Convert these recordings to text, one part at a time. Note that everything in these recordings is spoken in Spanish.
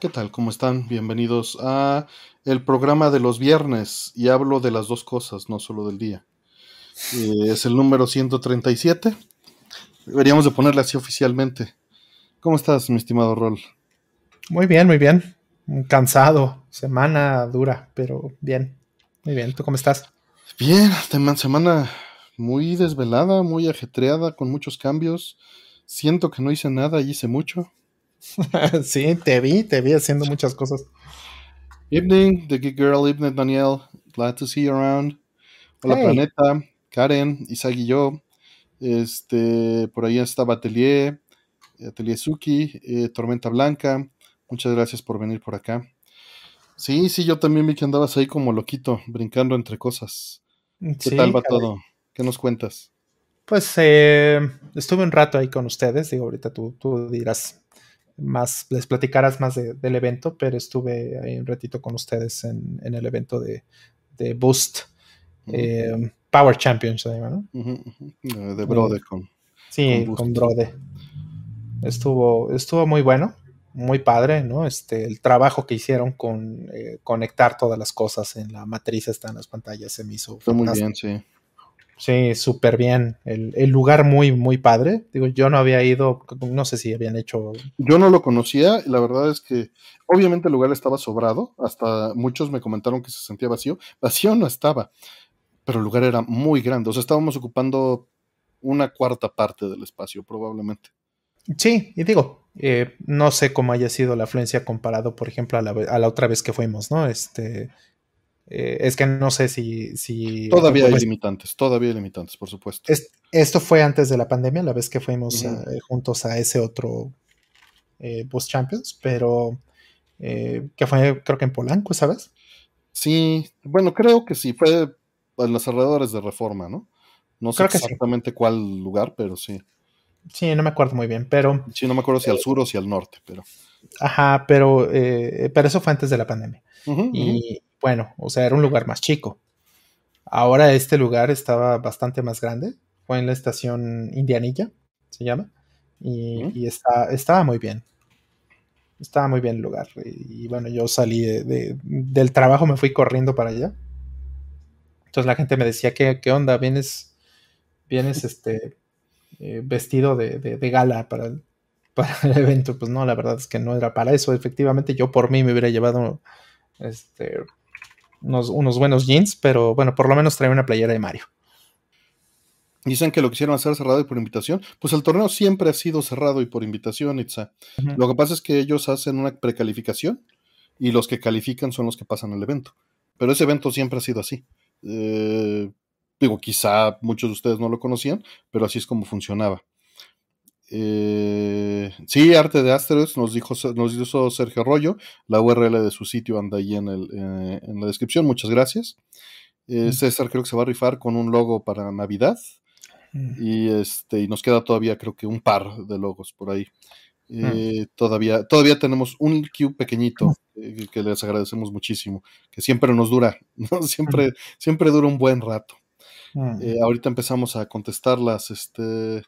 ¿Qué tal? ¿Cómo están? Bienvenidos a el programa de los viernes y hablo de las dos cosas, no solo del día. Eh, es el número 137. Deberíamos de ponerle así oficialmente. ¿Cómo estás, mi estimado Rol? Muy bien, muy bien. Cansado, semana dura, pero bien. Muy bien, ¿tú cómo estás? Bien, semana muy desvelada, muy ajetreada, con muchos cambios. Siento que no hice nada y hice mucho. sí, te vi, te vi haciendo muchas cosas. Evening, The Geek Girl, evening, Daniel. Glad to see you around. Hola, Planeta, Karen, Isaac y yo. Este, por ahí estaba Atelier, Atelier Suki, eh, Tormenta Blanca. Muchas gracias por venir por acá. Sí, sí, yo también vi que andabas ahí como loquito, brincando entre cosas. ¿Qué tal va todo? ¿Qué nos cuentas? Pues eh, estuve un rato ahí con ustedes, digo, ahorita tú, tú dirás más, les platicarás más del evento, pero estuve ahí un ratito con ustedes en, el evento de, Boost eh, Power Champions, ¿no? De Brode con. Sí, con, Brode. Estuvo, estuvo muy bueno, muy padre, ¿no? Este, el trabajo que hicieron con eh, conectar todas las cosas en la matriz, está en las pantallas, se me hizo. Fue muy bien, sí. Sí, súper bien. El, lugar muy, muy padre. Digo, yo no había ido, no sé si habían hecho. Yo no lo conocía, la verdad es que obviamente el lugar estaba sobrado, hasta muchos me comentaron que se sentía vacío. Vacío no estaba, pero el lugar era muy grande, o sea, estábamos ocupando una cuarta parte del espacio, probablemente. Sí, y digo, eh, no sé cómo haya sido la afluencia comparado, por ejemplo, a la, a la otra vez que fuimos, ¿no? Este, eh, es que no sé si... si todavía hay limitantes, todavía hay limitantes, por supuesto. esto fue antes de la pandemia, la vez que fuimos eh, juntos a ese otro eh, Bus Champions, pero que fue creo que en Polanco, ¿sabes? Sí, bueno, creo que sí, fue en los alrededores de Reforma, ¿no? No sé exactamente cuál lugar, pero sí. Sí, no me acuerdo muy bien, pero... Sí, no me acuerdo si al sur o si al norte, pero... Ajá, pero, pero eso fue antes de la pandemia. y, bueno, o sea, era un lugar más chico. Ahora este lugar estaba bastante más grande. Fue en la estación Indianilla, se llama. Y, está, estaba muy bien. Estaba muy bien el lugar. Y, bueno, yo salí del trabajo, me fui corriendo para allá. Entonces la gente me decía, ¿qué, qué onda? ¿Vienes, vienes este, eh, vestido de, de, gala para el, para el evento? Pues no, la verdad es que no era para eso. Efectivamente, yo por mí me hubiera llevado este, unos, buenos jeans, pero bueno, por lo menos trae una playera de Mario. Dicen que lo quisieron hacer cerrado y por invitación. Pues el torneo siempre ha sido cerrado y por invitación, Itza. Lo que pasa es que ellos hacen una precalificación y los que califican son los que pasan al evento. Pero ese evento siempre ha sido así. Eh, digo, quizá muchos de ustedes no lo conocían, pero así es como funcionaba. Eh, sí, Arte de Asteroids nos dijo nos hizo Sergio Arroyo. La URL de su sitio anda ahí en, el, eh, en la descripción. Muchas gracias. Eh, mm. César creo que se va a rifar con un logo para Navidad. Mm. Y este, y nos queda todavía, creo que un par de logos por ahí. Mm. todavía, todavía tenemos un queue pequeñito que les agradecemos muchísimo, que siempre nos dura, siempre, siempre dura un buen rato. ahorita empezamos a contestar las, este,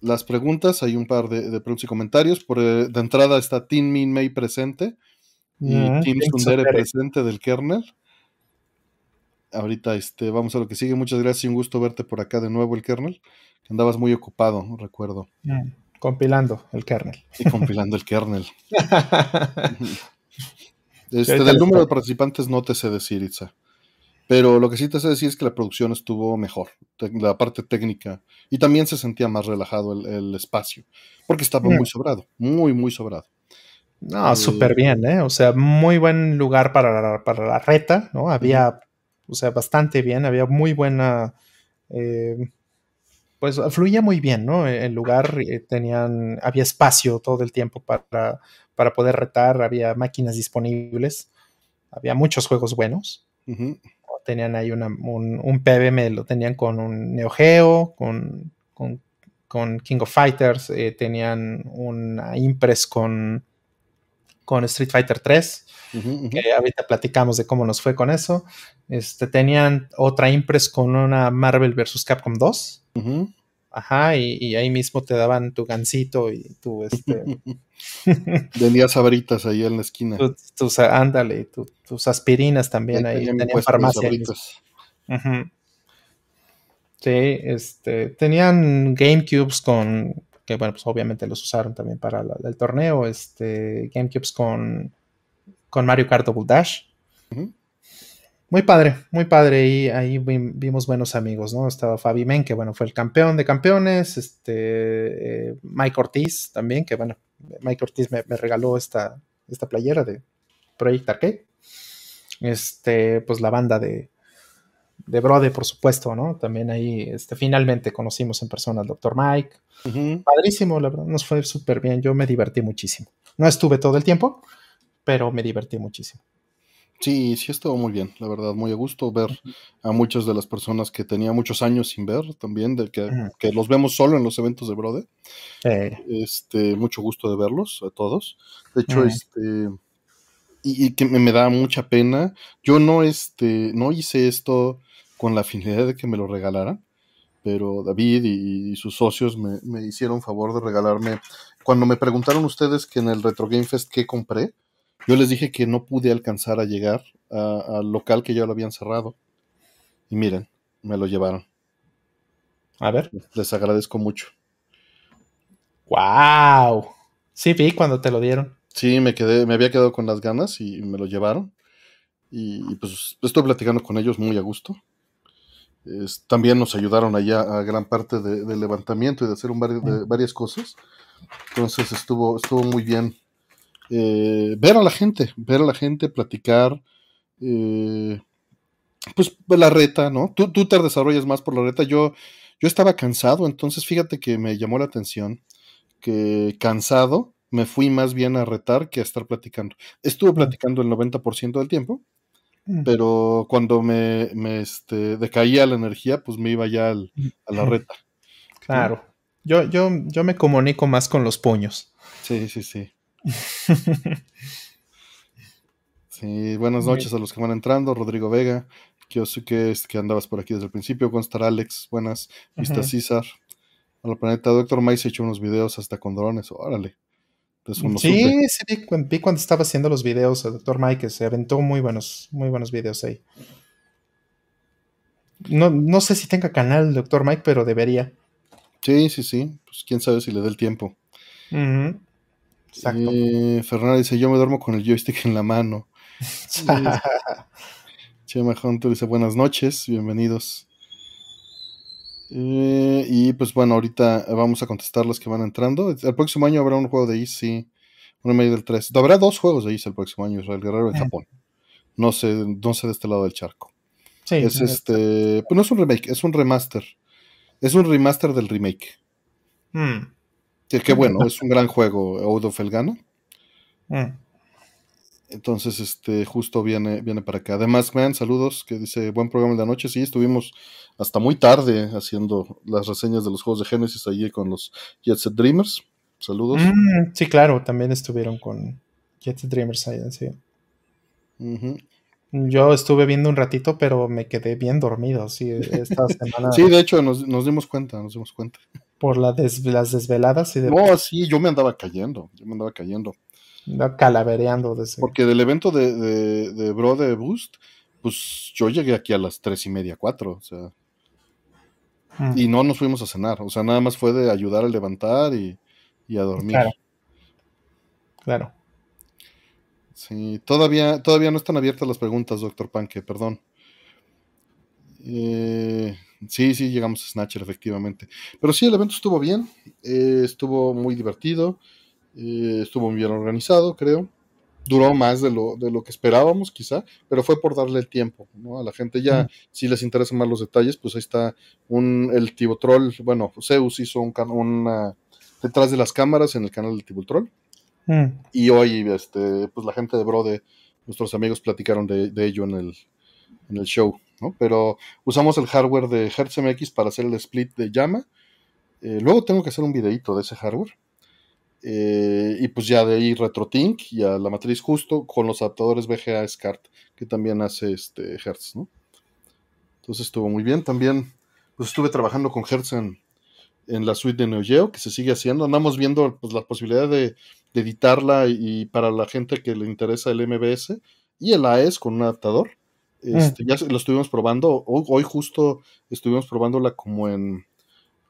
las preguntas. Hay un par de, preguntas y comentarios. Por, eh, de entrada está Team Min May presente y ah, Team Sundere presente del kernel. Ahorita este, vamos a lo que sigue. Muchas gracias y un gusto verte por acá de nuevo, el kernel. Que andabas muy ocupado, recuerdo. Mm, compilando el kernel. Y compilando el kernel. este, del número de participantes no te sé decir, Itza. Pero lo que sí te sé decir es que la producción estuvo mejor, la parte técnica, y también se sentía más relajado el, espacio, porque estaba muy sobrado, muy, muy sobrado. No, eh, súper bien, ¿eh? O sea, muy buen lugar para, para la reta, ¿no? Había, o sea, bastante bien, había muy buena, eh, pues fluía muy bien, ¿no? El lugar eh, tenían, había espacio todo el tiempo para, para poder retar, había máquinas disponibles, había muchos juegos buenos tenían ahí un, un, PBM, lo tenían con un Neo Geo, con, con, King of Fighters, eh, tenían una Impress con, con Street Fighter 3, que ahorita platicamos de cómo nos fue con eso. Este, tenían otra Impress con una Marvel vs. Capcom 2. Ajá, y, ahí mismo te daban tu gansito y tu este. Vendías sabritas ahí en la esquina. tus, ándale, tus aspirinas también ahí. Tenían farmacia. Sí, este, tenían GameCubes con, que bueno, pues obviamente los usaron también para el torneo, este, GameCubes con, con Mario Kart Double Dash. Muy padre, muy padre. Y ahí vimos buenos amigos, ¿no? Estaba Fabi Men, que bueno, fue el campeón de campeones. Este, eh, Mike Ortiz también, que bueno, Mike Ortiz me, regaló esta, esta playera de Project Arcade. Este, pues la banda de, de Brode, por supuesto, ¿no? También ahí, este, finalmente conocimos en persona al Dr. Mike. Padrísimo, la verdad, nos fue súper bien. Yo me divertí muchísimo. No estuve todo el tiempo, pero me divertí muchísimo. Sí, sí estuvo muy bien, la verdad, muy a gusto ver a muchas de las personas que tenía muchos años sin ver también, de que, los vemos solo en los eventos de Brode. Este, mucho gusto de verlos a todos. De hecho, este y, que me, da mucha pena. Yo no este no hice esto con la finalidad de que me lo regalaran, pero David y, sus socios me, me, hicieron favor de regalarme. Cuando me preguntaron ustedes que en el Retro Game Fest qué compré, yo les dije que no pude alcanzar a llegar al local que ya lo habían cerrado. Y miren, me lo llevaron. A ver. Les agradezco mucho. ¡Wow! Sí, vi cuando te lo dieron. Sí, me quedé, me había quedado con las ganas y me lo llevaron. Y, pues estoy platicando con ellos muy a gusto. también nos ayudaron allá a gran parte del levantamiento y de hacer un de varias cosas. Entonces estuvo, estuvo muy bien eh, ver a la gente, ver a la gente, platicar, eh, pues la reta, ¿no? Tú, tú, te desarrollas más por la reta. Yo, yo estaba cansado, entonces fíjate que me llamó la atención que cansado me fui más bien a retar que a estar platicando. Estuve platicando el 90% del tiempo, mm. pero cuando me, me este, decaía la energía, pues me iba ya a la reta. Claro. Yo, yo, yo me comunico más con los puños. Sí, sí, sí. Sí, buenas noches a los que van entrando. Rodrigo Vega, sé que, andabas por aquí desde el principio. Constar Alex, buenas. Vista César. A la planeta Doctor Mike se hecho unos videos hasta con drones. Órale. sí, sí, vi, cuando estaba haciendo los videos, el Doctor Mike se aventó muy buenos, muy buenos videos ahí. No, no sé si tenga canal el Doctor Mike, pero debería. Sí, sí, sí. Pues quién sabe si le dé el tiempo. Exacto. Eh, Fernanda dice, yo me duermo con el joystick en la mano. Chema Hunter dice, buenas noches, bienvenidos. Eh, y pues bueno, ahorita vamos a contestar los que van entrando. El próximo año habrá un juego de Easy, uno medio del 3. Habrá dos juegos de Easy el próximo año, Israel Guerrero en Japón. No sé, no sé de este lado del charco. Sí, es este, pues no es un remake, es un remaster. Es un remaster del remake. Hmm. Que, bueno, es un gran juego, Odo Felgano. Mm. Entonces, este, justo viene, viene para acá. Además, vean, saludos, que dice, buen programa de la noche. Sí, estuvimos hasta muy tarde haciendo las reseñas de los juegos de Genesis allí con los Jet Set Dreamers. Saludos. Mm, sí, claro, también estuvieron con Jet Set Dreamers allá, sí. Yo estuve viendo un ratito, pero me quedé bien dormido, sí, esta semana. sí, de hecho, nos, nos dimos cuenta, nos dimos cuenta por las desveladas y de... No, sí, yo me andaba cayendo, yo me andaba cayendo. Andaba calavereando. Porque del evento de, de, de, Bro de Boost, pues yo llegué aquí a las tres y media, cuatro, o sea... Mm. Y no nos fuimos a cenar, o sea, nada más fue de ayudar a levantar y, a dormir. Claro. Claro. Sí, todavía, todavía no están abiertas las preguntas, doctor Panque, perdón. Eh, Sí, sí, llegamos a Snatcher, efectivamente. Pero sí, el evento estuvo bien, eh, estuvo muy divertido, eh, estuvo muy bien organizado, creo. Duró más de lo, de lo que esperábamos, quizá, pero fue por darle el tiempo ¿no? a la gente. Ya, si les interesan más los detalles, pues ahí está un, el Tibotrol. Bueno, Zeus hizo un una, detrás de las cámaras en el canal del Tibotrol. Mm. Y hoy, este, pues la gente de Brode, nuestros amigos platicaron de, de ello en el, en el show. Pero usamos el hardware de HertzMX para hacer el split de llama. Eh, luego tengo que hacer un videito de ese hardware. Eh, y pues ya de ahí RetroTink y a la matriz justo con los adaptadores VGA SCART que también hace este Hertz, ¿no? Entonces estuvo muy bien. También pues estuve trabajando con Hertz en, en la suite de Neo Geo, que se sigue haciendo. Andamos viendo pues, la posibilidad de, editarla y, para la gente que le interesa el MBS y el AES con un adaptador. Mm. Este, Ya lo estuvimos probando. Hoy, justo estuvimos probándola como en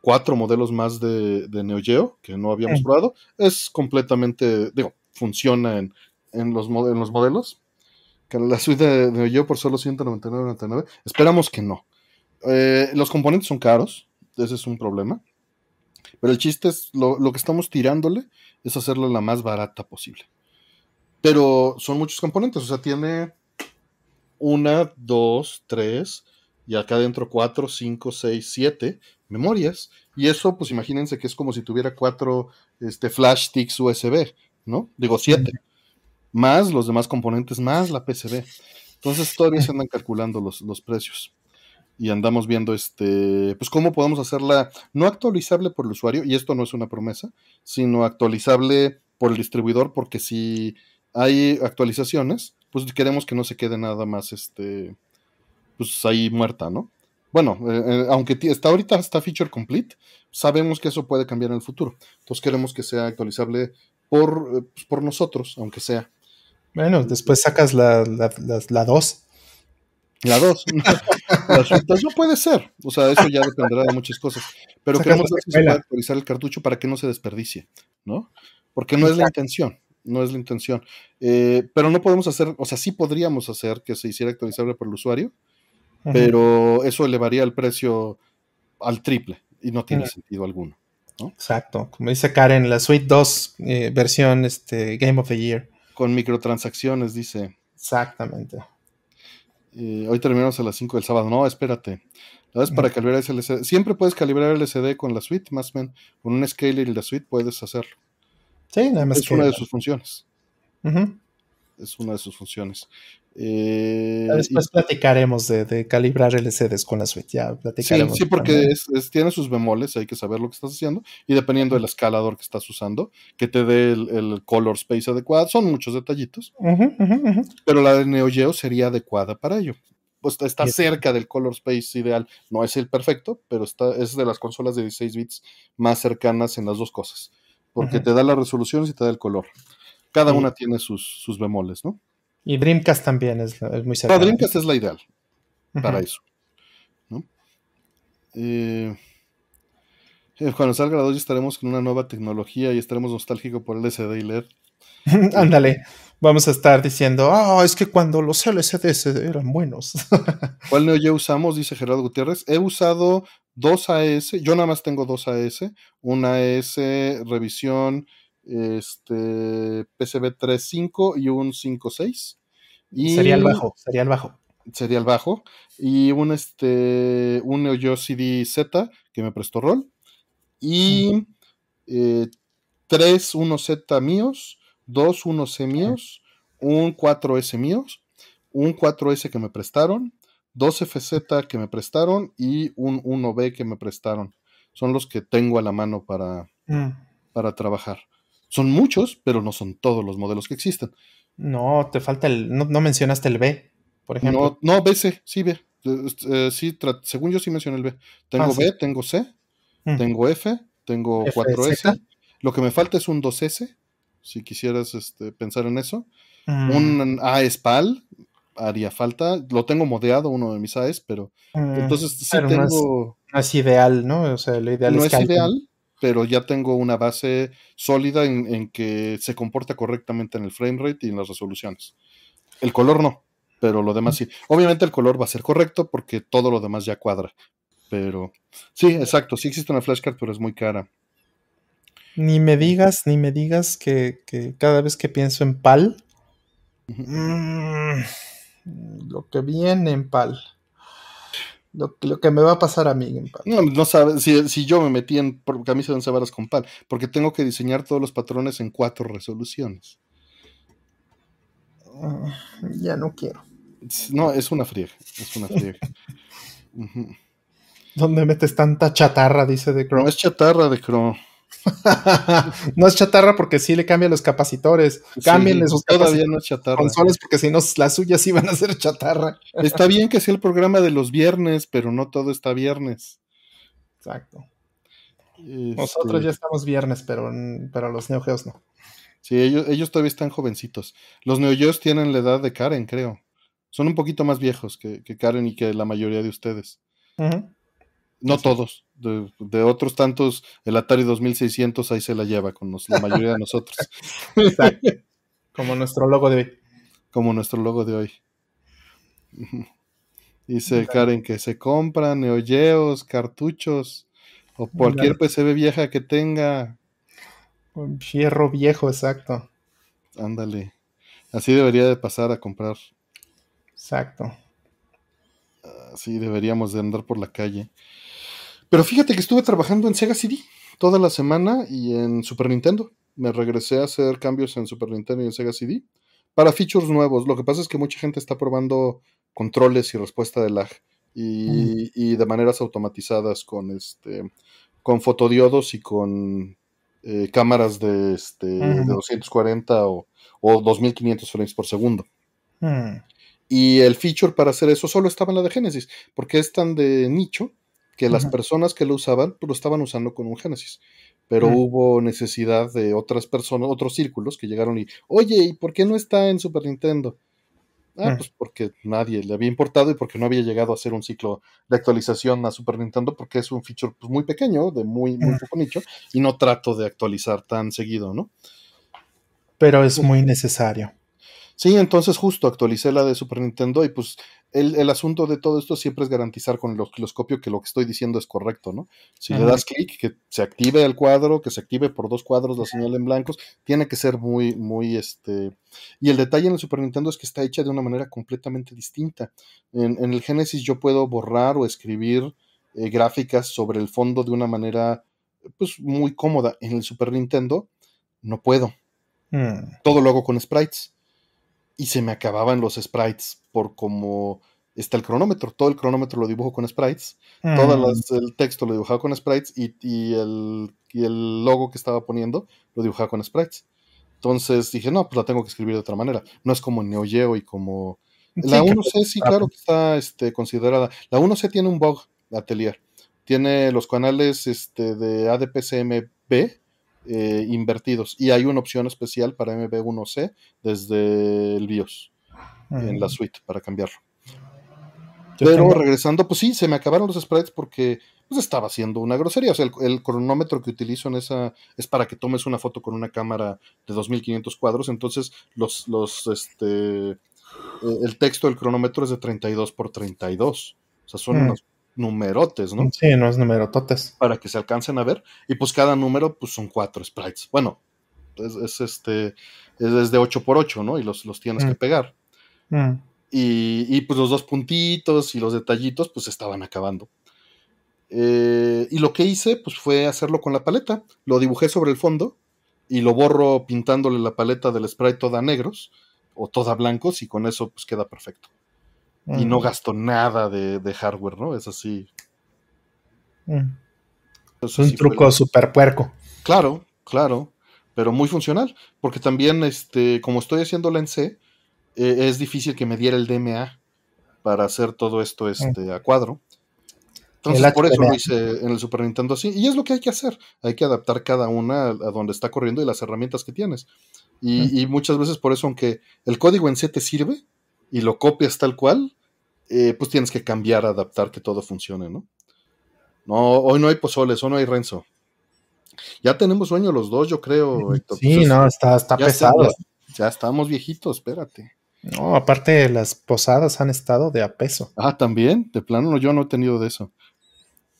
cuatro modelos más de, de Neo Geo que no habíamos mm. probado. Es completamente, digo, funciona en, en, los, en los modelos. Que la suite de Neo Geo por solo 199.99. Esperamos que no. Eh, los componentes son caros, ese es un problema. Pero el chiste es, lo, que estamos tirándole es hacerla la más barata posible. Pero son muchos componentes, o sea, tiene una, dos, tres, y acá adentro cuatro, cinco, seis, siete memorias. Y eso, pues imagínense que es como si tuviera cuatro este, flash sticks USB, ¿no? Digo, siete. Más los demás componentes, más la PCB. Entonces todavía se andan calculando los, los precios y andamos viendo este, pues cómo podemos hacerla no actualizable por el usuario, y esto no es una promesa, sino actualizable por el distribuidor, porque si hay actualizaciones, pues queremos que no se quede nada más este, pues ahí muerta, ¿no? Bueno, eh, eh, aunque está ahorita está feature complete, sabemos que eso puede cambiar en el futuro. Entonces queremos que sea actualizable por, eh, pues, por nosotros, aunque sea. Bueno, después sacas la 2. La, la 2. no puede ser. O sea, eso ya dependerá de muchas cosas. Pero queremos se actualizar el cartucho para que no se desperdicie, ¿no? Porque no es la intención. No es la intención. Eh, pero no podemos hacer, o sea, sí podríamos hacer que se hiciera actualizable por el usuario, pero eso elevaría el precio al triple y no tiene sentido alguno. Exacto. Como dice Karen, la Suite 2 eh, versión este, Game of the Year. Con microtransacciones, dice. Exactamente. Eh, hoy terminamos a las 5 del sábado. No, espérate. La vez para calibrar ese LCD. Siempre puedes calibrar el LCD con la suite, más bien. Con un scaler y la suite puedes hacerlo. Sí, nada más. Es una de sus funciones. Es una de sus funciones. Eh, Después platicaremos de, calibrar LCDs con la suite. Ya platicaremos. Sí, porque tiene sus bemoles, hay que saber lo que estás haciendo. Y dependiendo del escalador que estás usando, que te dé el, color space adecuado, son muchos detallitos. pero la de Neo Geo sería adecuada para ello. Pues está cerca del color space ideal. No es el perfecto, pero está, es de las consolas de 16 bits más cercanas en las dos cosas. Porque te da la resolución y te da el color. Cada una tiene sus, sus bemoles, ¿no? Y Dreamcast también es, muy cercano. No, Dreamcast es la ideal para eso. Eh, eh, cuando salga la 2 ya estaremos con una nueva tecnología y estaremos nostálgicos por el LCD y LED. Ándale, vamos a estar diciendo, ah, es que cuando los LCDs eran buenos. ¿Cuál Neo Geo usamos? Dice Gerardo Gutiérrez. He usado dos AS, yo nada más tengo dos AS, una AS revisión este PCB 3.5 y un 5.6. Y sería el bajo, sería el bajo. Sería el bajo. Y un este un Neo Geo CD Z que me prestó rol. Y eh, tres 1Z míos, dos 1C míos, un 4S míos, un 4S que me prestaron, dos FZ que me prestaron y un 1B que me prestaron. Son los que tengo a la mano para, mm. para trabajar. Son muchos, pero no son todos los modelos que existen. No, te falta el. No, mencionaste el B, por ejemplo. No, no BC, sí, B. Eh, sí, según yo sí mencioné el B. Tengo ah, B, tengo C, mm. tengo F, tengo 4S. Lo que me falta es un 2S, si quisieras este, pensar en eso. Mm. Un A SPAL haría falta. Lo tengo modeado, uno de mis AES, pero. Mm, entonces sí tengo. No es, ideal, ¿no? O sea, lo ideal no es, es ideal, pero ya tengo una base sólida en, que se comporta correctamente en el frame rate y en las resoluciones. El color no, pero lo demás sí. Obviamente el color va a ser correcto porque todo lo demás ya cuadra. Pero sí, exacto, sí existe una flashcard, pero es muy cara. Ni me digas, ni me digas que, cada vez que pienso en PAL, mm, lo que viene en PAL. Lo, que me va a pasar a mí. No, no sabes, si, yo me metí en camisa de once varas con PAL, porque tengo que diseñar todos los patrones en cuatro resoluciones. Ah, ya no quiero. No, es una friega, es una friega. ¿Dónde metes tanta chatarra? Dice de Chrome. No es chatarra de Chrome. no es chatarra porque sí le cambian los capacitores. Cámbienle sus todavía no es chatarra. consolas porque si no las suyas iban a ser chatarra. Está bien que sea el programa de los viernes, pero no todo está viernes. Exacto. Nosotros este ya estamos viernes, pero, pero los Neo no. Sí, ellos, ellos todavía están jovencitos. Los Neo tienen la edad de Karen, creo. Son un poquito más viejos que, Karen y que la mayoría de ustedes. No todos. De, otros tantos, el Atari 2600 ahí se la lleva con la mayoría de nosotros. Como nuestro logo de hoy. Como nuestro logo de hoy. Dice Karen que se compran neoyeos, cartuchos o cualquier PCB vieja que tenga. Un fierro viejo, exacto. Ándale. Así debería de pasar a comprar. Exacto. Así deberíamos de andar por la calle. Pero fíjate que estuve trabajando en Sega CD toda la semana y en Super Nintendo. Me regresé a hacer cambios en Super Nintendo y en Sega CD para features nuevos. Lo que pasa es que mucha gente está probando controles y respuesta de lag y, de maneras automatizadas con este con fotodiodos y con eh, cámaras de, este, de 240 o, o, 2500 frames por segundo. Y el feature para hacer eso solo estaba en la de Genesis, porque es tan de nicho que las personas que lo usaban pues, lo estaban usando con un Genesis. Pero hubo necesidad de otras personas, otros círculos que llegaron y, oye, ¿y por qué no está en Super Nintendo? Ah, pues porque nadie le había importado y porque no había llegado a hacer un ciclo de actualización a Super Nintendo porque es un feature pues, muy pequeño, de muy, muy poco nicho, y no trato de actualizar tan seguido, ¿no? Pero es muy necesario. Sí, entonces justo actualicé la de Super Nintendo y pues el, asunto de todo esto siempre es garantizar con el osciloscopio que lo que estoy diciendo es correcto, ¿no? Si le das clic, que se active el cuadro, que se active por dos cuadros la señal en blancos, tiene que ser muy, muy, este... Y el detalle en el Super Nintendo es que está hecha de una manera completamente distinta. En, el Genesis yo puedo borrar o escribir eh, gráficas sobre el fondo de una manera, pues, muy cómoda. En el Super Nintendo no puedo. Mm. Todo lo hago con sprites y se me acababan los sprites por como está el cronómetro. Todo el cronómetro lo dibujo con sprites. Todo mm. el texto lo dibujaba con sprites y, el, el, logo que estaba poniendo lo dibujaba con sprites. Entonces dije, no, pues la tengo que escribir de otra manera. No es como Neo Geo y como... la 1C sí, claro que está este, considerada. La 1C tiene un bug, Atelier. Tiene los canales este, de ADPCMB eh, invertidos. Y hay una opción especial para MB1C desde el BIOS, en la suite, para cambiarlo. Pero regresando, pues sí, se me acabaron los sprites porque pues, estaba haciendo una grosería. O sea, el, cronómetro que utilizo en esa es para que tomes una foto con una cámara de 2500 cuadros. Entonces, los, los, este, eh, el texto del cronómetro es de 32 por 32. O sea, son unos numerotes, ¿no? Sí, no es numerototes. Para que se alcancen a ver. Y pues cada número, pues son cuatro sprites. Bueno, es, este, es, de 8 por 8, ¿no? Y los, los tienes que mm. pegar. Mm. Y, y, pues los dos puntitos y los detallitos, pues estaban acabando. Eh, y lo que hice, pues fue hacerlo con la paleta. Lo dibujé sobre el fondo y lo borro pintándole la paleta del sprite toda negros o toda blancos y con eso pues queda perfecto y no gasto nada de, hardware, ¿no? Es así. Es un truco súper puerco. Claro, claro, pero muy funcional, porque también, este, como estoy haciendo la en C, eh, es difícil que me diera el DMA para hacer todo esto este, a cuadro. Entonces, por eso lo hice en el Super Nintendo así. Y es lo que hay que hacer. Hay que adaptar cada una a donde está corriendo y las herramientas que tienes. Y, y muchas veces por eso, aunque el código en C te sirve, y lo copias tal cual, eh, pues tienes que cambiar, adaptar que todo funcione, ¿no? No, hoy no hay pozoles, hoy no hay Renzo. Ya tenemos sueño los dos, yo creo, Héctor. Sí, no, está, está pesado. ya estamos viejitos, espérate. No, aparte las posadas han estado de a peso. Ah, también, de plano yo no he tenido de eso.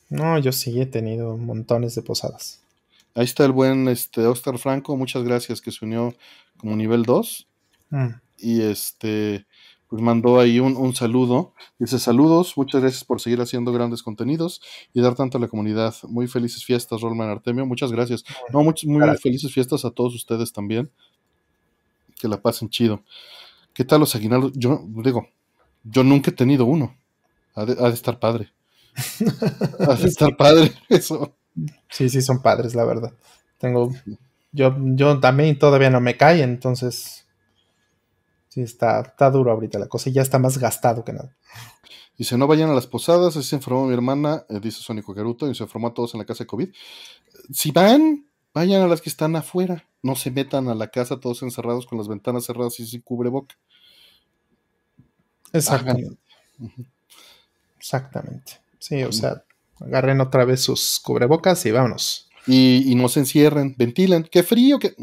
No, yo sí he tenido montones de posadas. Ahí está el buen este, Oscar Franco, muchas gracias, que se unió como nivel 2. Mm. Y este, pues mandó ahí un, saludo. Dice saludos, muchas gracias por seguir haciendo grandes contenidos y dar tanto a la comunidad. Muy felices fiestas, Rolman Artemio. Muchas gracias. No, muy felices fiestas a todos ustedes también. Que la pasen chido. ¿Qué tal los aguinaldos? Yo digo, yo nunca he tenido uno. Ha de, estar padre. ha de estar padre eso. Sí, sí, son padres, la verdad. Tengo. Yo, yo también todavía no me cae, entonces Sí, está, está duro ahorita la cosa y ya está más gastado que nada. Dice, no vayan a las posadas, así se informó mi hermana, eh, dice Sónico Geruto, y se informó a todos en la casa de COVID. Si van, vayan a las que están afuera, no se metan a la casa todos encerrados con las ventanas cerradas y sin cubreboca. Exactamente. Exactamente. Sí, o sea, agarren otra vez sus cubrebocas y vámonos. Y, y no se encierren, ventilen. Qué frío, que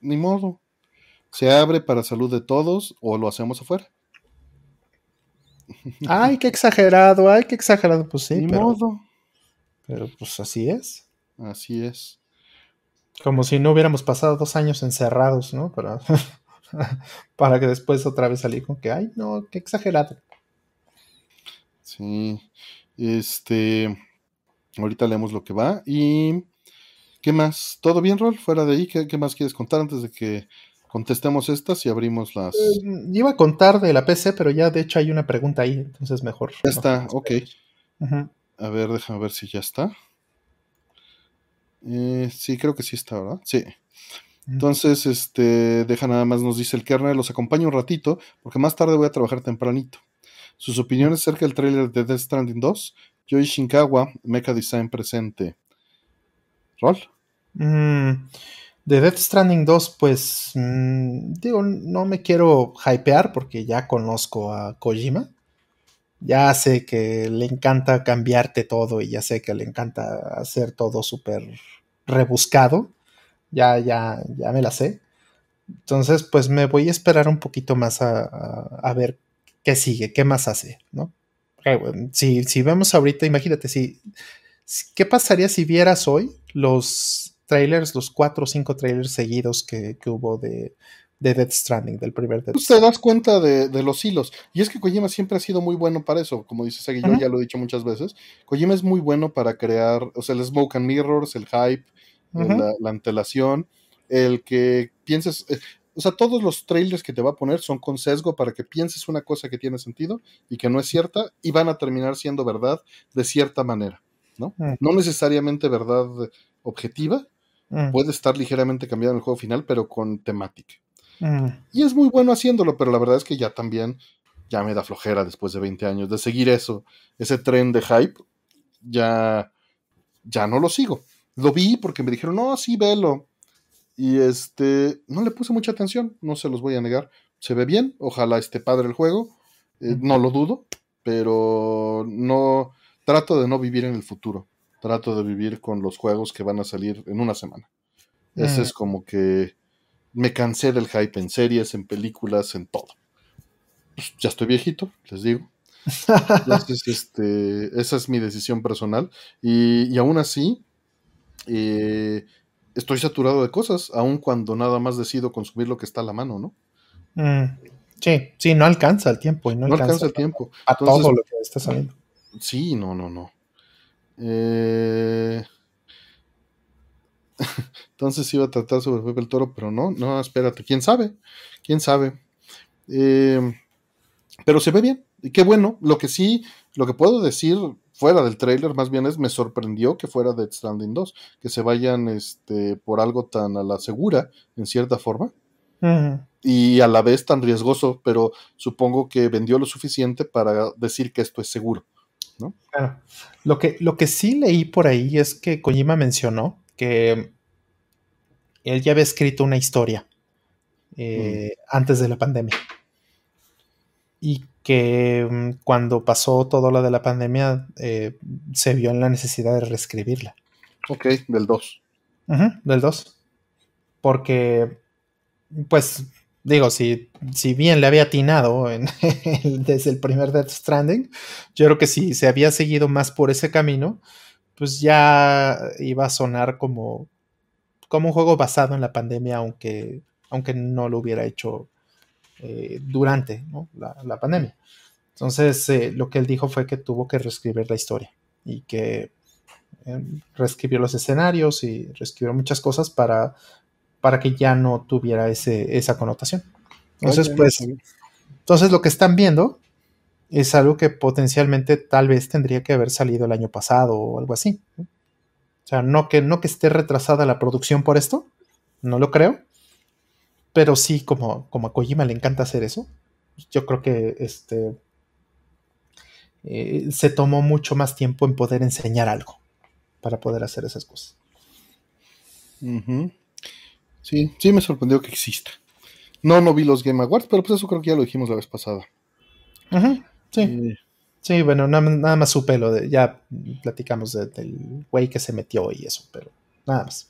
ni modo. Se abre para salud de todos o lo hacemos afuera. Ay, qué exagerado, ay, qué exagerado. Pues sí, Ni modo. Pero pues así es. Así es. Como si no hubiéramos pasado dos años encerrados, ¿no? Para, para que después otra vez salir con que, ay, no, qué exagerado. Sí. Este. Ahorita leemos lo que va. Y. ¿Qué más? ¿Todo bien, Rol? Fuera de ahí, ¿qué, qué más quieres contar antes de que contestemos estas y abrimos las. Eh, iba a contar de la PC, pero ya de hecho hay una pregunta ahí, entonces mejor. Ya está, ok. A ver, déjame ver si ya está. Eh, sí, creo que sí está, ¿verdad? Sí. Entonces, este, deja nada más, nos dice el kernel, los acompaño un ratito, porque más tarde voy a trabajar tempranito. Sus opiniones acerca del trailer de Death Stranding 2, Joy Shinkawa, Mecha Design presente. ¿Rol? Mm, de Death Stranding 2, pues mm, digo, no me quiero hypear porque ya conozco a Kojima. Ya sé que le encanta cambiarte todo y ya sé que le encanta hacer todo súper rebuscado. Ya, ya, ya me la sé. Entonces, pues me voy a esperar un poquito más a, ver qué sigue, qué más hace, ¿no? Si, si vemos ahorita, imagínate, si, ¿qué pasaría si vieras hoy los trailers, los cuatro o cinco trailers seguidos que, hubo de, de Death Stranding, del primer Death pues te das cuenta de, los hilos. Y es que Kojima siempre ha sido muy bueno para eso, como dice Segi, yo ya lo he dicho muchas veces. Kojima es muy bueno para crear, o sea, el smoke and mirrors, el hype, la, antelación, el que pienses, eh, o sea, todos los trailers que te va a poner son con sesgo para que pienses una cosa que tiene sentido y que no es cierta y van a terminar siendo verdad de cierta manera, ¿no? No necesariamente verdad objetiva, Mm. Puede estar ligeramente cambiado en el juego final, pero con temática. Mm. Y es muy bueno haciéndolo, pero la verdad es que ya también ya me da flojera después de 20 años de seguir eso, ese tren de hype, ya, ya no lo sigo. Lo vi porque me dijeron, no, sí, velo. Y este, no le puse mucha atención, no se los voy a negar. Se ve bien, ojalá esté padre el juego, eh, no lo dudo, pero no, trato de no vivir en el futuro trato de vivir con los juegos que van a salir en una semana. Ese mm. es como que me cansé del hype en series, en películas, en todo. Pues, ya estoy viejito, les digo. Entonces, este, esa es mi decisión personal. Y, aún así, eh, estoy saturado de cosas, aun cuando nada más decido consumir lo que está a la mano, ¿no? Mm. Sí, sí, no alcanza el tiempo. Y no, alcanza, el tiempo. A todo lo que está saliendo. Sí, no, no, no. Eh, entonces iba a tratar sobre Pepe el Toro, pero no, no, espérate, quién sabe, quién sabe. Eh, pero se ve bien, y qué bueno. Lo que sí, lo que puedo decir fuera del trailer, más bien es me sorprendió que fuera de Stranding 2, que se vayan este, por algo tan a la segura, en cierta forma, y a la vez tan riesgoso, pero supongo que vendió lo suficiente para decir que esto es seguro. Lo que, lo que sí leí por ahí es que Kojima mencionó que él ya había escrito una historia eh, mm. antes de la pandemia. Y que mm, cuando pasó todo lo de la pandemia eh, se vio en la necesidad de reescribirla. Ok, del 2. del 2. Porque, pues, digo, si, si bien le había atinado desde el primer Death Stranding, yo creo que si se había seguido más por ese camino, pues ya iba a sonar como, como un juego basado en la pandemia, aunque, aunque no lo hubiera hecho eh, durante la, pandemia. Entonces, eh, lo que él dijo fue que tuvo que reescribir la historia y que eh, reescribió los escenarios y reescribió muchas cosas para para que ya no tuviera ese, esa connotación. Entonces, pues, entonces lo que están viendo es algo que potencialmente tal vez tendría que haber salido el año pasado o algo así. O sea, no que, no que esté retrasada la producción por esto, no lo creo, pero sí, como, como a Kojima le encanta hacer eso, yo creo que este eh, se tomó mucho más tiempo en poder enseñar algo para poder hacer esas cosas. Sí, sí me sorprendió que exista. No, no vi los Game Awards, pero pues eso creo que ya lo dijimos la vez pasada. sí. Eh, sí, bueno, nada, más supe lo de, ya platicamos del güey que se metió y eso, pero nada más.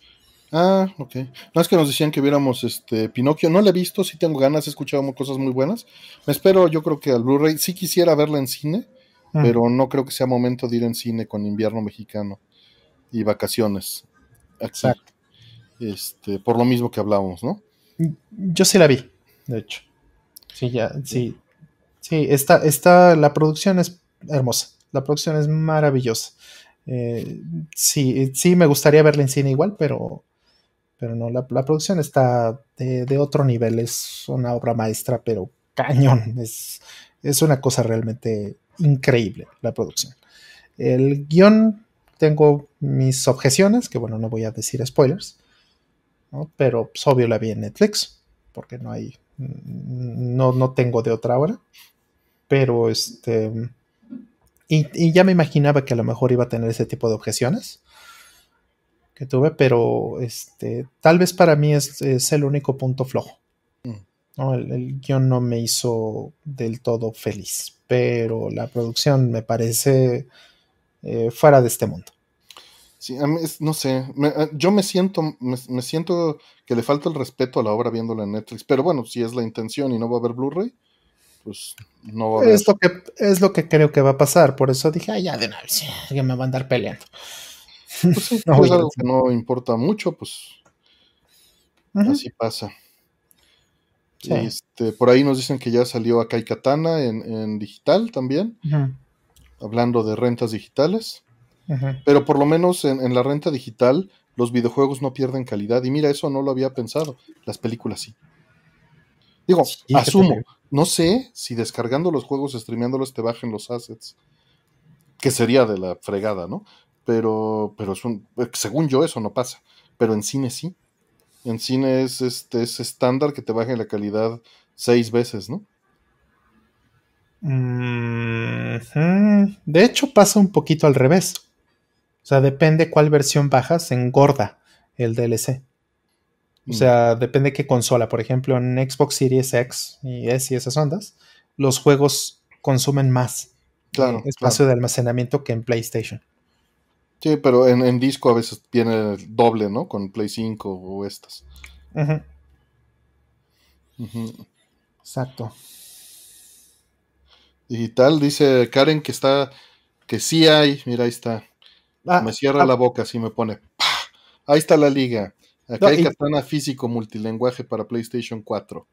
Ah, ok. No es que nos decían que viéramos este Pinocchio. No la he visto, sí tengo ganas, he escuchado cosas muy buenas. Me espero, yo creo que al Blu-ray. Sí quisiera verla en cine, mm. pero no creo que sea momento de ir en cine con invierno mexicano y vacaciones. Exacto. Este, por lo mismo que hablábamos, ¿no? Yo sí la vi, de hecho. Sí, ya, sí. Sí, esta, esta, la producción es hermosa. La producción es maravillosa. Eh, sí, sí, me gustaría verla en cine igual, pero pero no, la, producción está de, otro nivel, es una obra maestra, pero cañón, es, es una cosa realmente increíble la producción. El guion, tengo mis objeciones, que bueno, no voy a decir spoilers, pero pues, obvio la vi en Netflix, porque no hay, no, no tengo de otra hora, pero este, y, y ya me imaginaba que a lo mejor iba a tener ese tipo de objeciones que tuve, pero este, tal vez para mí es, el único punto flojo. Mm. El, guion no me hizo del todo feliz, pero la producción me parece eh, fuera de este mundo. Sí, a mí no sé, eh, yo me siento, me, siento que le falta el respeto a la obra viéndola en Netflix, pero bueno, si es la intención y no va a haber Blu-ray, pues no va a haber. Es lo, que, es lo que creo que va a pasar, por eso dije, ay, ya de una vez, que me va a andar peleando. Pues no, es algo que no importa mucho, pues así pasa. Este, por ahí nos dicen que ya salió Akai Katana en, digital también, hablando de rentas digitales. Pero por lo menos en, la renta digital los videojuegos no pierden calidad. Y mira, eso no lo había pensado. Las películas sí. Digo, asumo, no sé si descargando los juegos, streameándolos, te bajen los assets. Que sería de la fregada, ¿no? pero, pero es un, según yo eso no pasa, pero en cine sí. En cine es este es estándar que te baje la calidad seis veces, ¿no? De hecho pasa un poquito al revés. O sea, depende cuál versión bajas, engorda el DLC. O mm. sea, depende qué consola. Por ejemplo, en Xbox Series X y S y esas ondas, los juegos consumen más eh, espacio de almacenamiento que en PlayStation. Sí, pero en, disco a veces viene doble, ¿no? Con Play 5 o estas. Exacto. Digital, dice Karen que está, que sí hay, mira, ahí está. Ah, me cierra ah. la boca, así me pone. Ahí está la liga. Acá hay Katana físico multilenguaje para PlayStation 4.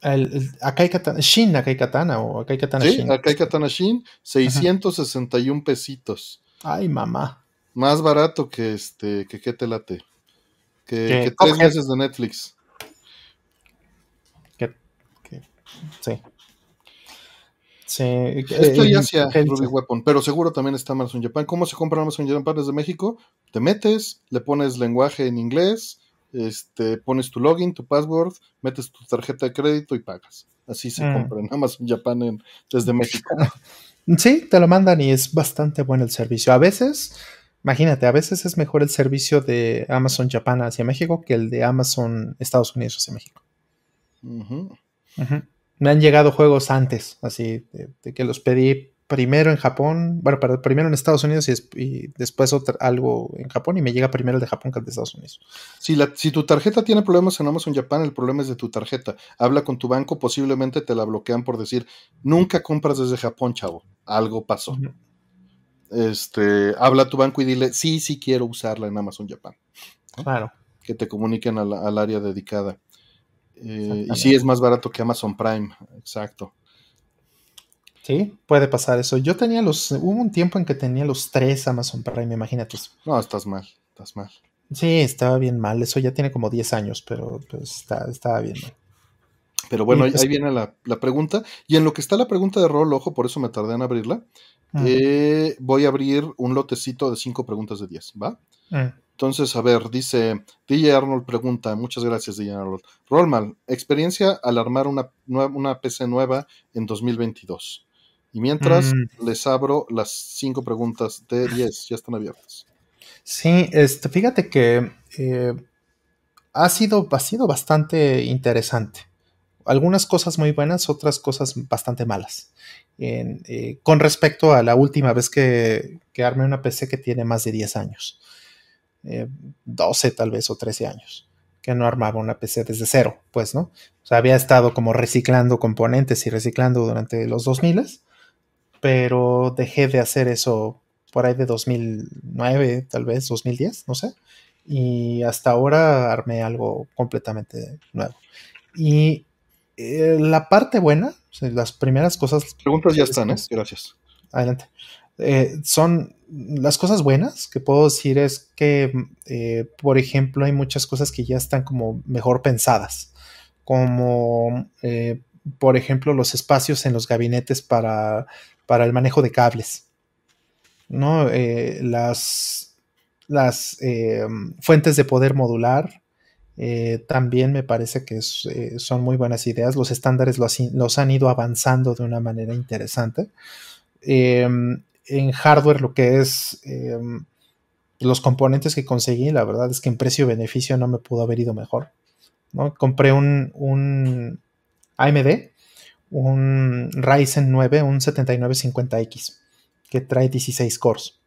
El, acá hay Katana, Shin, acá hay Katana o acá hay Katana sí, Shin. acá hay Katana Shin, 661 pesitos. Ay, mamá. Más barato que este, que qué te late. Que, tres meses de Netflix. sí. Sí. Estoy hacia Ruby Weapon, pero seguro también está Amazon Japan. ¿Cómo se compra Amazon Japan desde México? Te metes, le pones lenguaje en inglés, este, pones tu login, tu password, metes tu tarjeta de crédito y pagas. Así se mm. compra en Amazon Japan desde México. Sí, te lo mandan y es bastante bueno el servicio. A veces Imagínate, a veces es mejor el servicio de Amazon Japan hacia México que el de Amazon Estados Unidos hacia México. Me han llegado juegos antes, así, de, que los pedí primero en Japón, bueno, primero en Estados Unidos y, después algo en Japón y me llega primero el de Japón que el de Estados Unidos. Si, la, si tu tarjeta tiene problemas en Amazon Japan, el problema es de tu tarjeta. Habla con tu banco, posiblemente te la bloquean por decir, nunca compras desde Japón, chavo. Algo pasó este, habla a tu banco y dile, sí, sí quiero usarla en Amazon Japan. Claro. Que te comuniquen al, área dedicada. Eh, y sí es más barato que Amazon Prime, exacto. Sí, puede pasar eso. Yo tenía los, hubo un tiempo en que tenía los tres Amazon Prime, imagínate. No, estás mal, estás mal. Sí, estaba bien mal. Eso ya tiene como 10 años, pero pues, estaba bien mal. Pero bueno, ahí, pues viene la, pregunta. Y en lo que está la pregunta de rol, ojo, por eso me tardé en abrirla. Eh, voy a abrir un lotecito de cinco preguntas de 10, ¿va? Entonces, a ver, dice DJ Arnold pregunta, muchas gracias DJ Arnold. Rollman, experiencia al armar una, una PC nueva en 2022. Y mientras mm. les abro las cinco preguntas de 10, ya están abiertas. Sí, este, fíjate que eh, ha, sido, ha sido bastante interesante. Algunas cosas muy buenas, otras cosas bastante malas. Eh, con respecto a la última vez que, que, armé una PC que tiene más de 10 años. 12 eh, tal vez o 13 años. Que no armaba una PC desde cero, pues, ¿no? O sea, había estado como reciclando componentes y reciclando durante los 2000 pero dejé de hacer eso por ahí de 2009, tal vez 2010, no sé. Y hasta ahora armé algo completamente nuevo. Y eh, la parte buena, las primeras cosas. Preguntas ya están, ¿eh? Gracias. Adelante. Eh, son las cosas buenas que puedo decir es que, eh, por ejemplo, hay muchas cosas que ya están como mejor pensadas, como, por ejemplo, los espacios en los gabinetes para, para el manejo de cables, ¿no? las las fuentes de poder modular, eh, también me parece que eh, son muy buenas ideas. Los estándares los, han ido avanzando de una manera interesante. En hardware, lo que es em, los componentes que conseguí, la verdad es que en precio-beneficio no me pudo haber ido mejor. ¿no? Compré un, un AMD, un Ryzen 9, un 7950X, que trae 16 cores.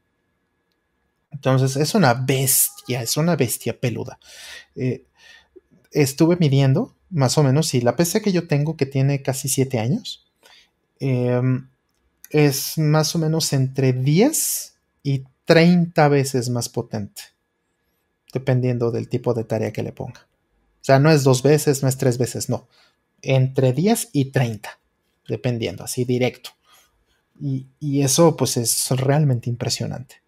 Entonces es una bestia, es una bestia peluda. Eh, estuve midiendo más o menos, si la PC que yo tengo, que tiene casi 7 años, em, es más o menos entre 10 y 30 veces más potente, dependiendo del tipo de tarea que le ponga. O sea, no es dos veces, no es tres veces, no. Entre 10 y 30, dependiendo, así directo. Y, eso pues es realmente impresionante,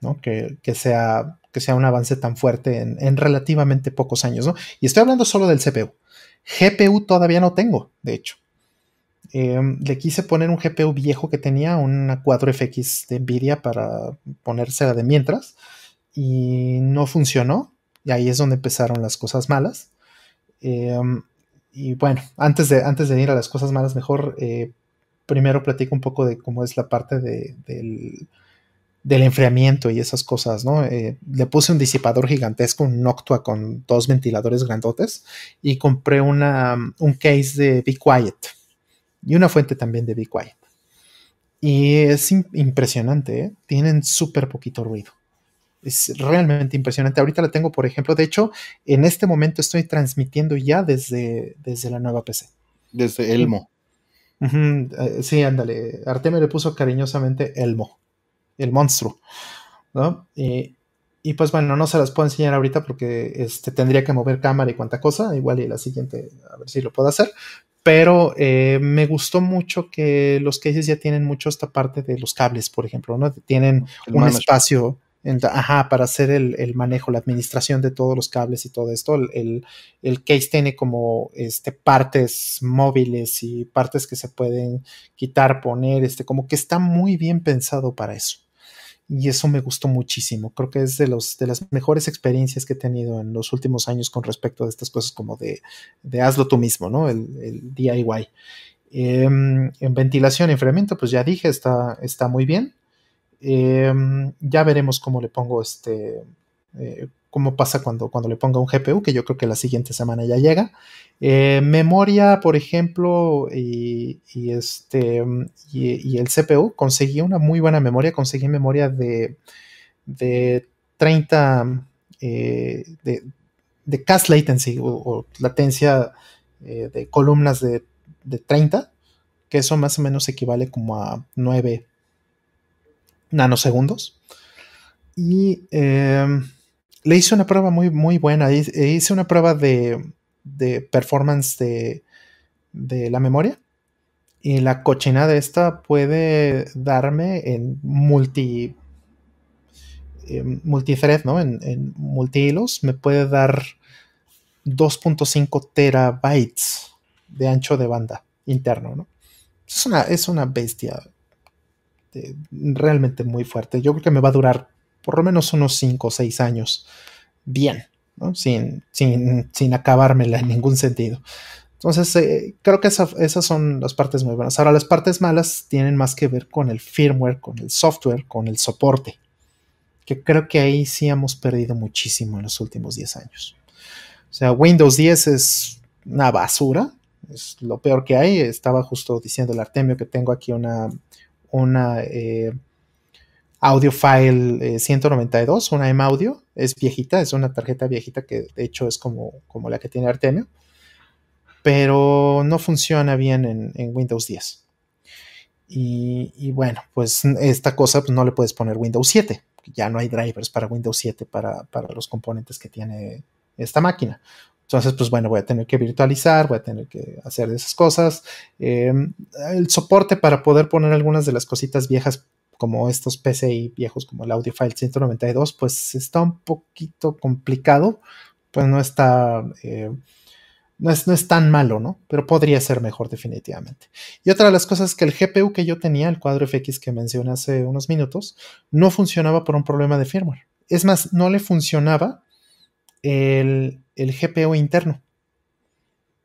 ¿no? Que, que sea que sea un avance tan fuerte en, relativamente pocos años, ¿no? Y estoy hablando solo del CPU. GPU todavía no tengo, de hecho. Em, le quise poner un GPU viejo que tenía, una 4FX de Nvidia para ponérsela de mientras, y no funcionó. Y ahí es donde empezaron las cosas malas. Em, y bueno, antes de, antes de ir a las cosas malas, mejor eh, primero platico un poco de cómo es la parte del del enfriamiento y esas cosas, ¿no? Eh, le puse un disipador gigantesco, un Noctua con dos ventiladores grandotes y compré una, un case de Be Quiet y una fuente también de Be Quiet. Y es impresionante, ¿eh? tienen súper poquito ruido. Es realmente impresionante. Ahorita la tengo, por ejemplo, de hecho, en este momento estoy transmitiendo ya desde, desde la nueva PC. Desde Elmo. Eh, sí, ándale. Artemio le puso cariñosamente Elmo el monstruo, ¿no? y pues bueno, no se las puedo enseñar ahorita porque este, tendría que mover cámara y cuánta cosa, igual y la siguiente, a ver si lo puedo hacer, pero eh, me gustó mucho que los cases ya tienen mucho esta parte de los cables, por ejemplo, ¿no? Tienen un espacio ajá, para hacer el, manejo, la administración de todos los cables y todo esto. El, el, case tiene como este, partes móviles y partes que se pueden quitar, poner, este, como que está muy bien pensado para eso y eso me gustó muchísimo. Creo que es de, los, de las mejores experiencias que he tenido en los últimos años con respecto a estas cosas como de, de hazlo tú mismo, ¿no? El, DIY. Em, en ventilación y enfriamiento, pues ya dije, está, está muy bien. Em, ya veremos cómo le pongo este, eh, cómo pasa cuando, cuando le ponga un GPU, que yo creo que la siguiente semana ya llega. Eh, memoria, por ejemplo, y, este, y, el CPU, conseguí una muy buena memoria, conseguí memoria de, de 30, eh, de, de cast latency o, latencia eh, de columnas de, de 30, que eso más o menos equivale como a 9 nanosegundos. Y em, le hice una prueba muy, muy buena. Hice una prueba de, performance de, de, la memoria. Y la cochinada esta puede darme en multi. multithread, ¿no? En, en multi hilos, me puede dar 2.5 terabytes de ancho de banda interno, ¿no? Es una, bestia realmente muy fuerte. Yo creo que me va a durar por lo menos unos 5 o 6 años bien, sin, sin, sin acabármela en ningún sentido. Entonces, eh, creo que esas son las partes muy buenas. Ahora, las partes malas tienen más que ver con el firmware, con el software, con el soporte, que creo que ahí sí hemos perdido muchísimo en los últimos 10 años. O sea, Windows 10 es una basura, es lo peor que hay. Estaba justo diciendo el Artemio que tengo aquí una, una eh, audio file 192, eh, una M Audio, es viejita, es una tarjeta viejita que de hecho es como, como la que tiene Artemio pero no funciona bien en, Windows 10. Y, bueno, pues esta cosa pues no le puedes poner Windows 7. Ya no hay drivers para Windows 7 para, los componentes que tiene esta máquina. Entonces, pues bueno, voy a tener que virtualizar, voy a tener que hacer esas cosas. Em, el soporte para poder poner algunas de las cositas viejas como estos PCI viejos como el AudioFile 192, pues está un poquito complicado, pues no está... Eh, no es, tan malo, ¿no? Pero podría ser mejor definitivamente. Y otra de las cosas es que el GPU que yo tenía, el cuadro FX que mencioné hace unos minutos, no funcionaba por un problema de firmware. Es más, no le funcionaba el, GPU interno.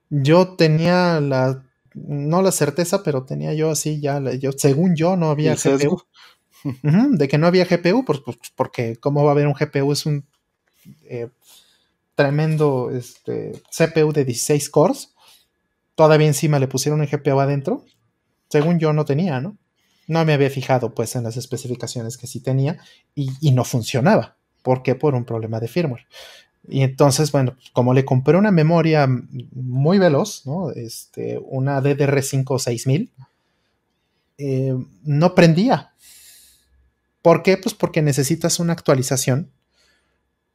Yo tenía la, no la certeza, pero tenía yo así ya, yo, según yo no había GPU. De que no había GPU, pues, pues, porque cómo va a haber un GPU es un... Eh, tremendo este, CPU de 16 cores. Todavía encima le pusieron un GPU adentro. Según yo no tenía, ¿no? No me había fijado pues en las especificaciones que sí tenía y, no funcionaba. ¿Por qué? Por un problema de firmware. Y entonces, bueno, como le compré una memoria muy veloz, ¿no? Este, una DDR5 6000, eh, no prendía. ¿Por qué? Pues porque necesitas una actualización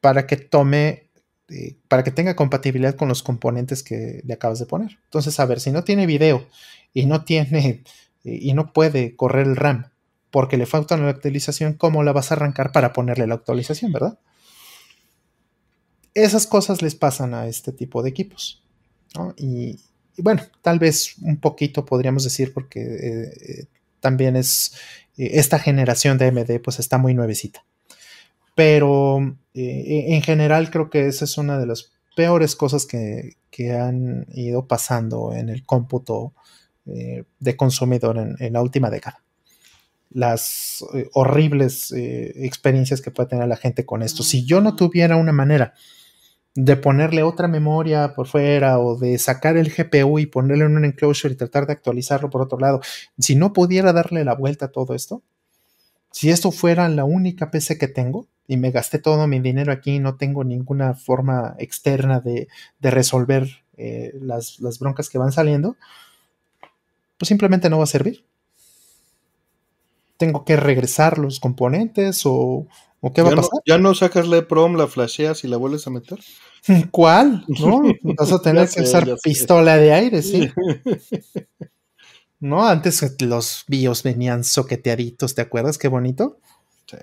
para que tome este, para que tenga compatibilidad con los componentes que le acabas de poner. Entonces, a ver, si no tiene video y no tiene y no puede correr el RAM porque le falta una actualización, ¿cómo la vas a arrancar para ponerle la actualización, verdad? Esas cosas les pasan a este tipo de equipos. Y, bueno, tal vez un poquito podríamos decir porque eh, eh, también es eh, esta generación de AMD pues está muy nuevecita pero eh, en general creo que esa es una de las peores cosas que, han ido pasando en el cómputo eh, de consumidor en, la última década. Las eh, horribles experiencias que puede tener la gente con esto. Si yo no tuviera una manera de ponerle otra memoria por fuera o de sacar el GPU y ponerle en un enclosure y tratar de actualizarlo por otro lado, si no pudiera darle la vuelta a todo esto, si esto fuera la única PC que tengo, y me gasté todo mi dinero aquí, no tengo ninguna forma externa de, resolver eh, las, broncas que van saliendo, pues simplemente no va a servir. Tengo que regresar los componentes o, qué va a pasar. ¿Ya no sacas la prom, la flasheas y la vuelves a meter? ¿Cuál? ¿No? Vas a tener que usar pistola de aire, sí. ¿No? Antes los BIOS venían soqueteaditos, ¿te acuerdas? Qué bonito. Sí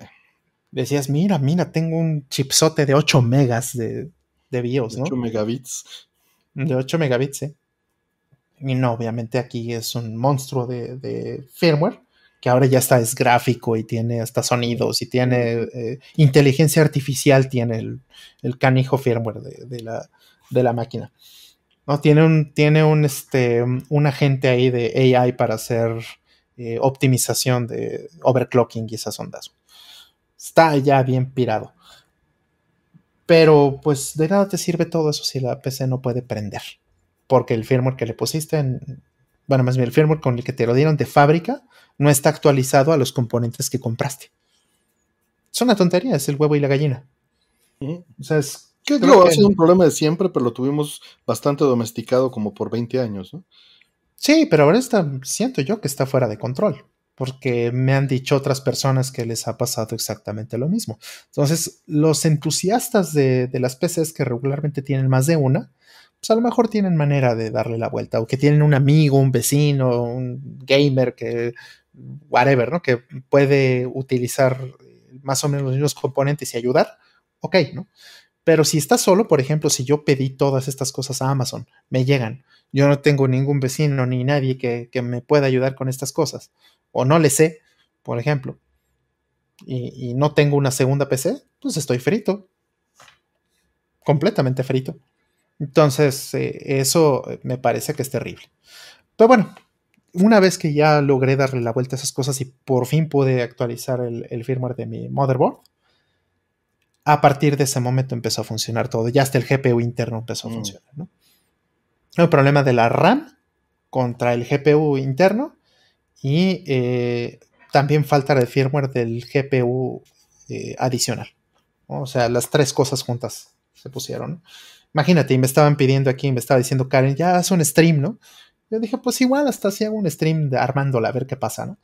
decías, mira, mira, tengo un chipsote de 8 megas de, de BIOS, ¿no? 8 megabits. De 8 megabits, ¿eh? Y no, obviamente aquí es un monstruo de, firmware, que ahora ya está, es gráfico y tiene hasta sonidos y tiene eh, inteligencia artificial, tiene el, canijo firmware de, la, de la máquina. ¿no? Tiene un, tiene un, este, un agente ahí de AI para hacer eh, optimización de overclocking y esas ondas está ya bien pirado. Pero pues de nada te sirve todo eso si la PC no puede prender. Porque el firmware que le pusiste. Bueno, más bien el firmware con el que te lo dieron de fábrica no está actualizado a los componentes que compraste. Es una tontería, es el huevo y la gallina. O sea, es... Creo que ha sido un problema de siempre, pero lo tuvimos bastante domesticado como por 20 años, ¿no? Sí, pero ahora está, siento yo que está fuera de control porque me han dicho otras personas que les ha pasado exactamente lo mismo. Entonces, los entusiastas de, las PCs que regularmente tienen más de una, pues a lo mejor tienen manera de darle la vuelta, o que tienen un amigo, un vecino, un gamer que, whatever, ¿no? Que puede utilizar más o menos los mismos componentes y ayudar, ok, ¿no? Pero si estás solo, por ejemplo, si yo pedí todas estas cosas a Amazon, me llegan, yo no tengo ningún vecino ni nadie que, que me pueda ayudar con estas cosas o no le sé, por ejemplo, y, no tengo una segunda PC, pues estoy frito. Completamente frito. Entonces, eh, eso me parece que es terrible. Pero bueno, una vez que ya logré darle la vuelta a esas cosas y por fin pude actualizar el, firmware de mi motherboard, a partir de ese momento empezó a funcionar todo. Ya hasta el GPU interno empezó a mm. funcionar. ¿no? El problema de la RAM contra el GPU interno y eh, también falta el firmware del GPU eh, adicional. O sea, las tres cosas juntas se pusieron. Imagínate, y me estaban pidiendo aquí, me estaba diciendo Karen, ya haz un stream, ¿no? Yo dije, pues igual hasta si hago un stream de armándola a ver qué pasa, ¿no?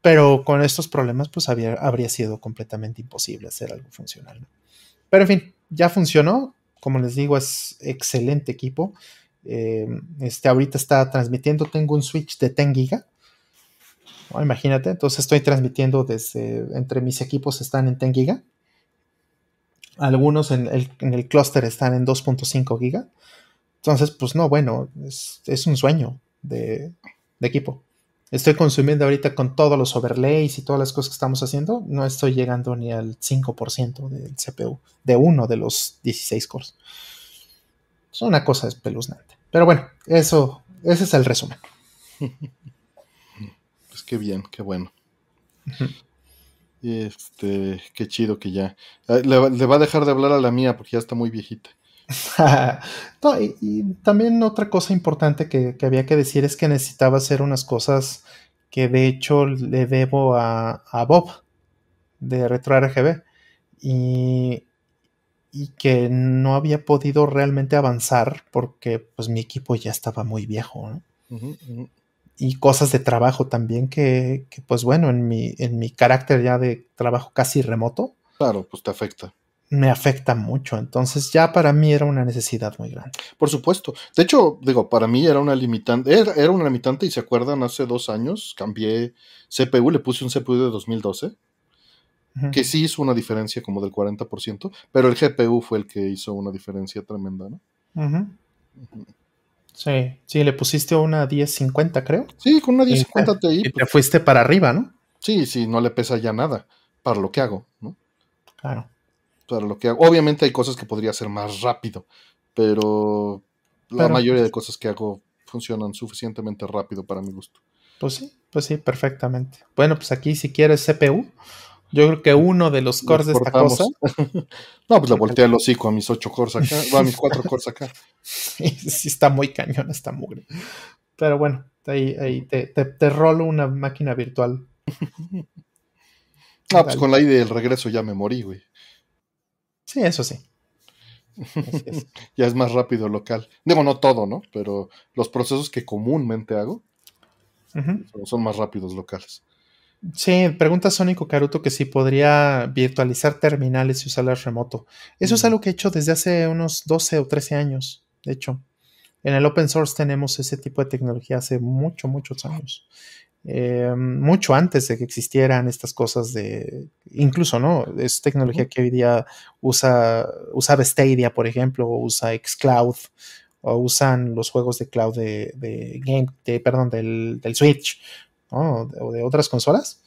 Pero con estos problemas, pues habría sido completamente imposible hacer algo funcional. ¿no? Pero en fin, ya funcionó. Como les digo, es excelente equipo. Eh, este ahorita está transmitiendo. Tengo un switch de 10 giga. imagínate, entonces estoy transmitiendo desde entre mis equipos están en 10 giga. Algunos en el, en el clúster están en 2.5 giga. Entonces, pues no, bueno, es, un sueño de, equipo. Estoy consumiendo ahorita con todos los overlays y todas las cosas que estamos haciendo, no estoy llegando ni al 5% del CPU, de uno de los 16 cores. Es una cosa espeluznante. Pero bueno, eso, ese es el resumen. Pues qué bien, qué bueno. Este, qué chido que ya. Le, le, va a dejar de hablar a la mía porque ya está muy viejita. y, también otra cosa importante que, había que decir es que necesitaba hacer unas cosas que de hecho le debo a, Bob de RetroRGB y, y que no había podido realmente avanzar porque pues mi equipo ya estaba muy viejo. Y cosas de trabajo también que, que, pues bueno, en mi, en mi carácter ya de trabajo casi remoto. Claro, pues te afecta me afecta mucho. Entonces ya para mí era una necesidad muy grande. Por supuesto. De hecho, digo, para mí era una limitante. Era, una limitante y se acuerdan, hace dos años cambié CPU, le puse un CPU de 2012, que sí hizo una diferencia como del 40%, pero el GPU fue el que hizo una diferencia tremenda, ¿no? Sí, sí, le pusiste una 1050, creo. Sí, con una 1050 Ti. Y te pues fuiste para arriba, ¿no? Sí, sí, no le pesa ya nada para lo que hago, ¿no? Claro lo que hago. Obviamente hay cosas que podría hacer más rápido, pero la mayoría de cosas que hago funcionan suficientemente rápido para mi gusto. Pues sí, pues sí, perfectamente. Bueno, pues aquí si quieres CPU, yo creo que uno de los cores de esta cosa. no, pues le volteé el hocico a mis ocho cores acá, va a mis cuatro cores acá. sí, sí, está muy cañón esta mugre. Pero bueno, ahí, ahí te, te, rolo una máquina virtual. Ah, pues con la idea del regreso ya me morí, güey. Sí, eso sí. ya es más rápido local. Digo, no todo, ¿no? Pero los procesos que comúnmente hago son más rápidos locales. Sí, pregunta Sónico Caruto que si podría virtualizar terminales y usarlas remoto. Eso es algo que he hecho desde hace unos 12 o 13 años, de hecho. En el open source tenemos ese tipo de tecnología hace mucho, muchos años. Eh, mucho antes de que existieran estas cosas de, incluso, ¿no? Es tecnología que hoy día usa, usaba Stadia, por ejemplo, o usa Xcloud, o usan los juegos de cloud de, Game, de, perdón, del, Switch, o de otras consolas,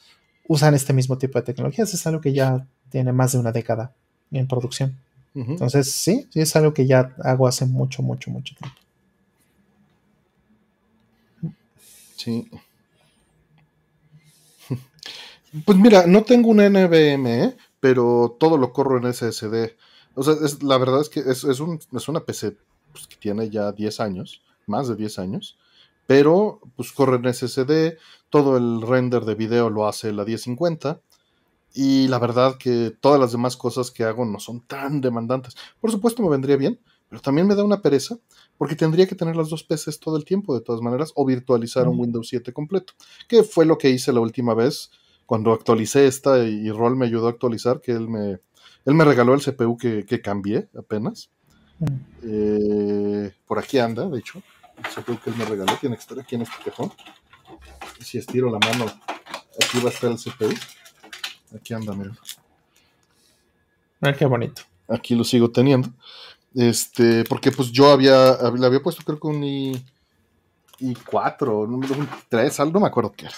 usan este mismo tipo de tecnologías. Es algo que ya tiene más de una década en producción. Entonces, sí, sí, es algo que ya hago hace mucho, mucho, mucho tiempo. Sí. Pues mira, no tengo un NVMe, pero todo lo corro en SSD. O sea, es, la verdad es que es, un, es una PC pues, que tiene ya 10 años, más de 10 años, pero pues corre en SSD, todo el render de video lo hace la 1050 y la verdad que todas las demás cosas que hago no son tan demandantes. Por supuesto me vendría bien, pero también me da una pereza porque tendría que tener las dos PCs todo el tiempo de todas maneras o virtualizar un Windows 7 completo, que fue lo que hice la última vez cuando actualicé esta y, Roll me ayudó a actualizar, que él me, él me regaló el CPU que, que cambié apenas. Mm. Eh, por aquí anda, de hecho. CPU que él me regaló tiene que estar aquí en este cajón. Si estiro la mano, aquí va a estar el CPU. Aquí anda, mira. Ah, qué bonito. Aquí lo sigo teniendo. Este, porque pues yo había, le había puesto creo que un I, I4, un 3, algo, no me acuerdo qué era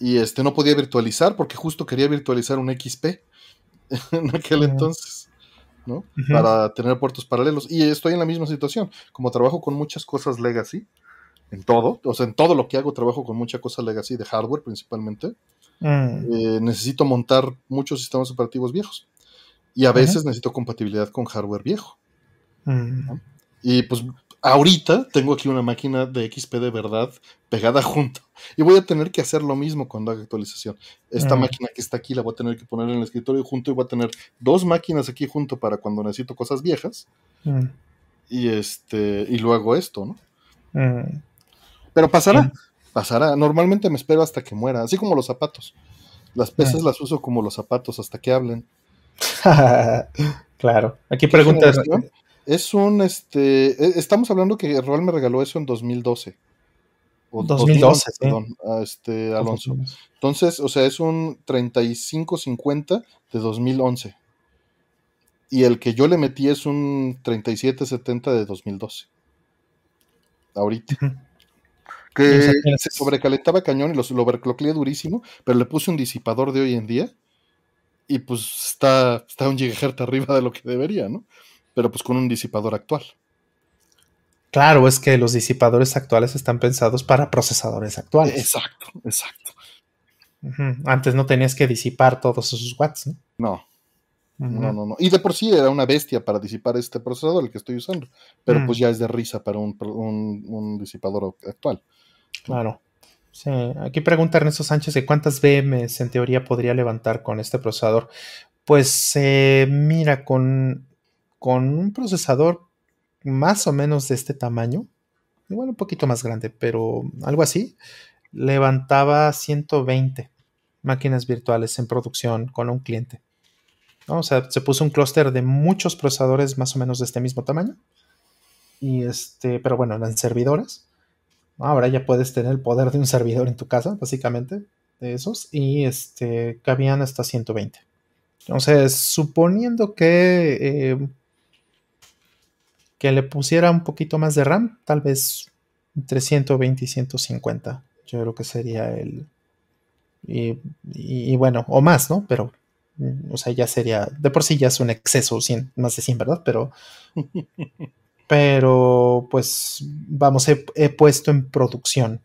Y este no podía virtualizar porque justo quería virtualizar un XP en aquel entonces, ¿no? Para tener puertos paralelos. Y estoy en la misma situación. Como trabajo con muchas cosas legacy, en todo, o sea, en todo lo que hago trabajo con mucha cosa legacy de hardware principalmente. Mm. Eh, necesito montar muchos sistemas operativos viejos. Y a veces necesito compatibilidad con hardware viejo. Mm. Y pues ahorita tengo aquí una máquina de XP de verdad pegada junto. Y voy a tener que hacer lo mismo cuando haga actualización. Esta mm. máquina que está aquí la voy a tener que poner en el escritorio junto y voy a tener dos máquinas aquí junto para cuando necesito cosas viejas. Y este, y luego esto, ¿no? Pero pasará, pasará. Normalmente me espero hasta que muera, así como los zapatos. Las peces las uso como los zapatos hasta que hablen. claro. Aquí preguntas. Es un, este, e, estamos hablando que Roal me regaló eso en 2012. O 2012, perdón, a este Alonso. Entonces, o sea, es un 3550 de 2011. Y el que yo le metí es un 3770 de 2012. Ahorita. Que se sobrecalentaba cañón y lo, overclockeé durísimo, pero le puse un disipador de hoy en día. Y pues está, está un gigahertz arriba de lo que debería, ¿no? Pero pues con un disipador actual. Claro, es que los disipadores actuales están pensados para procesadores actuales. Exacto, exacto. Antes no tenías que disipar todos esos watts, ¿no? No. No, no, no. Y de por sí era una bestia para disipar este procesador, el que estoy usando. Pero mm. pues ya es de risa para un, un disipador actual. Claro. Sí. Aquí pregunta Ernesto Sánchez cuántas VMs en teoría podría levantar con este procesador. Pues eh, mira, con, con un procesador más o menos de este tamaño, igual un poquito más grande, pero algo así, levantaba 120 máquinas virtuales en producción con un cliente. O sea, se puso un clúster de muchos procesadores más o menos de este mismo tamaño. Y este, pero bueno, eran servidores. Ahora ya puedes tener el poder de un servidor en tu casa, básicamente, de esos, y este, cabían hasta 120. Entonces, suponiendo que, eh, que le pusiera un poquito más de RAM, tal vez entre 120 y 150, yo creo que sería el... Y, bueno, o más, ¿no? Pero, o sea, ya sería, de por sí ya es un exceso, más de 100, ¿verdad? Pero... pero pues vamos, he, puesto en producción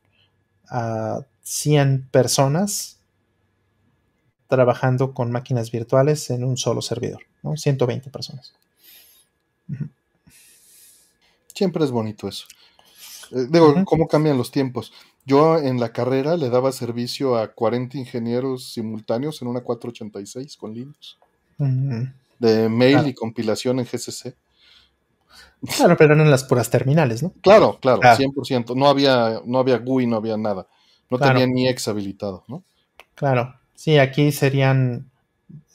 a 100 personas trabajando con máquinas virtuales en un solo servidor, ¿no? 120 personas. Siempre es bonito eso. Eh, digo, ¿cómo cambian los tiempos? Yo en la carrera le daba servicio a 40 ingenieros simultáneos en una 486 con Linux. De mail y compilación en GCC. Claro, pero eran las puras terminales, ¿no? Claro, claro, 100%. No había, no había GUI, no había nada. No tenía ni ex habilitado, ¿no? Claro. Sí, aquí serían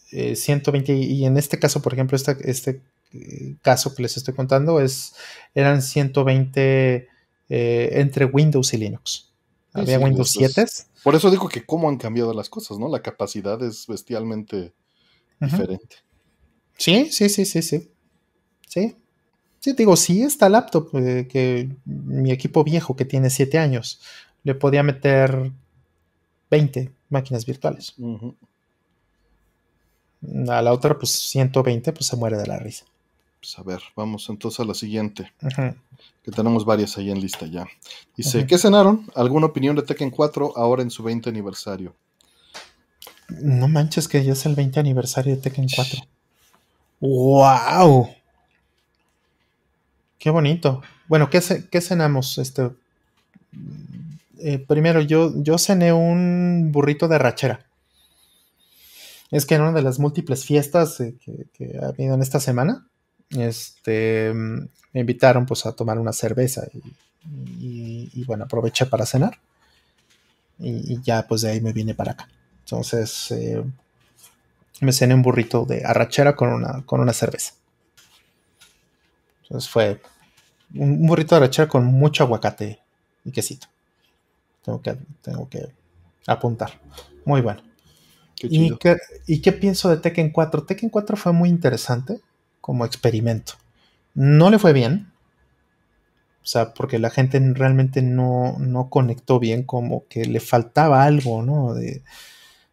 120 eh, y en este caso, por ejemplo, este, este caso que les estoy contando es eran 120 eh, entre Windows y Linux. Había Windows 7. Por eso digo que cómo han cambiado las cosas, ¿no? La capacidad es bestialmente diferente. Sí, sí, sí, sí, sí. Sí, Sí, digo, sí, esta laptop eh, que mi equipo viejo que tiene 7 años le podía meter 20 máquinas virtuales. A la otra, pues 120, pues se muere de la risa. Pues a ver, vamos entonces a la siguiente. Que tenemos varias ahí en lista ya. Dice, ¿qué cenaron? ¿Alguna opinión de Tekken 4 ahora en su 20 aniversario? No manches que ya es el 20 aniversario de Tekken 4. ¡Wow! Qué bonito. Bueno, ¿qué, cenamos? Este, eh, primero, yo, yo cené un burrito de rachera. Es que en una de las múltiples fiestas eh, que, ha habido en esta semana, este, me invitaron pues a tomar una cerveza y, bueno, aproveché para cenar y, ya pues de ahí me vine para acá. Entonces eh, me cené un burrito de arrachera con una, con una cerveza. Entonces fue un burrito de arrachera con mucho aguacate y quesito. Tengo que, tengo que apuntar. Muy bueno. ¿Y, qué, pienso de Tekken 4? Tekken 4 fue muy interesante como experimento. No le fue bien. O sea, porque la gente realmente no, no conectó bien, como que le faltaba algo, ¿no? De,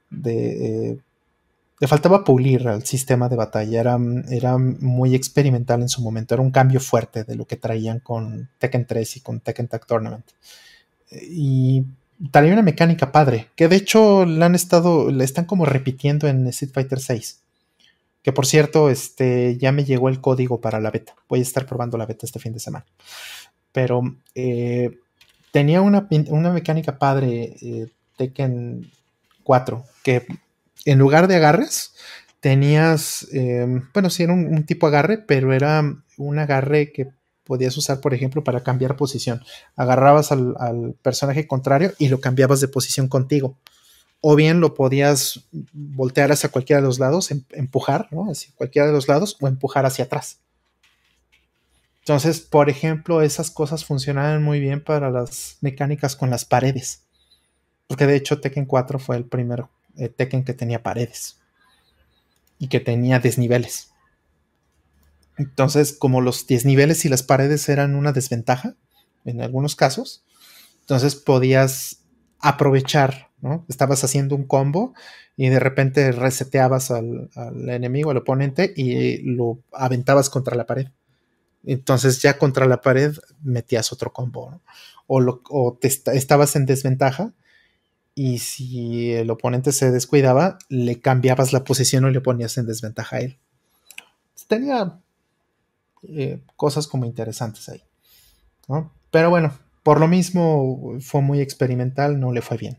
de, le faltaba pulir al sistema de batalla. Era, era muy experimental en su momento. Era un cambio fuerte de lo que traían con Tekken 3 y con Tekken Tag Tournament. Y traía una mecánica padre, que de hecho la han estado, la están como repitiendo en Street Fighter 6. Que por cierto, este, ya me llegó el código para la beta. Voy a estar probando la beta este fin de semana pero eh, tenía una, mecánica padre eh, Tekken 4, que en lugar de agarres, tenías, eh, bueno, sí era un, tipo agarre, pero era un agarre que podías usar, por ejemplo, para cambiar posición. Agarrabas al, personaje contrario y lo cambiabas de posición contigo. O bien lo podías voltear hacia cualquiera de los lados, em, empujar, ¿no? Hacia cualquiera de los lados o empujar hacia atrás. Entonces, por ejemplo, esas cosas funcionaban muy bien para las mecánicas con las paredes. Porque de hecho Tekken 4 fue el primer eh, Tekken que tenía paredes. Y que tenía desniveles. Entonces, como los desniveles y las paredes eran una desventaja, en algunos casos, entonces podías aprovechar, Estabas haciendo un combo y de repente reseteabas al, enemigo, al oponente, y lo aventabas contra la pared. Entonces ya contra la pared metías otro combo, O, te estabas en desventaja y si el oponente se descuidaba, le cambiabas la posición o le ponías en desventaja a él. Tenía eh, cosas como interesantes ahí. Pero bueno, por lo mismo fue muy experimental, no le fue bien.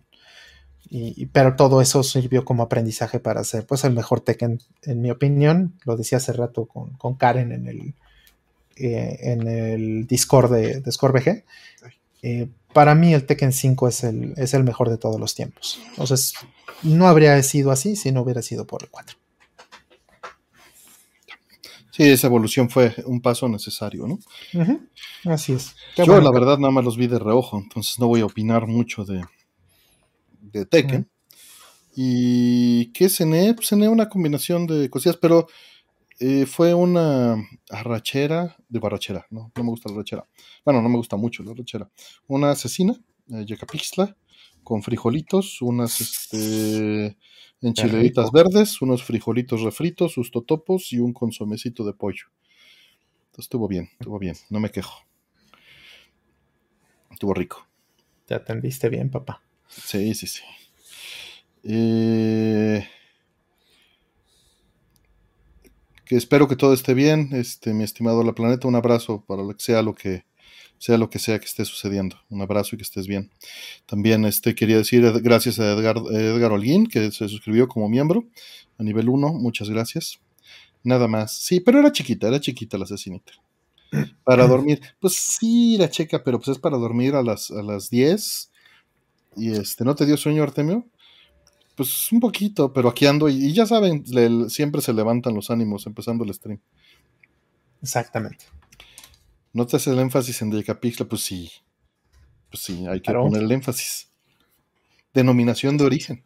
Y, pero todo eso sirvió como aprendizaje para hacer pues el mejor Tekken, en mi opinión. Lo decía hace rato con, con Karen en el, eh, en el Discord de, de ScoreBG. Eh, para mí el Tekken 5 es el, es el mejor de todos los tiempos. Entonces, no habría sido así si no hubiera sido por el 4. Sí, esa evolución fue un paso necesario, ¿no? Así es. Yo, la verdad, nada más los vi de reojo, entonces no voy a opinar mucho de, de Tekken. ¿Y qué cené? Pues cené una combinación de cosillas, pero eh, fue una arrachera, de barrachera, no, no me gusta la arrachera. Bueno, no me gusta mucho la arrachera. Una asesina, eh, con frijolitos, unas este, enchiladitas verdes, unos frijolitos refritos, sus totopos y un consomecito de pollo. Entonces estuvo bien, estuvo bien, no me quejo. Estuvo rico. Te atendiste bien, papá. Sí, sí, sí. Eh, espero que todo esté bien, este, mi estimado La Planeta, un abrazo para lo que sea lo que sea lo que sea que esté sucediendo. Un abrazo y que estés bien. También este, quería decir gracias a Edgar, Edgar Holguín, que se suscribió como miembro a nivel 1. Muchas gracias. Nada más. Sí, pero era chiquita, era chiquita la asesinita. Para dormir. Pues sí, la checa, pero pues es para dormir a las, a las 10. Y este, ¿no te dio sueño, Artemio? Pues un poquito, pero aquí ando y, ya saben, siempre se levantan los ánimos empezando el stream. Exactamente. ¿No te hace el énfasis en Decapixla? Pues sí. Pues sí, hay que poner el énfasis. Denominación de origen.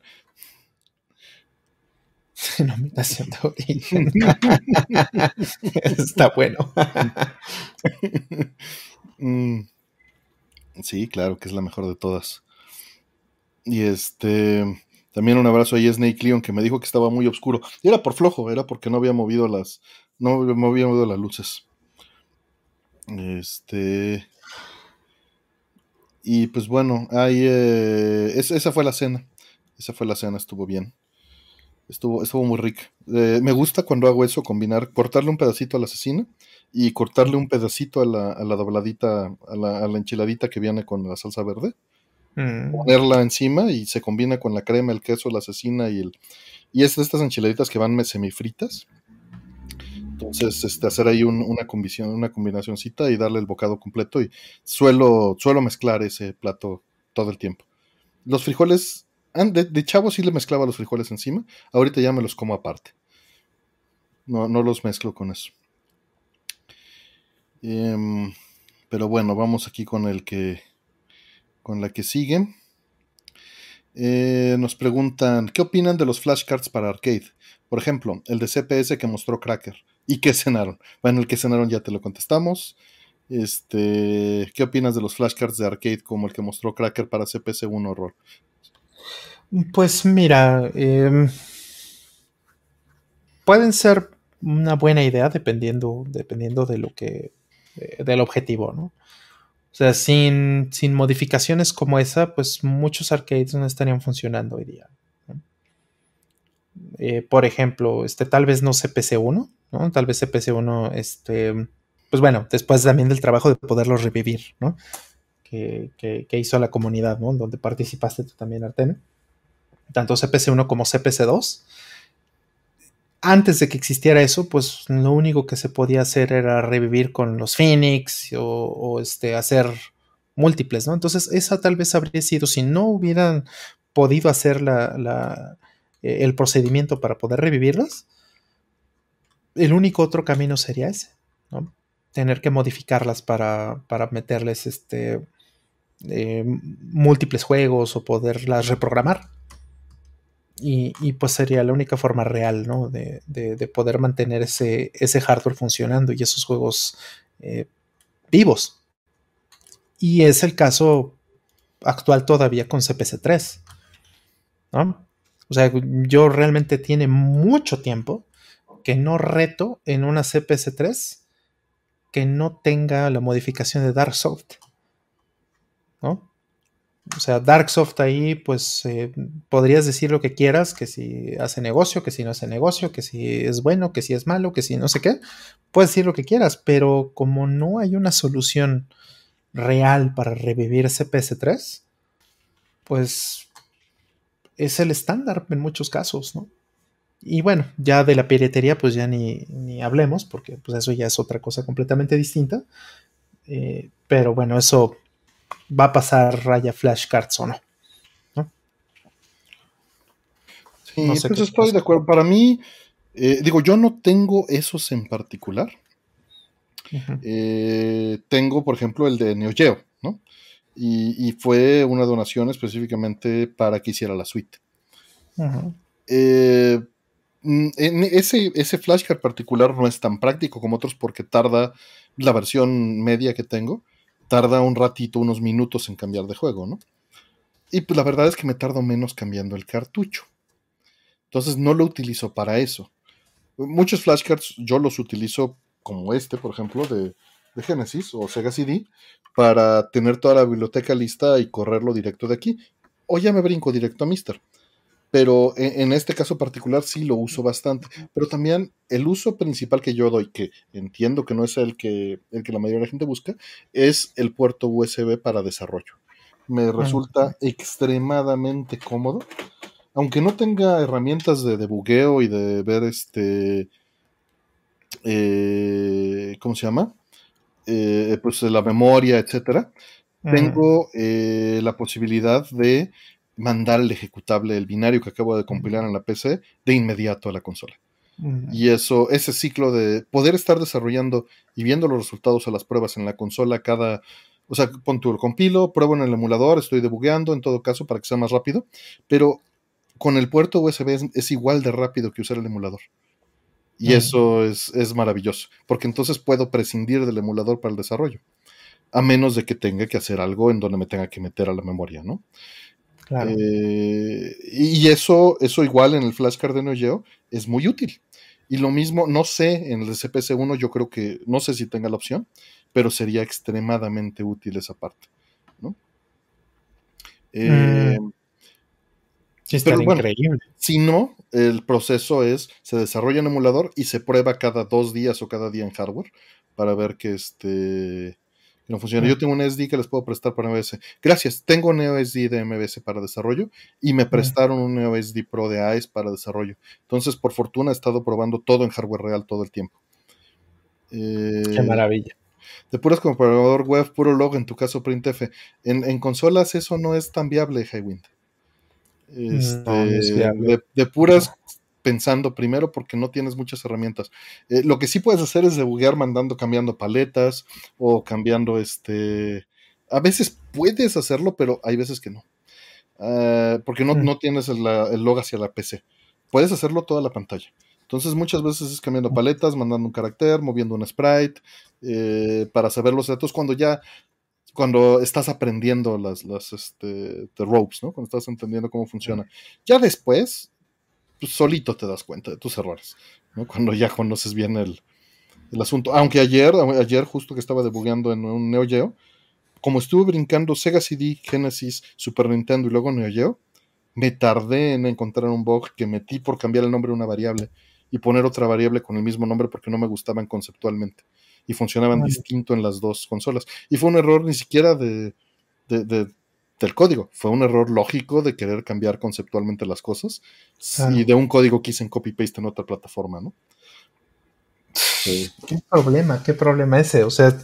Denominación de origen. Está bueno. Mm. sí, claro que es la mejor de todas. Y este. También un abrazo a Snake Leon que me dijo que estaba muy oscuro. Y era por flojo, era porque no había movido las. No había movido las luces. Este. Y pues bueno, ahí. Eh, esa fue la cena. Esa fue la cena, estuvo bien. Estuvo, estuvo muy rica. Eh, me gusta cuando hago eso, combinar, cortarle un pedacito a la asesina y cortarle un pedacito a la, a la dobladita, a la, a la enchiladita que viene con la salsa verde. Mm. ponerla encima y se combina con la crema, el queso, la cecina y el. Y es de estas enchiladitas que van semifritas. Entonces, este, hacer ahí una, combinación, una combinacioncita y darle el bocado completo. Y suelo, suelo mezclar ese plato todo el tiempo. Los frijoles, de, de, chavo sí le mezclaba los frijoles encima. Ahorita ya me los como aparte. No, no los mezclo con eso. Em, pero bueno, vamos aquí con el que con la que sigue. Eh, nos preguntan, ¿qué opinan de los flashcards para arcade? Por ejemplo, el de CPS que mostró Cracker. ¿Y qué cenaron? Bueno, el que cenaron ya te lo contestamos. Este, ¿Qué opinas de los flashcards de arcade como el que mostró Cracker para CPC1 Horror? Pues mira, em, pueden ser una buena idea dependiendo, dependiendo de lo que, del objetivo, ¿no? O sea, sin, sin, modificaciones como esa, pues muchos arcades no estarían funcionando hoy día. Eh, por ejemplo, este, tal vez no CPC1, ¿no? Tal vez CPC1, este, pues bueno, después también del trabajo de poderlo revivir, ¿no? Que, que, hizo la comunidad, ¿no? Donde participaste tú también, Arteme. Tanto CPC1 como CPC2 antes de que existiera eso, pues lo único que se podía hacer era revivir con los Phoenix o, este, hacer múltiples, ¿no? Entonces, esa tal vez habría sido, si no hubieran podido hacer eh, el procedimiento para poder revivirlas, el único otro camino sería ese, ¿no? Tener que modificarlas para, para meterles este, eh, múltiples juegos o poderlas reprogramar. Y, pues sería la única forma real, ¿no? De, poder mantener ese, hardware funcionando y esos juegos eh, vivos. Y es el caso actual todavía con CPC 3. ¿no? O sea, yo realmente tiene mucho tiempo que no reto en una CPC 3 que no tenga la modificación de Darksoft. ¿no? O sea, Darksoft ahí, pues eh, podrías decir lo que quieras, que si hace negocio, que si no hace negocio, que si es bueno, que si es malo, que si no sé qué. Puedes decir lo que quieras, pero como no hay una solución real para revivir CPS3, pues es el estándar en muchos casos, ¿no? Y bueno, ya de la piratería, pues ya ni, ni hablemos, porque pues eso ya es otra cosa completamente distinta. Eh, pero bueno, eso va a pasar raya flashcards o no. Sí, pues estoy de acuerdo. Para mí, eh, digo, yo no tengo esos en particular. Eh, tengo, por ejemplo, el de Neo Geo, ¿no? Y, fue una donación específicamente para que hiciera la suite. Eh, mm, ese, ese flashcard particular no es tan práctico como otros porque tarda la versión media que tengo tarda un ratito, unos minutos en cambiar de juego, ¿no? Y pues la verdad es que me tardo menos cambiando el cartucho. Entonces no lo utilizo para eso. Muchos flashcards yo los utilizo como este, por ejemplo, de, de Genesis o Sega CD, para tener toda la biblioteca lista y correrlo directo de aquí. O ya me brinco directo a Mister pero en, este caso particular sí lo uso bastante. Pero también el uso principal que yo doy, que entiendo que no es el que, el que la mayoría de la gente busca, es el puerto USB para desarrollo. Me resulta extremadamente cómodo. Aunque no tenga herramientas de debugueo y de ver este. Eh, ¿Cómo se llama? Eh, pues la memoria, etcétera. Tengo eh, la posibilidad de mandar el ejecutable, el binario que acabo de compilar en la PC, de inmediato a la consola. Y eso, ese ciclo de poder estar desarrollando y viendo los resultados a las pruebas en la consola cada, o sea, pon tu compilo, pruebo en el emulador, estoy debugueando en todo caso para que sea más rápido, pero con el puerto USB es, igual de rápido que usar el emulador. Y eso es, es, maravilloso, porque entonces puedo prescindir del emulador para el desarrollo, a menos de que tenga que hacer algo en donde me tenga que meter a la memoria, ¿no? Eh, y eso, eso igual en el flashcard de Neo Geo es muy útil. Y lo mismo, no sé, en el CPC1 yo creo que, no sé si tenga la opción, pero sería extremadamente útil esa parte. ¿no? Eh, mm. sí, pero increíble. Si no, el proceso es, se desarrolla en emulador y se prueba cada dos días o cada día en hardware para ver que este no funciona. Yo tengo un SD que les puedo prestar para MBS. Gracias, tengo un SD de MBS para desarrollo y me prestaron un SD Pro de AES para desarrollo. Entonces, por fortuna, he estado probando todo en hardware real todo el tiempo. Qué eh, maravilla. De puras como programador web, puro log, en tu caso printf. En, en consolas eso no es tan viable, Highwind. Este, de, puras pensando primero porque no tienes muchas herramientas. Eh, lo que sí puedes hacer es debuguear mandando, cambiando paletas o cambiando este... A veces puedes hacerlo, pero hay veces que no. Ah, porque no, mm. no tienes el, log hacia la PC. Puedes hacerlo toda la pantalla. Entonces muchas veces es cambiando paletas, mandando un carácter, moviendo un sprite, eh, para saber los datos cuando ya, cuando estás aprendiendo las, las este, ropes, ¿no? Cuando estás entendiendo cómo funciona. Ya después, pues, solito te das cuenta de tus errores, ¿no? Cuando ya conoces bien el, el asunto. Aunque ayer, ayer justo que estaba debugueando en un Neo Geo, como estuve brincando Sega CD, Genesis, Super Nintendo y luego Neo Geo, me tardé en encontrar un bug que metí por cambiar el nombre de una variable y poner otra variable con el mismo nombre porque no me gustaban conceptualmente y funcionaban distinto en las dos consolas. Y fue un error ni siquiera de, del código, fue un error lógico de querer cambiar conceptualmente las cosas y de un código que hice en copy-paste en otra plataforma, ¿no? ¿Qué problema? ¿Qué problema ese? O sea,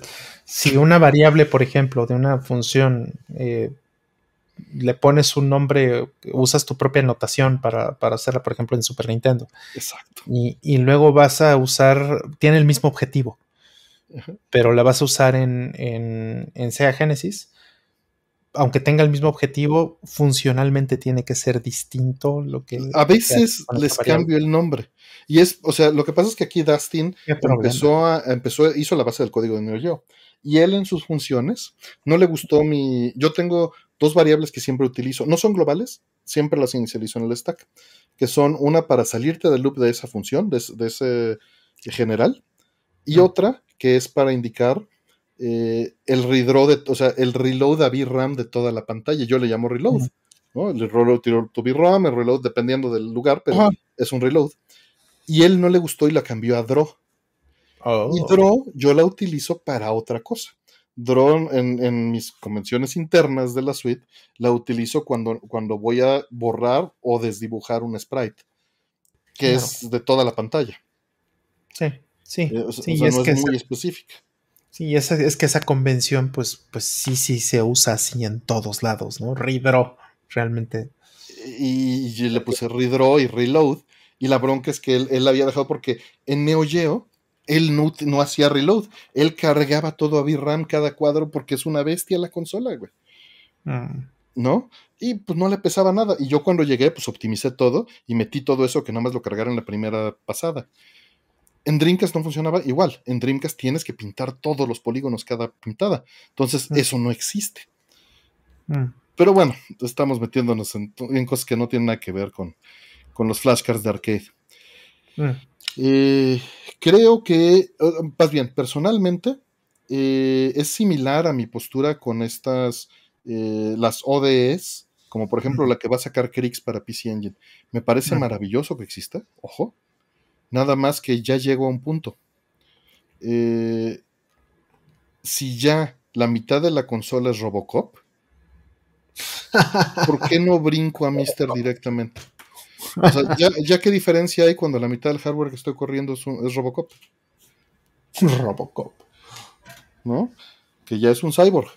si una variable, por ejemplo, de una función, eh, le pones un nombre, usas tu propia notación para, hacerla, por ejemplo, en Super Nintendo. Exacto. Y, luego vas a usar, tiene el mismo objetivo, pero la vas a usar en, en, Sega Genesis. Aunque tenga el mismo objetivo, funcionalmente tiene que ser distinto lo que. A veces les cambio el nombre. Y es, o sea, lo que pasa es que aquí Dustin empezó, a, empezó, hizo la base del código de Neo Geo. Y él en sus funciones no le gustó mi. Yo tengo dos variables que siempre utilizo. No son globales, siempre las inicializo en el stack. Que son una para salirte del loop de esa función, de, ese general. Y otra que es para indicar eh, el redraw de, o sea, el reload a VRAM de toda la pantalla. Yo le llamo reload. ¿no? El reload to VRAM, el reload dependiendo del lugar, pero es un reload y él no le gustó y la cambió a Draw. Y oh. Draw yo la utilizo para otra cosa. Draw en, mis convenciones internas de la suite la utilizo cuando, cuando voy a borrar o desdibujar un sprite, que es de toda la pantalla. Sí, sí. Eh, sí no es, muy específica. Sí, es, es que esa convención, pues, pues sí, sí se usa así en todos lados, ¿no? Redraw, realmente. Y, y le puse redraw y reload y la bronca es que él, él había dejado porque en Neo Geo él no, no, hacía reload. Él cargaba todo a VRAM cada cuadro porque es una bestia la consola, güey. Mm. ¿No? Y pues no le pesaba nada. Y yo cuando llegué, pues optimicé todo y metí todo eso que nada más lo cargara en la primera pasada. En Dreamcast no funcionaba igual. En Dreamcast tienes que pintar todos los polígonos cada pintada. Entonces, mm. eso no existe. Mm. Pero bueno, estamos metiéndonos en, cosas que no tienen nada que ver con, con los flashcards de arcade. Mm. Eh, creo que, eh, más bien, personalmente, eh, es similar a mi postura con estas, las ODEs, como por ejemplo la que va a sacar Krix para PC Engine. Me parece maravilloso que exista, ojo. Nada más que ya llego a un punto. si ya la mitad de la consola es Robocop, ¿por qué no brinco a Mister directamente? O sea, ya, qué diferencia hay cuando la mitad del hardware que estoy corriendo es, Robocop. Robocop. ¿No? Que ya es un cyborg.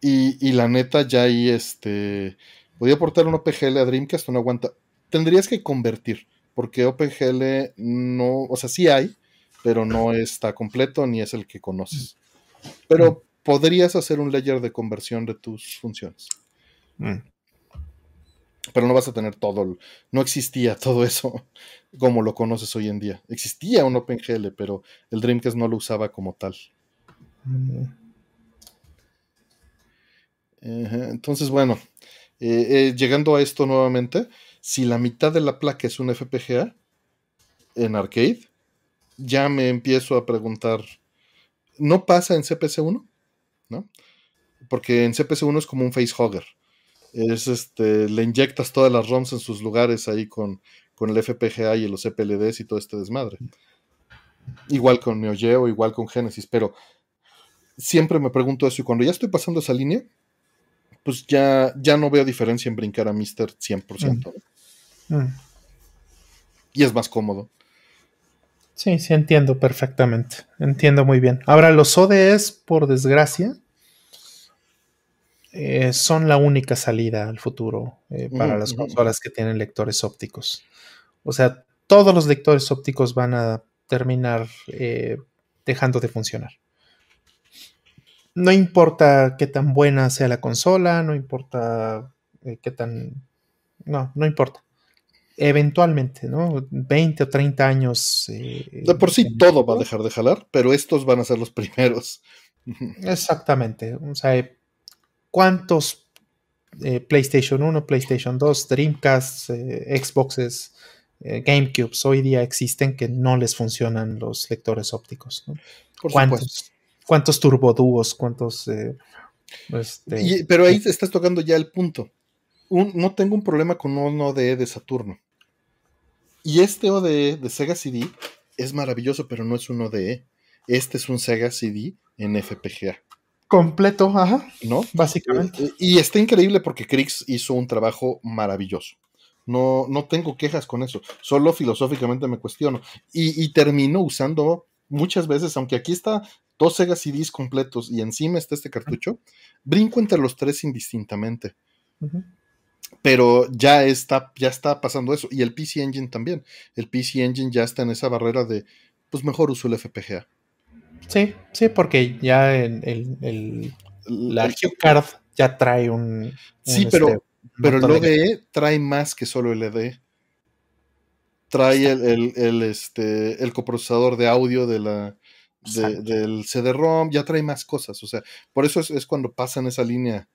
Y, la neta, ya ahí este. Podía aportar un OpenGL a Dreamcast, no aguanta. Tendrías que convertir, porque OpenGL no. O sea, sí hay, pero no está completo ni es el que conoces. Pero podrías hacer un layer de conversión de tus funciones. Mm pero no vas a tener todo, no existía todo eso como lo conoces hoy en día. Existía un OpenGL, pero el Dreamcast no lo usaba como tal. Entonces, bueno, eh, eh, llegando a esto nuevamente, si la mitad de la placa es un FPGA en arcade, ya me empiezo a preguntar, ¿no pasa en CPC1? ¿No? Porque en CPC1 es como un facehugger es este, le inyectas todas las ROMs en sus lugares ahí con, con el FPGA y los CPLDs y todo este desmadre. Igual con Neo Geo, igual con Genesis, pero siempre me pregunto eso y cuando ya estoy pasando esa línea, pues ya, ya no veo diferencia en brincar a Mister 100%. Mm. Mm. Y es más cómodo. Sí, sí, entiendo perfectamente. Entiendo muy bien. Ahora, los ODS, por desgracia, eh, son la única salida al futuro eh, para las consolas que tienen lectores ópticos. O sea, todos los lectores ópticos van a terminar eh, dejando de funcionar. No importa qué tan buena sea la consola, no importa qué tan... No, no importa. Eventualmente, ¿no? 20 o 30 años. Eh, de por sí todo va a dejar de jalar, pero estos van a ser los primeros. Exactamente. O sea, ¿cuántos eh, PlayStation 1, PlayStation 2, Dreamcast, eh, Xboxes, GameCubes hoy día existen que no les funcionan los lectores ópticos? ¿Cuántos, ¿Cuántos turbodúos? ¿Cuántos... Este, pero ahí estás tocando ya el punto. No tengo un problema con un ODE de Saturno. Y este ODE de Sega CD es maravilloso, pero no es un ODE. Este es un Sega CD en FPGA. Completo, ajá. ¿No? Básicamente. Eh, eh, y está increíble porque Krix hizo un trabajo maravilloso. No, no tengo quejas con eso. Solo filosóficamente me cuestiono. Y, termino usando muchas veces, aunque aquí está dos Sega CDs completos y encima está este cartucho, brinco entre los tres indistintamente pero ya está, ya está pasando eso. Y el PC Engine también. El PC Engine ya está en esa barrera de, pues mejor uso el FPGA. Sí, sí, porque ya el, el, la Card ya trae un... sí, pero, este, pero el ODE trae más que solo el EDE. Trae el, el, este, el coprocesador de audio de la, del CD-ROM, ya trae más cosas. O sea, por eso es, es cuando pasan esa línea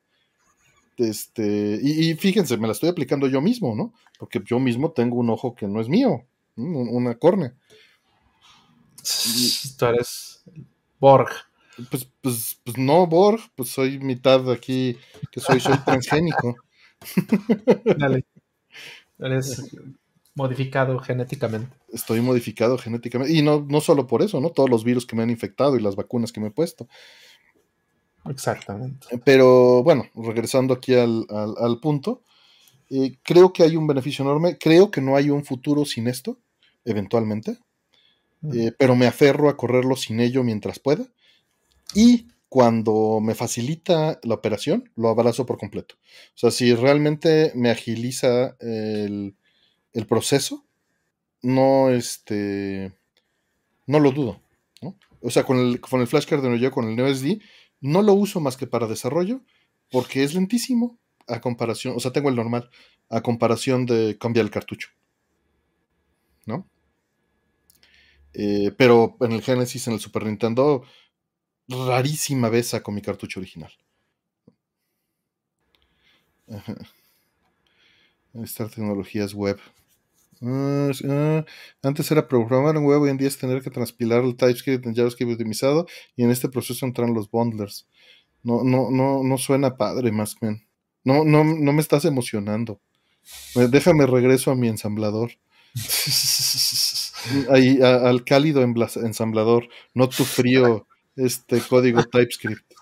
este, y, fíjense, me la estoy aplicando yo mismo, ¿no? Porque yo mismo tengo un ojo que no es mío, una córnea. Tú eres Borg. Pues, pues, pues no, Borg, pues soy mitad aquí, que soy, soy transgénico. Dale. Eres modificado genéticamente. Estoy modificado genéticamente. Y no, no solo por eso, ¿no? Todos los virus que me han infectado y las vacunas que me he puesto. Exactamente. Pero bueno, regresando aquí al, punto, eh, creo que hay un beneficio enorme. Creo que no hay un futuro sin esto, eventualmente. Eh, pero me aferro a correrlo sin ello mientras pueda. Y cuando me facilita la operación, lo abrazo por completo. O sea, si realmente me agiliza el, proceso, no, este, no lo dudo. O sea, con el, con el flashcard de yo, con el NeoSD, no lo uso más que para desarrollo porque es lentísimo a comparación, o sea, tengo el normal, a comparación de cambiar el cartucho. ¿No? Eh, pero en el Genesis, en el Super Nintendo, rarísima vez con mi cartucho original. Estas tecnologías web. Ah, ah, antes era programar en web, hoy en día es tener que transpilar el TypeScript en JavaScript optimizado y en este proceso entran los bundlers. No, no, no, no suena padre, Maskman. No, no, no me estás emocionando. Déjame regreso a mi ensamblador. Ahí, al cálido ensamblador, no tu frío este código TypeScript.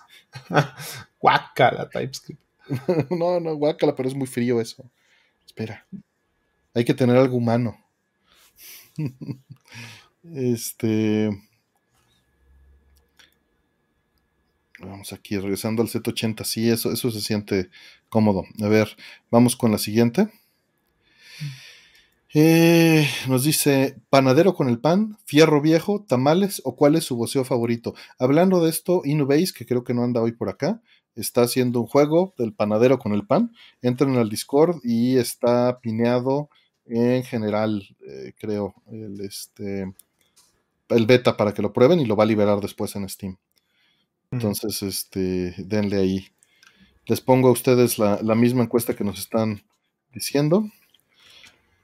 guácala, TypeScript. no, no, guácala, pero es muy frío eso. Espera. Hay que tener algo humano. este. Vamos aquí, regresando al Z80. Sí, eso, eso se siente cómodo. A ver, vamos con la siguiente. Eh, nos dice, panadero con el pan, fierro viejo, tamales o cuál es su voceo favorito. Hablando de esto, Inubase, que creo que no anda hoy por acá, está haciendo un juego del panadero con el pan. Entren al Discord y está pineado en general, eh, creo, el, este, el beta para que lo prueben y lo va a liberar después en Steam. Entonces, este, denle ahí. Les pongo a ustedes la, misma encuesta que nos están diciendo.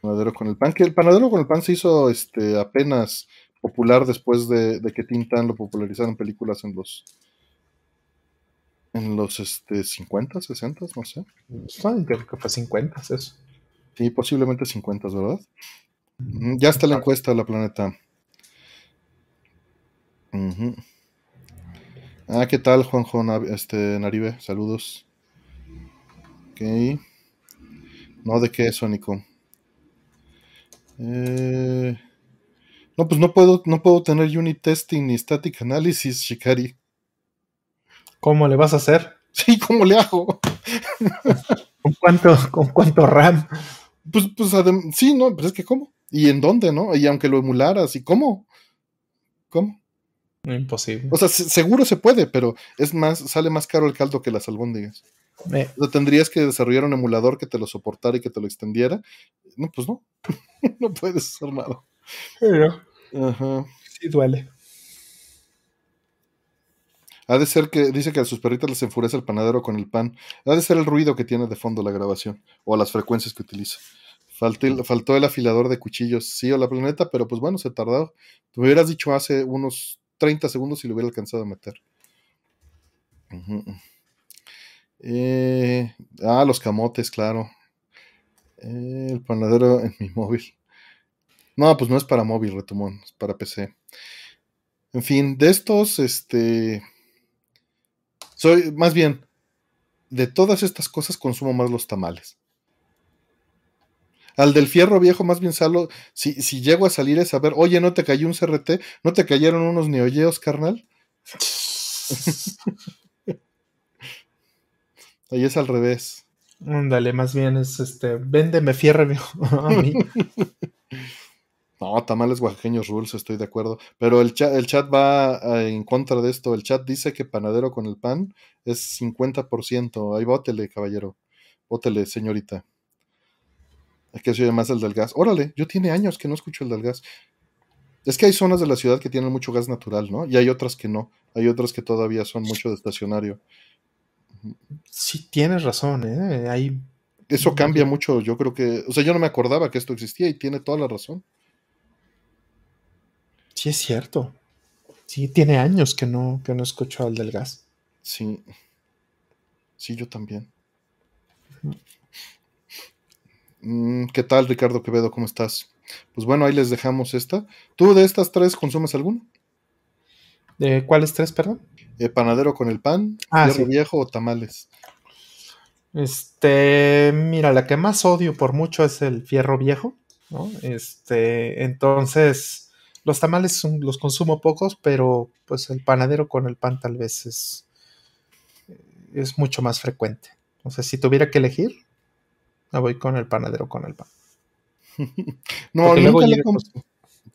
Panadero con el pan, que el panadero con el pan se hizo este, apenas popular después de, que Tintan lo popularizaron películas en los en los este, 50, 60, no sé. Creo que fue 50, eso. Sí, posiblemente 50, ¿verdad? Ya está la encuesta de la planeta. Ah, ¿qué tal, Juanjo este, Naribe? Saludos. Ok. No, ¿de qué, Sónico? Eh... No, pues no puedo, no puedo tener unit testing ni static analysis, Shikari. ¿Cómo le vas a hacer? Sí, ¿cómo le hago? ¿Con cuánto, con cuánto RAM? Pues, pues sí, no, pero es que ¿cómo? ¿Y en dónde, no? Y aunque lo emularas, ¿y cómo? ¿Cómo? Imposible. O sea, seguro se puede, pero es más, sale más caro el caldo que las albóndigas. Eh. O sea, tendrías que desarrollar un emulador que te lo soportara y que te lo extendiera. No, pues no. no puedes hacer nada. Pero, Ajá. Sí duele. Ha de ser que dice que a sus perritas les enfurece el panadero con el pan. Ha de ser el ruido que tiene de fondo la grabación o las frecuencias que utiliza. faltó el afilador de cuchillos, sí, o la planeta, pero pues bueno, se tardó. Te hubieras dicho hace unos 30 segundos y lo hubiera alcanzado a meter. Eh, ah, los camotes, claro. Eh, el panadero en mi móvil. No, pues no es para móvil, Retumón, es para PC. En fin, de estos, este. Soy, más bien, de todas estas cosas consumo más los tamales. Al del fierro viejo, más bien salo, si, si llego a salir es a ver, oye, ¿no te cayó un CRT? ¿No te cayeron unos neoyeos, carnal? Ahí es al revés. Ándale, más bien es este, véndeme fierro viejo a mí. No, tamales oaxaqueños rules, estoy de acuerdo. Pero el chat, el chat va eh, en contra de esto. El chat dice que panadero con el pan es 50%. Ahí bótele, caballero. Bótele, señorita. Que se oye más el del gas. Órale, yo tiene años que no escucho el del gas. Es que hay zonas de la ciudad que tienen mucho gas natural, ¿no? Y hay otras que no. Hay otras que todavía son mucho de estacionario. Sí, tienes razón, ¿eh? Hay... Eso cambia mucho, yo creo que... O sea, yo no me acordaba que esto existía y tiene toda la razón. Sí, es cierto. Sí, tiene años que no, que no escucho al del gas. Sí. Sí, yo también. Mm, ¿Qué tal, Ricardo Quevedo? ¿Cómo estás? Pues bueno, ahí les dejamos esta. ¿Tú de estas tres consumes alguno? ¿De cuáles tres, perdón? Eh, panadero con el pan, ah, viejo o tamales. Este, mira, la que más odio por mucho es el fierro viejo, ¿no? Este, entonces, los tamales los consumo pocos, pero pues el panadero con el pan tal vez es, es mucho más frecuente. O sea, si tuviera que elegir, me voy con el panadero con el pan. no, luego con,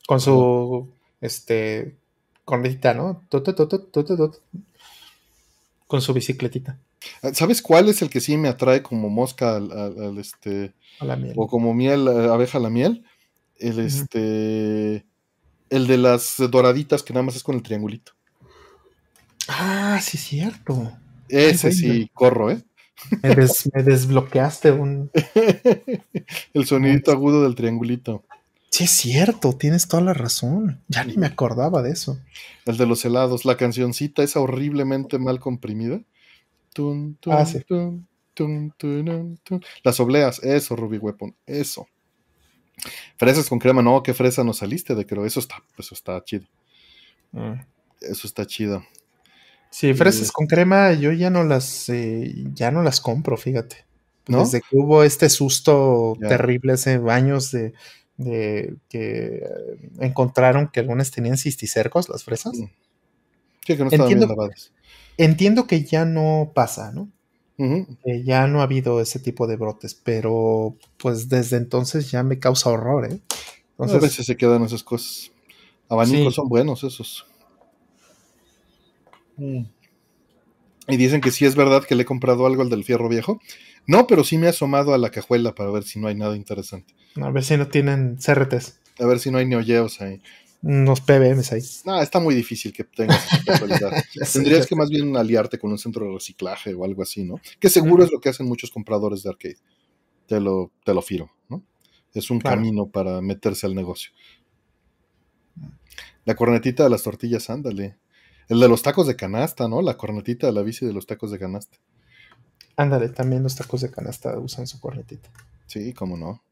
con, su este cornetita, ¿no? Con su bicicletita. ¿Sabes cuál es el que sí me atrae como mosca al, este a la miel. o como miel abeja a la miel? El este el de las doraditas que nada más es con el triangulito. Ah, sí, cierto. Ese sí, corro, ¿eh? Me, desbloqueaste un. el sonidito agudo del triangulito. Sí, es cierto, tienes toda la razón. Ya ni me acordaba de eso. El de los helados, la cancioncita esa horriblemente mal comprimida. ah, sí. Las obleas, eso, Ruby Weapon, eso. Fresas con crema, no, qué fresa no saliste de creo. Eso está, eso está chido. Mm. Eso está chido. Sí, fresas con crema, yo ya no las, eh, ya no las compro, fíjate. Desde que hubo este susto terrible hace años de, de que encontraron que algunas tenían cisticercos, las fresas. Sí, que no estaban entiendo, bien lavadas. Entiendo que ya no pasa, ¿no? Ya no ha habido ese tipo de brotes, pero pues desde entonces ya me causa horror, ¿eh? Entonces, a veces se quedan esas cosas. Abanicos son buenos esos. Mm. Y dicen que sí es verdad que le he comprado algo al del fierro viejo. No, pero sí me he asomado a la cajuela para ver si no hay nada interesante. A ver si no tienen CRTs. A ver si no hay neoyeos ahí unos PBMs ahí. No, está muy difícil que tengas esa Tendrías que más bien aliarte con un centro de reciclaje o algo así, ¿no? Que seguro es lo que hacen muchos compradores de arcade. Te lo, te lo firo, ¿no? Es un camino para meterse al negocio. La cornetita de las tortillas, ándale. El de los tacos de canasta, ¿no? La cornetita de la bici de los tacos de canasta. Ándale, también los tacos de canasta usan su cornetita. Sí, cómo no.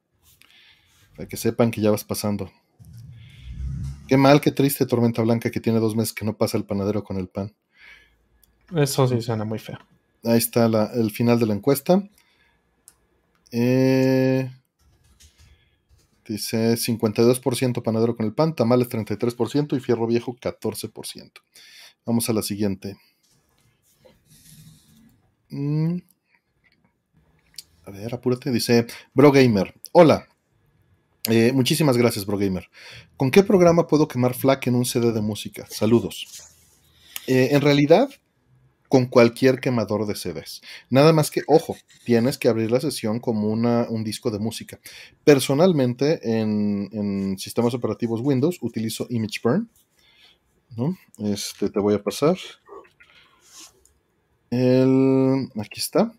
Para que sepan que ya vas pasando. Qué mal, qué triste Tormenta Blanca que tiene dos meses que no pasa el panadero con el pan. Eso sí suena muy feo. Ahí está el final de la encuesta. Eh, dice 52% panadero con el pan, tamales 33% y fierro viejo 14%. Vamos a la siguiente. Mm. A ver, apúrate. Dice Bro Gamer. Hola, eh, muchísimas gracias, BroGamer. ¿Con qué programa puedo quemar FLAC en un CD de música? Saludos. Eh, en realidad, con cualquier quemador de CDs. Nada más que, ojo, tienes que abrir la sesión como una, un disco de música. Personalmente, en, sistemas operativos Windows, utilizo Image Burn. ¿no? Este, te voy a pasar. El, aquí está.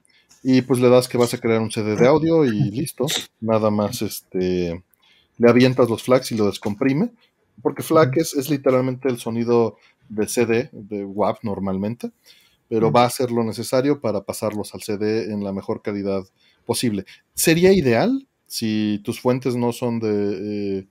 Y pues le das que vas a crear un CD de audio y listo. Nada más este, le avientas los flags y lo descomprime. Porque FLAC es, es literalmente el sonido de CD, de WAV normalmente pero va a ser lo necesario para pasarlos al CD en la mejor calidad posible. Sería ideal si tus fuentes no son de, eh,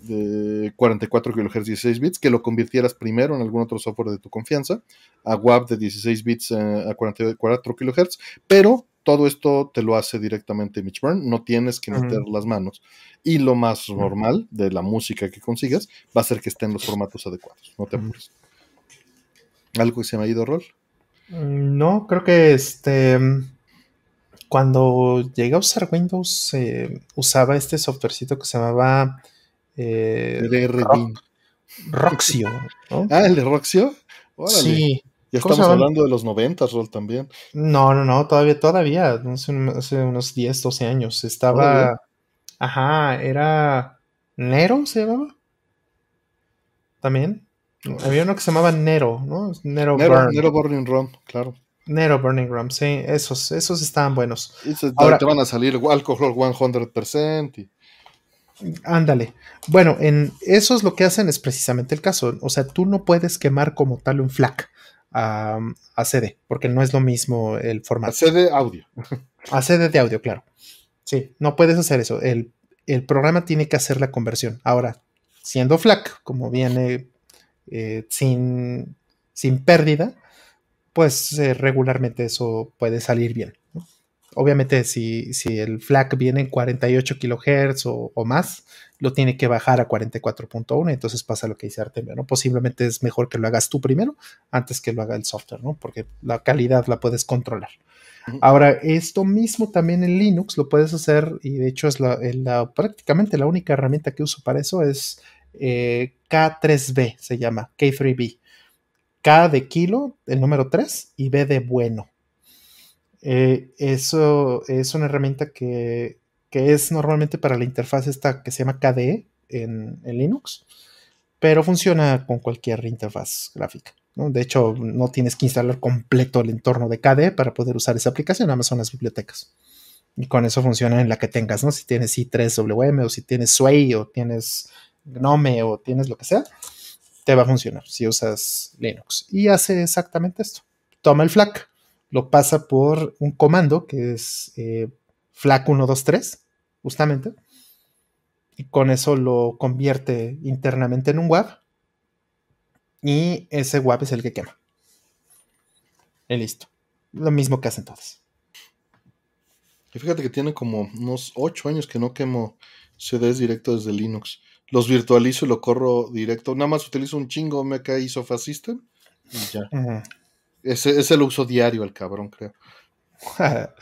de 44 kHz 16 bits, que lo convirtieras primero en algún otro software de tu confianza a WAV de 16 bits eh, a 44 kHz, pero todo esto te lo hace directamente Burn, no tienes que meter las manos. Y lo más normal de la música que consigas va a ser que esté en los formatos adecuados, no te apures. ¿Algo que se me ha ido, Rol? Mm, no, creo que este. Cuando llegué a usar Windows, eh, usaba este softwarecito que se llamaba. Eh, Roxio. Ah, el de Roxio. Sí. Ya estamos hablando de los 90, Rol, también. No, no, no, todavía, todavía, hace, unos 10, 12 años. Estaba. Ajá, era. ¿Nero se llamaba? También. Había uno que se llamaba Nero, ¿no? Nero, Nero, Burning Rum, claro. Nero Burning Rum, sí, esos, esos estaban buenos. Ahora, te van a salir alcohol 100%. Ándale. Bueno, en eso es lo que hacen, es precisamente el caso. O sea, tú no puedes quemar como tal un FLAC a, CD, porque no es lo mismo el formato. A CD audio. A CD de audio, claro. Sí, no puedes hacer eso. El, el programa tiene que hacer la conversión. Ahora, siendo FLAC, como viene eh, sin, sin, pérdida, pues eh, regularmente eso puede salir bien. Obviamente si, si, el FLAC viene en 48 kHz o, más, lo tiene que bajar a 44.1, entonces pasa lo que dice Artemio, ¿no? Posiblemente es mejor que lo hagas tú primero antes que lo haga el software, ¿no? Porque la calidad la puedes controlar. Ahora, esto mismo también en Linux lo puedes hacer y de hecho es la, prácticamente la única herramienta que uso para eso es eh, K3B, se llama, K3B. K de kilo, el número 3, y B de bueno. Eh, eso es una herramienta que, es normalmente para la interfaz esta que se llama KDE en, Linux, pero funciona con cualquier interfaz gráfica. De hecho, no tienes que instalar completo el entorno de KDE para poder usar esa aplicación, nada son las bibliotecas. Y con eso funciona en la que tengas, ¿no? Si tienes i3WM o si tienes Sway o tienes Gnome o tienes lo que sea, te va a funcionar si usas Linux. Y hace exactamente esto. Toma el FLAC, lo pasa por un comando que es eh, FLAC123, justamente. Y con eso lo convierte internamente en un WAV. Y ese WAV es el que quema. Y listo. Lo mismo que hacen todos. Y fíjate que tiene como unos 8 años que no quemo CDs directo desde Linux los virtualizo y lo corro directo. Nada más utilizo un chingo MK y Sofa System y ya. Ese, ese, lo uso diario el cabrón, creo.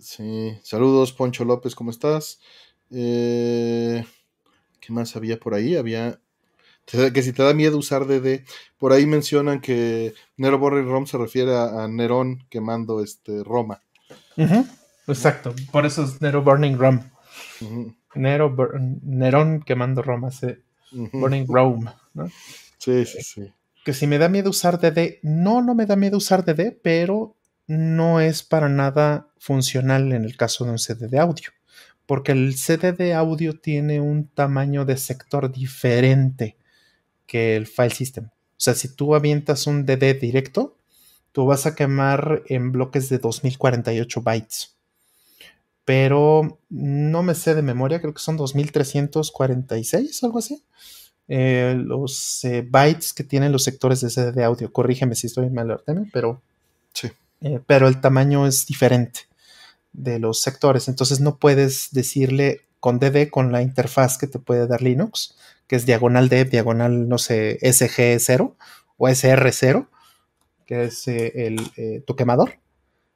sí, saludos Poncho López, ¿cómo estás? Eh, ¿Qué más había por ahí? Había que si te da miedo usar DD, por ahí mencionan que Nero Burning Rom se refiere a, Nerón quemando este Roma. Exacto, por eso es Nero Burning Rom. Nero, Nerón quemando Roma, Burning Rome, ¿no? Sí, sí, sí. Que si me da miedo usar DD, no, no me da miedo usar DD, pero no es para nada funcional en el caso de un CD de audio, porque el CD de audio tiene un tamaño de sector diferente que el file system. O sea, si tú avientas un DD directo, tú vas a quemar en bloques de 2048 bytes pero no me sé de memoria, creo que son 2346, algo así. Eh, los eh, bytes que tienen los sectores de CD de audio. Corrígeme si estoy mal, Artemio, pero, sí. Eh, pero el tamaño es diferente de los sectores. Entonces no puedes decirle con DD, con la interfaz que te puede dar Linux, que es diagonal D, diagonal, no sé, SG0 o SR0, que es el, tu quemador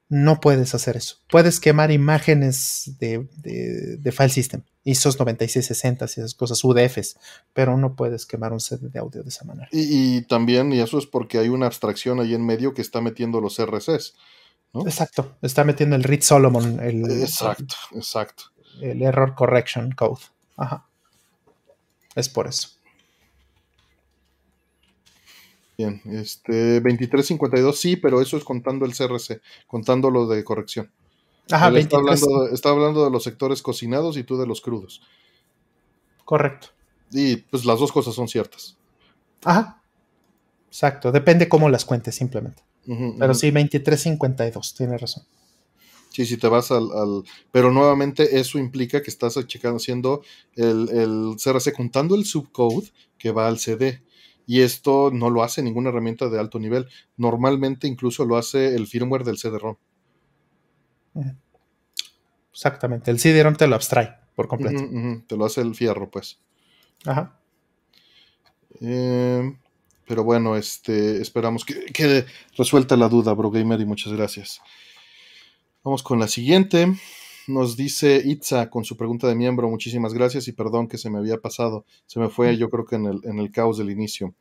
no puedes hacer eso. Puedes quemar imágenes de, file system, ISOs 9660 y esas cosas, UDFs, pero no puedes quemar un CD de audio de esa manera. Y, también, y eso es porque hay una abstracción ahí en medio que está metiendo los RCs. Exacto, está metiendo el Reed Solomon. El, exacto, exacto. El Error Correction Code. Ajá. Es por eso. Bien, este 2352 sí, pero eso es contando el CRC, contando lo de corrección. Ajá, está, hablando, está hablando de los sectores cocinados y tú de los crudos. Correcto. Y pues las dos cosas son ciertas. Ajá. Exacto, depende cómo las cuentes simplemente. pero sí, 2352, tiene razón. Sí, si te vas al, Pero nuevamente eso implica que estás checando, haciendo el, el CRC contando el subcode que va al CD y esto no lo hace ninguna herramienta de alto nivel. Normalmente incluso lo hace el firmware del CD-ROM. Exactamente, el CD-ROM te lo abstrae por completo. Te lo hace el fierro, pues. Ajá. Em, pero bueno, este, esperamos que quede resuelta la duda, Bro Gamer, y muchas gracias. Vamos con la siguiente. Nos dice Itza con su pregunta de miembro, muchísimas gracias y perdón que se me había pasado, se me fue yo creo que en el, en el caos del inicio.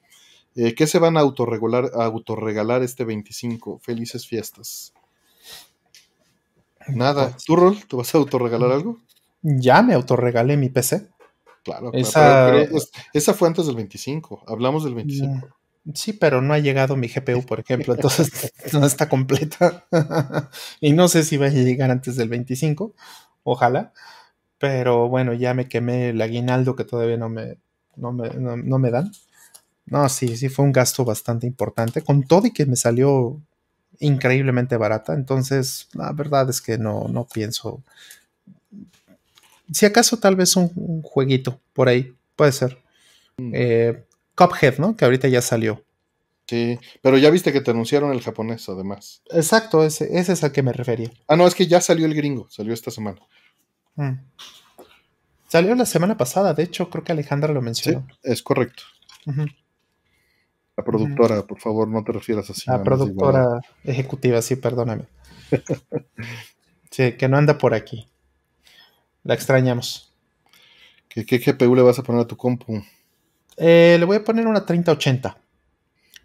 Eh, ¿Qué se van a autorregular, a autorregalar este 25? Felices fiestas. Nada. ¿Tú, Rol, te vas a autorregalar algo? Ya me autorregalé mi PC. Claro, esa... esa fue antes del 25. Hablamos del 25. Sí, pero no ha llegado mi GPU, por ejemplo, entonces no está completa. y no sé si va a llegar antes del 25, ojalá. Pero bueno, ya me quemé el aguinaldo que todavía no me, no me, no, me dan. No, sí, sí fue un gasto bastante importante, con todo y que me salió increíblemente barata. Entonces, la verdad es que no, no pienso. Si acaso, tal vez un, jueguito por ahí, puede ser. Mm. Eh, Cuphead, ¿no? Que ahorita ya salió. Sí, pero ya viste que te anunciaron el japonés, además. Exacto, ese, es al que me refería. Ah, no, es que ya salió el gringo, salió esta semana. Mm. Salió la semana pasada, de hecho, creo que Alejandra lo mencionó. Sí, es correcto. La productora, por favor, no te refieras así. La productora ejecutiva, sí, perdóname. sí, que no anda por aquí. La extrañamos. ¿Qué, ¿Qué GPU le vas a poner a tu compu? Eh, le voy a poner una 3080.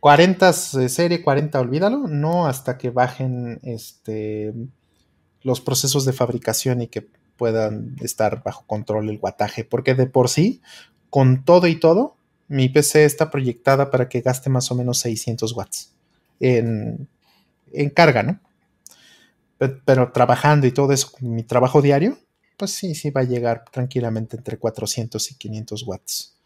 40 serie, 40 olvídalo, no hasta que bajen este, los procesos de fabricación y que puedan estar bajo control el guataje, porque de por sí, con todo y todo, mi PC está proyectada para que gaste más o menos 600 watts en, carga, ¿no? Pero, trabajando y todo eso, mi trabajo diario, pues sí, sí va a llegar tranquilamente entre 400 y 500 watts.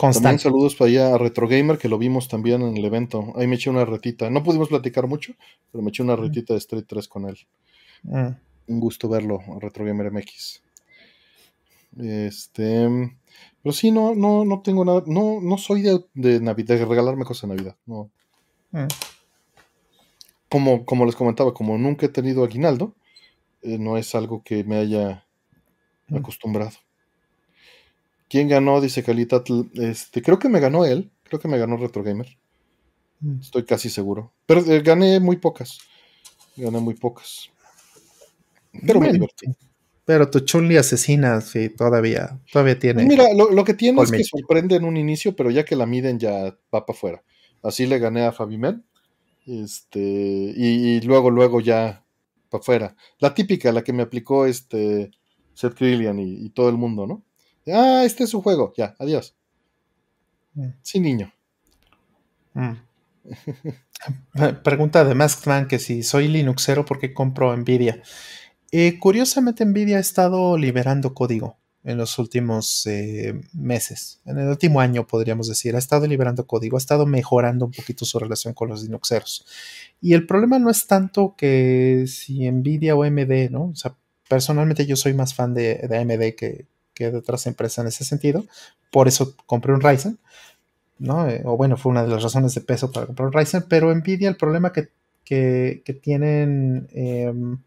También saludos para allá a Retro Gamer, que lo vimos también en el evento. Ahí me eché una retita. No pudimos platicar mucho, pero me eché una mm. retita de Street 3 con él. Mm. Un gusto verlo, Retro Gamer MX. Este. Pero sí, no, no, no tengo nada. No, no soy de, de Navidad, de regalarme cosas de Navidad. No. Mm. Como, como les comentaba, como nunca he tenido aguinaldo, eh, no es algo que me haya acostumbrado. ¿Quién ganó? Dice Calita. Este, creo que me ganó él. Creo que me ganó Retro Gamer. Mm. Estoy casi seguro. Pero eh, gané muy pocas. Gané muy pocas. Pero me divertí. Pero tu Chunli asesina, sí, todavía, todavía tiene. Mira, lo, que tiene es que sorprende en un inicio, pero ya que la miden ya va para afuera. Así le gané a Fabimen. Este, y, luego, luego ya para afuera. La típica, la que me aplicó este Seth Grillian y todo el mundo, ¿no? Ah, este es su juego. Ya, adiós. Mm. Sí, niño. Mm. Pregunta de Maskman que si soy Linuxero, ¿por qué compro Nvidia? Eh, curiosamente, Nvidia ha estado liberando código en los últimos eh, meses. En el último año, podríamos decir. Ha estado liberando código, ha estado mejorando un poquito su relación con los Linuxeros. Y el problema no es tanto que si Nvidia o AMD, ¿no? O sea, personalmente yo soy más fan de, de AMD que, de otras empresas en ese sentido. Por eso compré un Ryzen, ¿no? Eh, o bueno, fue una de las razones de peso para comprar un Ryzen, pero Nvidia el problema que, tienen em,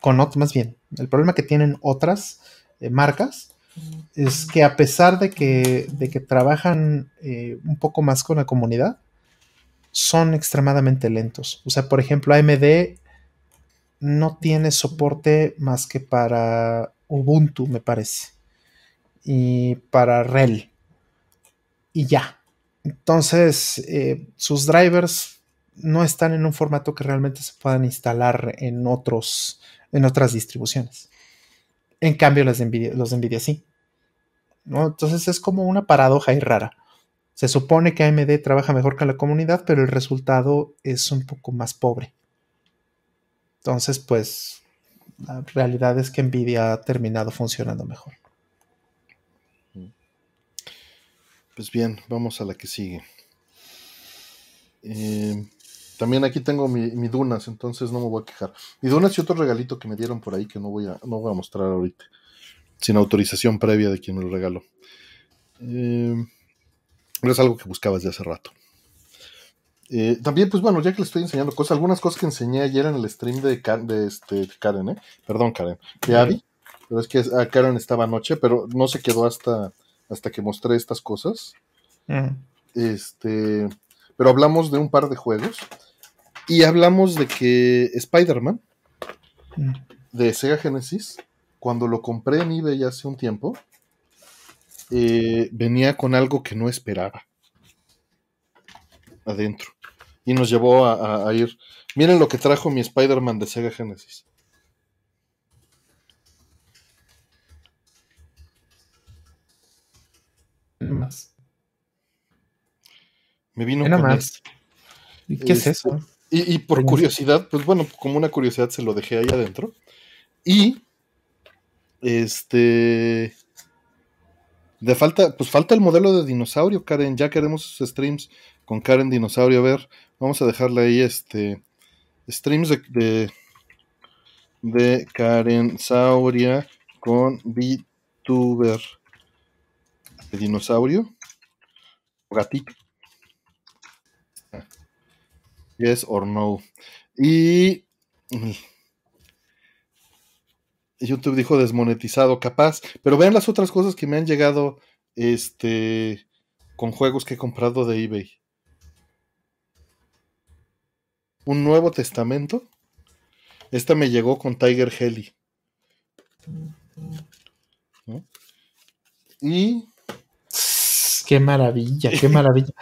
con otras, más bien, el problema que tienen otras eh, marcas es que a pesar de que, de que trabajan eh, un poco más con la comunidad, son extremadamente lentos. O sea, por ejemplo, AMD no tiene soporte más que para Ubuntu, me parece. Y para RHEL. Y ya. Entonces, eh, sus drivers no están en un formato que realmente se puedan instalar en, otros, en otras distribuciones. En cambio, los de Nvidia, sí. ¿no? Entonces es como una paradoja y rara. Se supone que AMD trabaja mejor con la comunidad, pero el resultado es un poco más pobre. Entonces, pues, la realidad es que Nvidia ha terminado funcionando mejor. Pues bien, vamos a la que sigue. Eh, también aquí tengo mi, Dunas, entonces no me voy a quejar. Mi Dunas y otro regalito que me dieron por ahí que no voy a, no voy a mostrar ahorita, sin autorización previa de quien me lo regaló. Eh, es algo que buscaba desde hace rato. Eh, también, pues bueno, ya que le estoy enseñando cosas, algunas cosas que enseñé ayer en el stream de, de, este, Karen, ¿eh? Perdón, Karen, de Abby. Pero es que a Karen estaba anoche, pero no se quedó hasta, hasta que mostré estas cosas. Este, pero hablamos de un par de juegos. Y hablamos de que Spider-Man de Sega Genesis, cuando lo compré en eBay hace un tiempo, eh, venía con algo que no esperaba adentro. Y nos llevó a, ir. Miren lo que trajo mi Spider-Man de Sega Genesis. Me vino con más. ¿Y qué es este, eso? Y, por curiosidad, pues bueno, como una curiosidad se lo dejé ahí adentro. Y este de falta, pues falta el modelo de dinosaurio, Karen. Ya queremos sus streams con Karen Dinosaurio. A ver, vamos a dejarle ahí este streams de, de, Karen Sauria con VTuber de dinosaurio. Gatito. Yes or no. Y YouTube dijo desmonetizado, capaz. Pero vean las otras cosas que me han llegado este, con juegos que he comprado de eBay. Un Nuevo Testamento. Esta me llegó con Tiger Heli. Y. Qué maravilla, qué maravilla.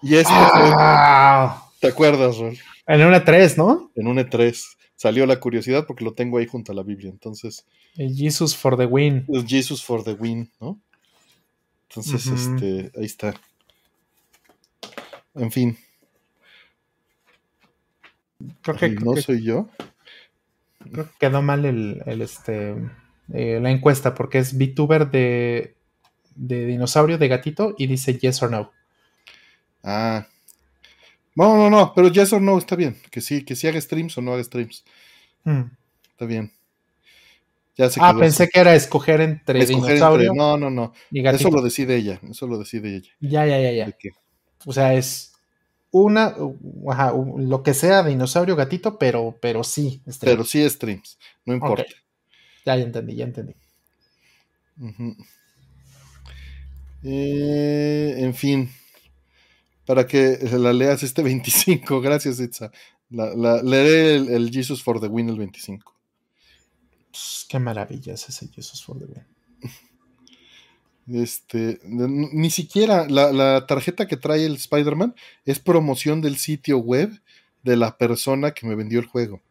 y este ¡Ah! ¿Te acuerdas, Rol? En una 3, ¿no? En un E3 salió la curiosidad porque lo tengo ahí junto a la Biblia. Entonces. Jesus for the win. Jesus for the win, ¿no? Entonces, este, ahí está. En fin. Creo que, no soy yo. Creo que quedó mal el, este, eh, la encuesta porque es VTuber de, de dinosaurio, de gatito y dice yes or no. Ah, no, no, no, pero yes or no está bien. Que sí, que sí haga streams o no haga streams. Hmm. Está bien. Ya se ah, pensé que era escoger entre dinosaurio. no, no, no. eso lo decide ella. Eso lo decide ella. Ya, ya, ya, ya. O sea, es una, ajá, lo que sea dinosaurio, gatito, pero, pero sí. Streams. Pero sí streams. No importa. Ya, ya entendí, ya entendí. Eh, en fin para que la leas este 25. Gracias, Itza. La, leeré el, Jesus for the Win el 25. qué maravilla es ese Jesus for the Win. Este, ni siquiera la, tarjeta que trae el Spider-Man es promoción del sitio web de la persona que me vendió el juego.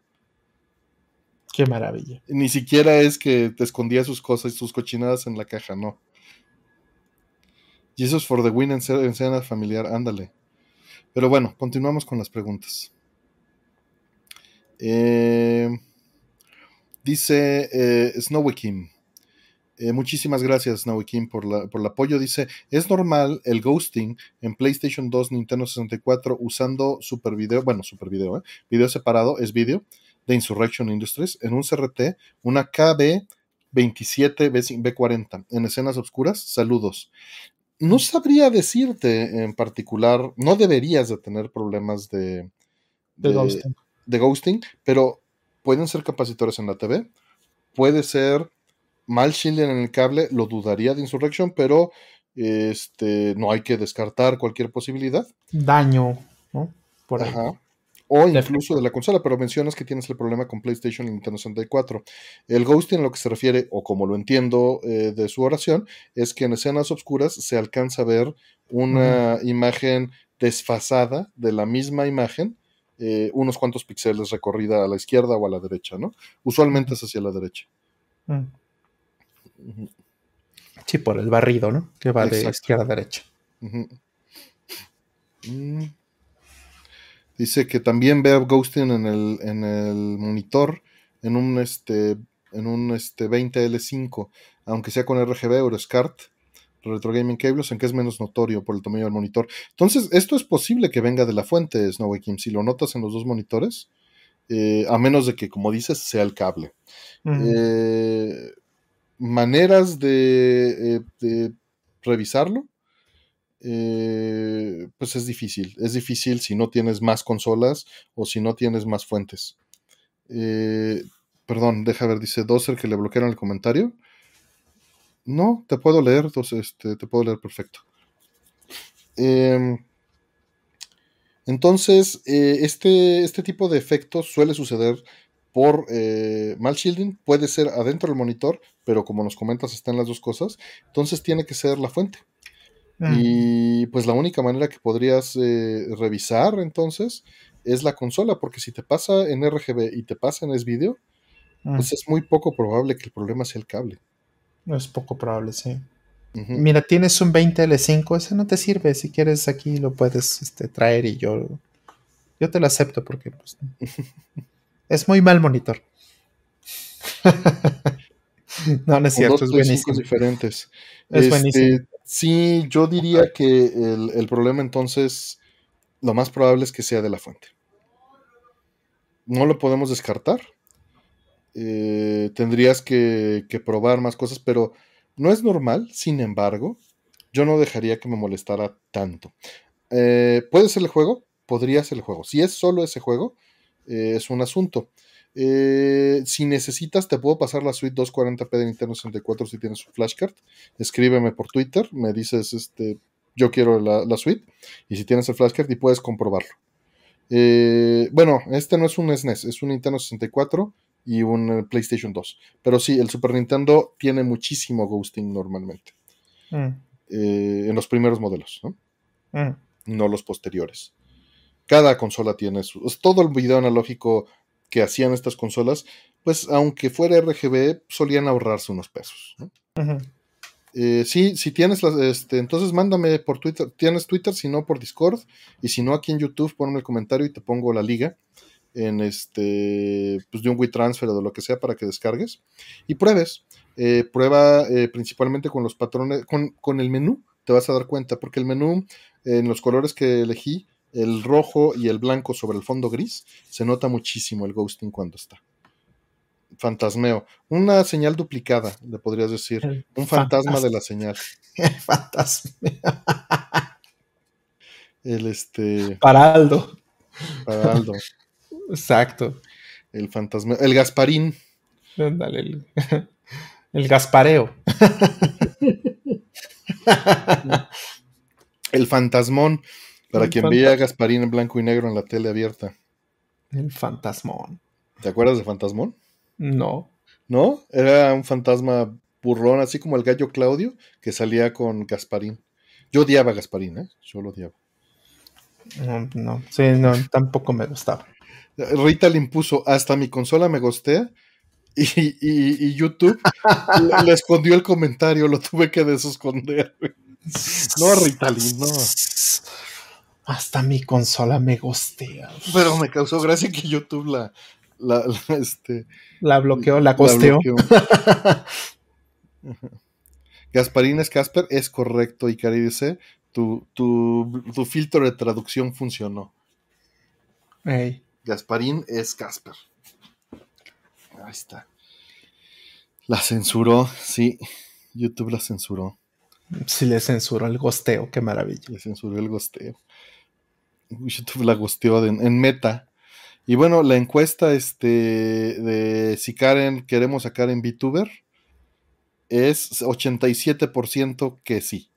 Qué maravilla. Ni siquiera es que te escondía sus cosas y sus cochinadas en la caja, no. Jesus for the win en escena familiar, ándale. Pero bueno, continuamos con las preguntas. Eh, dice eh, Snowy Kim. Eh, muchísimas gracias, Snowy Kim, por, la, por el apoyo. Dice: ¿Es normal el ghosting en PlayStation 2, Nintendo 64 usando Super Video? Bueno, Super Video, ¿eh? Video separado, es video de Insurrection Industries en un CRT, una KB27B40 en escenas oscuras. Saludos no sabría decirte en particular, no deberías de tener problemas de, de, ghosting. pero pueden ser capacitores en la TV, puede ser mal shielding en el cable, lo dudaría de Insurrection, pero este, no hay que descartar cualquier posibilidad. Daño, ¿no? Por ahí. O incluso de la consola, pero mencionas que tienes el problema con PlayStation y Nintendo 64. El ghosting a lo que se refiere, o como lo entiendo eh, de su oración, es que en escenas oscuras se alcanza a ver una imagen desfasada de la misma imagen, eh, unos cuantos píxeles recorrida a la izquierda o a la derecha, ¿no? Usualmente es hacia la derecha. Mm. Sí, por el barrido, ¿no? Que va de izquierda a derecha. Mm. Dice que también ve ghosting en el, en el monitor en un este en un este 20L5, aunque sea con RGB o SCART, Retro Gaming Cables, en que es menos notorio por el tamaño del monitor. Entonces, esto es posible que venga de la fuente, Snowy Kim, si lo notas en los dos monitores, eh, a menos de que, como dices, sea el cable. Eh, maneras de, eh, revisarlo, pues es difícil. Es difícil si no tienes más consolas o si no tienes más fuentes. perdón, deja ver, dice Dozer que le bloquearon el comentario. No, te puedo leer, entonces este, te puedo leer perfecto. Em, entonces, eh, este, este tipo de efectos suele suceder por eh, mal shielding, puede ser adentro del monitor, pero como nos comentas, están las dos cosas, entonces tiene que ser la fuente. Mm. Y pues la única manera que podrías eh, revisar entonces es la consola, porque si te pasa en RGB y te pasa en S-Video, mm. pues es muy poco probable que el problema sea el cable. Es poco probable, sí. Mira, tienes un 20L5, ese no te sirve. Si quieres aquí lo puedes este, traer y yo, yo te lo acepto porque pues, es muy mal monitor. no, no es cierto, es buenísimo. diferentes. Es este, buenísimo. Sí, yo diría que el, problema entonces, lo más probable es que sea de la fuente. No lo podemos descartar, eh, tendrías que, probar más cosas, pero no es normal, sin embargo, yo no dejaría que me molestara tanto. Eh, ¿Puede ser el juego? Podría ser el juego. Si es solo ese juego, eh, es un asunto. Si necesitas, te puedo pasar la suite 240p de Nintendo 64 si tienes un flashcard. Escríbeme por Twitter, me dices, este, yo quiero la, la suite. Y si tienes el flashcard y puedes comprobarlo. bueno, este no es un SNES, e es un Nintendo 64 y un eh, PlayStation 2. Pero sí, el Super Nintendo tiene muchísimo ghosting normalmente. Mm. Eh, en los primeros modelos, ¿no? Mm. No los posteriores. Cada consola tiene su. Todo el video analógico que hacían estas consolas, pues aunque fuera RGB, solían ahorrarse unos pesos. Eh, sí, si tienes las, este, entonces mándame por Twitter, tienes Twitter, si no por Discord, y si no aquí en YouTube, ponme el comentario y te pongo la liga en este, pues de un WeTransfer o de lo que sea para que descargues y pruebes. Eh, prueba eh, principalmente con los patrones, con, el menú, te vas a dar cuenta, porque el menú en los colores que elegí, el rojo y el blanco sobre el fondo gris, se nota muchísimo el ghosting cuando está. Fantasmeo. Una señal duplicada, le podrías decir. un fantasma, de la señal. fantasma. El este. Para Aldo. Para Aldo. Exacto. El fantasma. El Gasparín. el, el Gaspareo. el fantasmón. Para quien veía a Gasparín en blanco y negro en la tele abierta. El fantasmón. ¿Te acuerdas de fantasmón? No. ¿No? Era un fantasma burrón, así como el gallo Claudio, que salía con Gasparín. Yo odiaba a Gasparín, ¿eh? Yo lo odiaba. No, no, sí, no, tampoco me gustaba. Rita le impuso hasta mi consola me gostea y, YouTube le, escondió el comentario, lo tuve que desesconder. No, Ritalin, no. Hasta mi consola me gostea. Pero me causó gracia que YouTube la, la, este, la bloqueó, la costeó. Gasparín es Casper, es correcto. Y Cari dice: tu, tu, tu filtro de traducción funcionó. Hey. Gasparín es Casper. Ahí está. La censuró, sí. YouTube la censuró. Sí, le censuró el gosteo, qué maravilla. Le censuró el gosteo. YouTube la gosteó en meta. Y bueno, la encuesta este, de si Karen queremos sacar en VTuber es 87% que sí.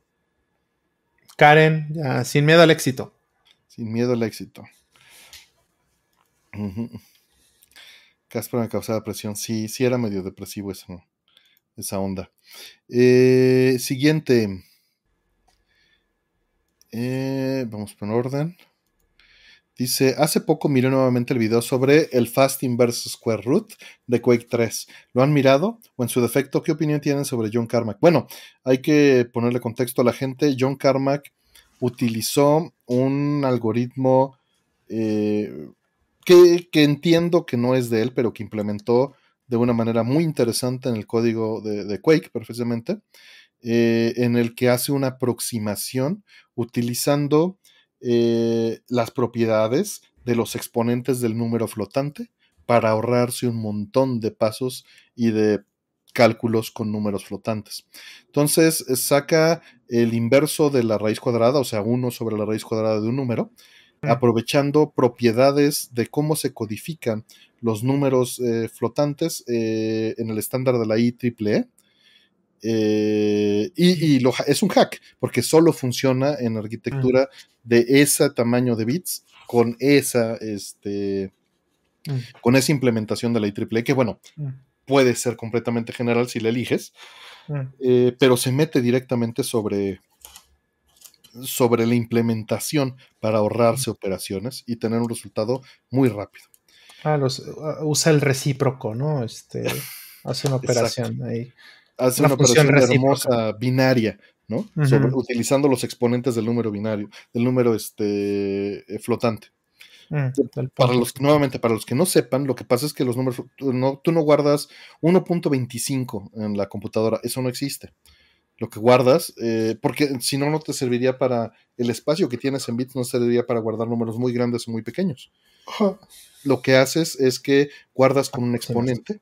Karen, sin miedo al éxito. Sin miedo al éxito. Casper me causaba presión. Sí, sí era medio depresivo eso, esa onda. Eh, siguiente. Eh, vamos por orden. Dice, hace poco miré nuevamente el video sobre el Fast Inverse Square Root de Quake 3. ¿Lo han mirado? O en su defecto, ¿qué opinión tienen sobre John Carmack? Bueno, hay que ponerle contexto a la gente. John Carmack utilizó un algoritmo eh, que, entiendo que no es de él, pero que implementó de una manera muy interesante en el código de, Quake, precisamente, eh, en el que hace una aproximación utilizando eh, las propiedades de los exponentes del número flotante para ahorrarse un montón de pasos y de cálculos con números flotantes. Entonces saca el inverso de la raíz cuadrada, o sea, uno sobre la raíz cuadrada de un número, aprovechando propiedades de cómo se codifican los números eh, flotantes eh, en el estándar de la IEEE eh, y, es un hack, porque solo funciona en arquitectura de ese tamaño de bits con esa, este, con esa implementación de la IEEE, que bueno, puede ser completamente general si la eliges, eh, pero se mete directamente sobre, sobre la implementación para ahorrarse operaciones y tener un resultado muy rápido. Ah, usa el recíproco, ¿no? Este, hace una operación ahí hace una, operación hermosa binaria, ¿no? utilizando los exponentes del número binario, del número este, eh, flotante. Mm, para los nuevamente, para los que no sepan, lo que pasa es que los números, tú no, tú no guardas 1.25 en la computadora, eso no existe. Lo que guardas, eh, porque si no, no te serviría para el espacio que tienes en bits, no serviría para guardar números muy grandes o muy pequeños. Lo que haces es que guardas con un ah, exponente,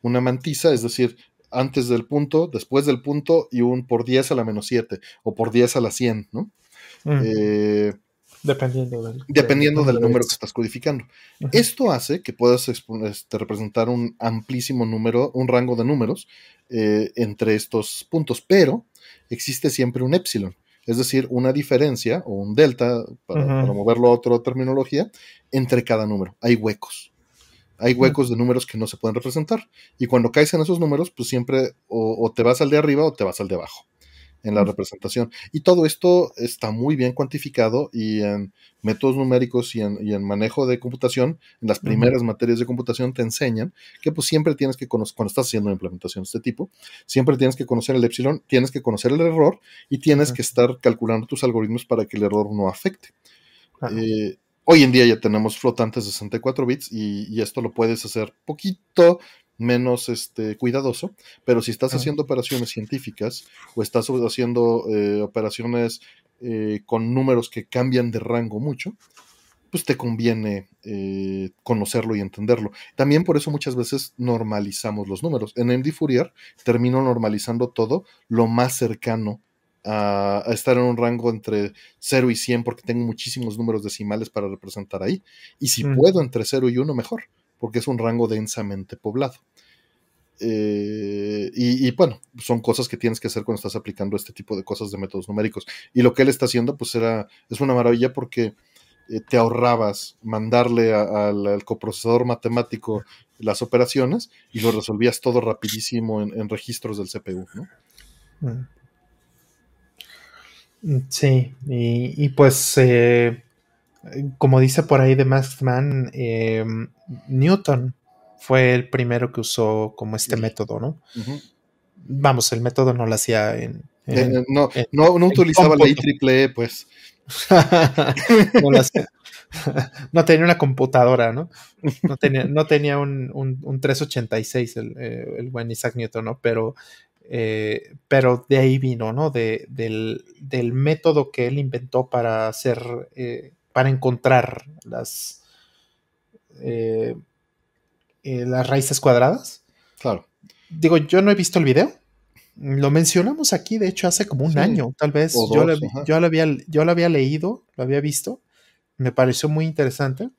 una mantisa, es decir, antes del punto, después del punto y un por 10 a la menos 7 o por 10 a la 100, ¿no? Mm. Eh, dependiendo del, dependiendo del, número que estás codificando. Esto hace que puedas este, representar un amplísimo número, un rango de números eh, entre estos puntos, pero existe siempre un epsilon, es decir, una diferencia o un delta, para moverlo a otra terminología, entre cada número. Hay huecos hay huecos de números que no se pueden representar. Y cuando caes en esos números, pues siempre o, te vas al de arriba o te vas al de abajo en la representación. Y todo esto está muy bien cuantificado y en métodos numéricos y en, manejo de computación, en las primeras materias de computación te enseñan que pues siempre tienes que conocer, cuando estás haciendo una implementación de este tipo, siempre tienes que conocer el epsilon, tienes que conocer el error y tienes que estar calculando tus algoritmos para que el error no afecte. Eh, Hoy en día ya tenemos flotantes de 64 bits y, esto lo puedes hacer poquito menos este, cuidadoso, pero si estás haciendo operaciones científicas o estás haciendo eh, operaciones eh, con números que cambian de rango mucho, pues te conviene eh, conocerlo y entenderlo. También por eso muchas veces normalizamos los números. En MD Fourier termino normalizando todo lo más cercano a, estar en un rango entre 0 y 100 porque tengo muchísimos números decimales para representar ahí. Y si puedo entre 0 y 1, mejor, porque es un rango densamente poblado. Eh, y, bueno, son cosas que tienes que hacer cuando estás aplicando este tipo de cosas de métodos numéricos. Y lo que él está haciendo, pues era, es una maravilla porque eh, te ahorrabas mandarle al coprocesador matemático las operaciones y lo resolvías todo rapidísimo en, registros del CPU, ¿no? Mm, sí, y, pues eh, como dice por ahí de Maskman, eh, Newton fue el primero que usó como este método, ¿no? Vamos, el método no lo hacía en... Eh, no, no, utilizaba la IEEE, pues. no, tenía una computadora, ¿no? No tenía, no tenía un, un, 386 el, el, buen Isaac Newton, ¿no? Pero eh, pero de ahí vino, ¿no? De, del, método que él inventó para hacer, eh, para encontrar las, eh, las raíces cuadradas. Claro. Digo, yo no he visto el video. Lo mencionamos aquí, de hecho, hace como un año, tal vez. yo, lo, había, yo lo había leído, lo había visto. Me pareció muy interesante.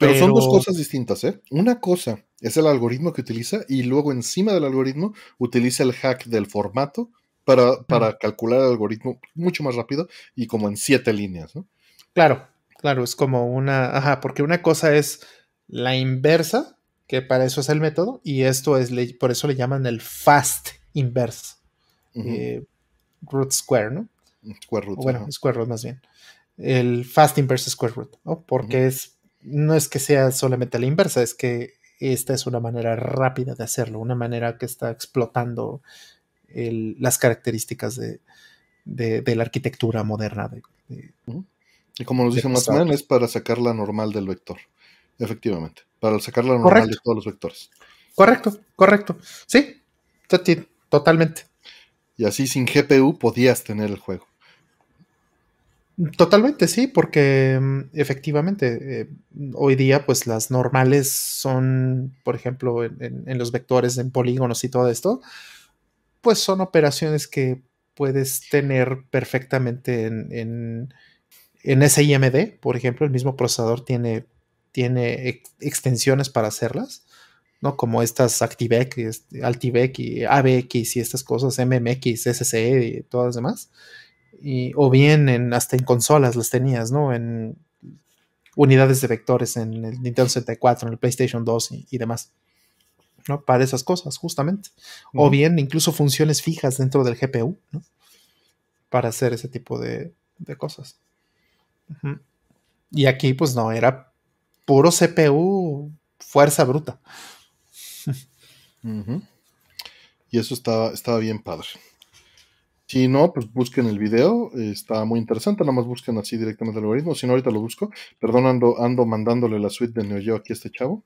Pero, son dos cosas distintas, ¿eh? Una cosa es el algoritmo que utiliza y luego encima del algoritmo utiliza el hack del formato para, para calcular el algoritmo mucho más rápido y como en siete líneas, ¿no? Claro, claro, es como una, ajá, porque una cosa es la inversa, que para eso es el método, y esto es, por eso le llaman el fast inverse. Eh, root square, ¿no? Square root. bueno, square root más bien. El fast inverse square root, ¿no? Porque es, no es que sea solamente la inversa, es que esta es una manera rápida de hacerlo, una manera que está explotando las características de, la arquitectura moderna. y como nos dice Matman, es para sacar la normal del vector, efectivamente, para sacar la normal de todos los vectores. Correcto, correcto. Sí, totalmente. Y así sin GPU podías tener el juego. Totalmente, sí, porque mm, efectivamente eh, hoy día pues las normales son, por ejemplo, en, los vectores, en polígonos y todo esto, pues son operaciones que puedes tener perfectamente en, en, SIMD, por ejemplo, el mismo procesador tiene, tiene extensiones para hacerlas, ¿no? Como estas ActiveX, Altivec y ABX y estas cosas, MMX, SSE y todas las demás o bien en, hasta en consolas las tenías, ¿no? En unidades de vectores en el Nintendo 64, en el PlayStation 2 y, demás. ¿no? Para esas cosas, justamente. O bien incluso funciones fijas dentro del GPU, ¿no? Para hacer ese tipo de, cosas. Y aquí, pues no, era puro CPU, fuerza bruta. Y eso estaba, estaba bien padre. Si no, pues busquen el video, está muy interesante, nada más busquen así directamente el algoritmo, si no ahorita lo busco. Perdón, ando, mandándole la suite de Neo Geo aquí a este chavo.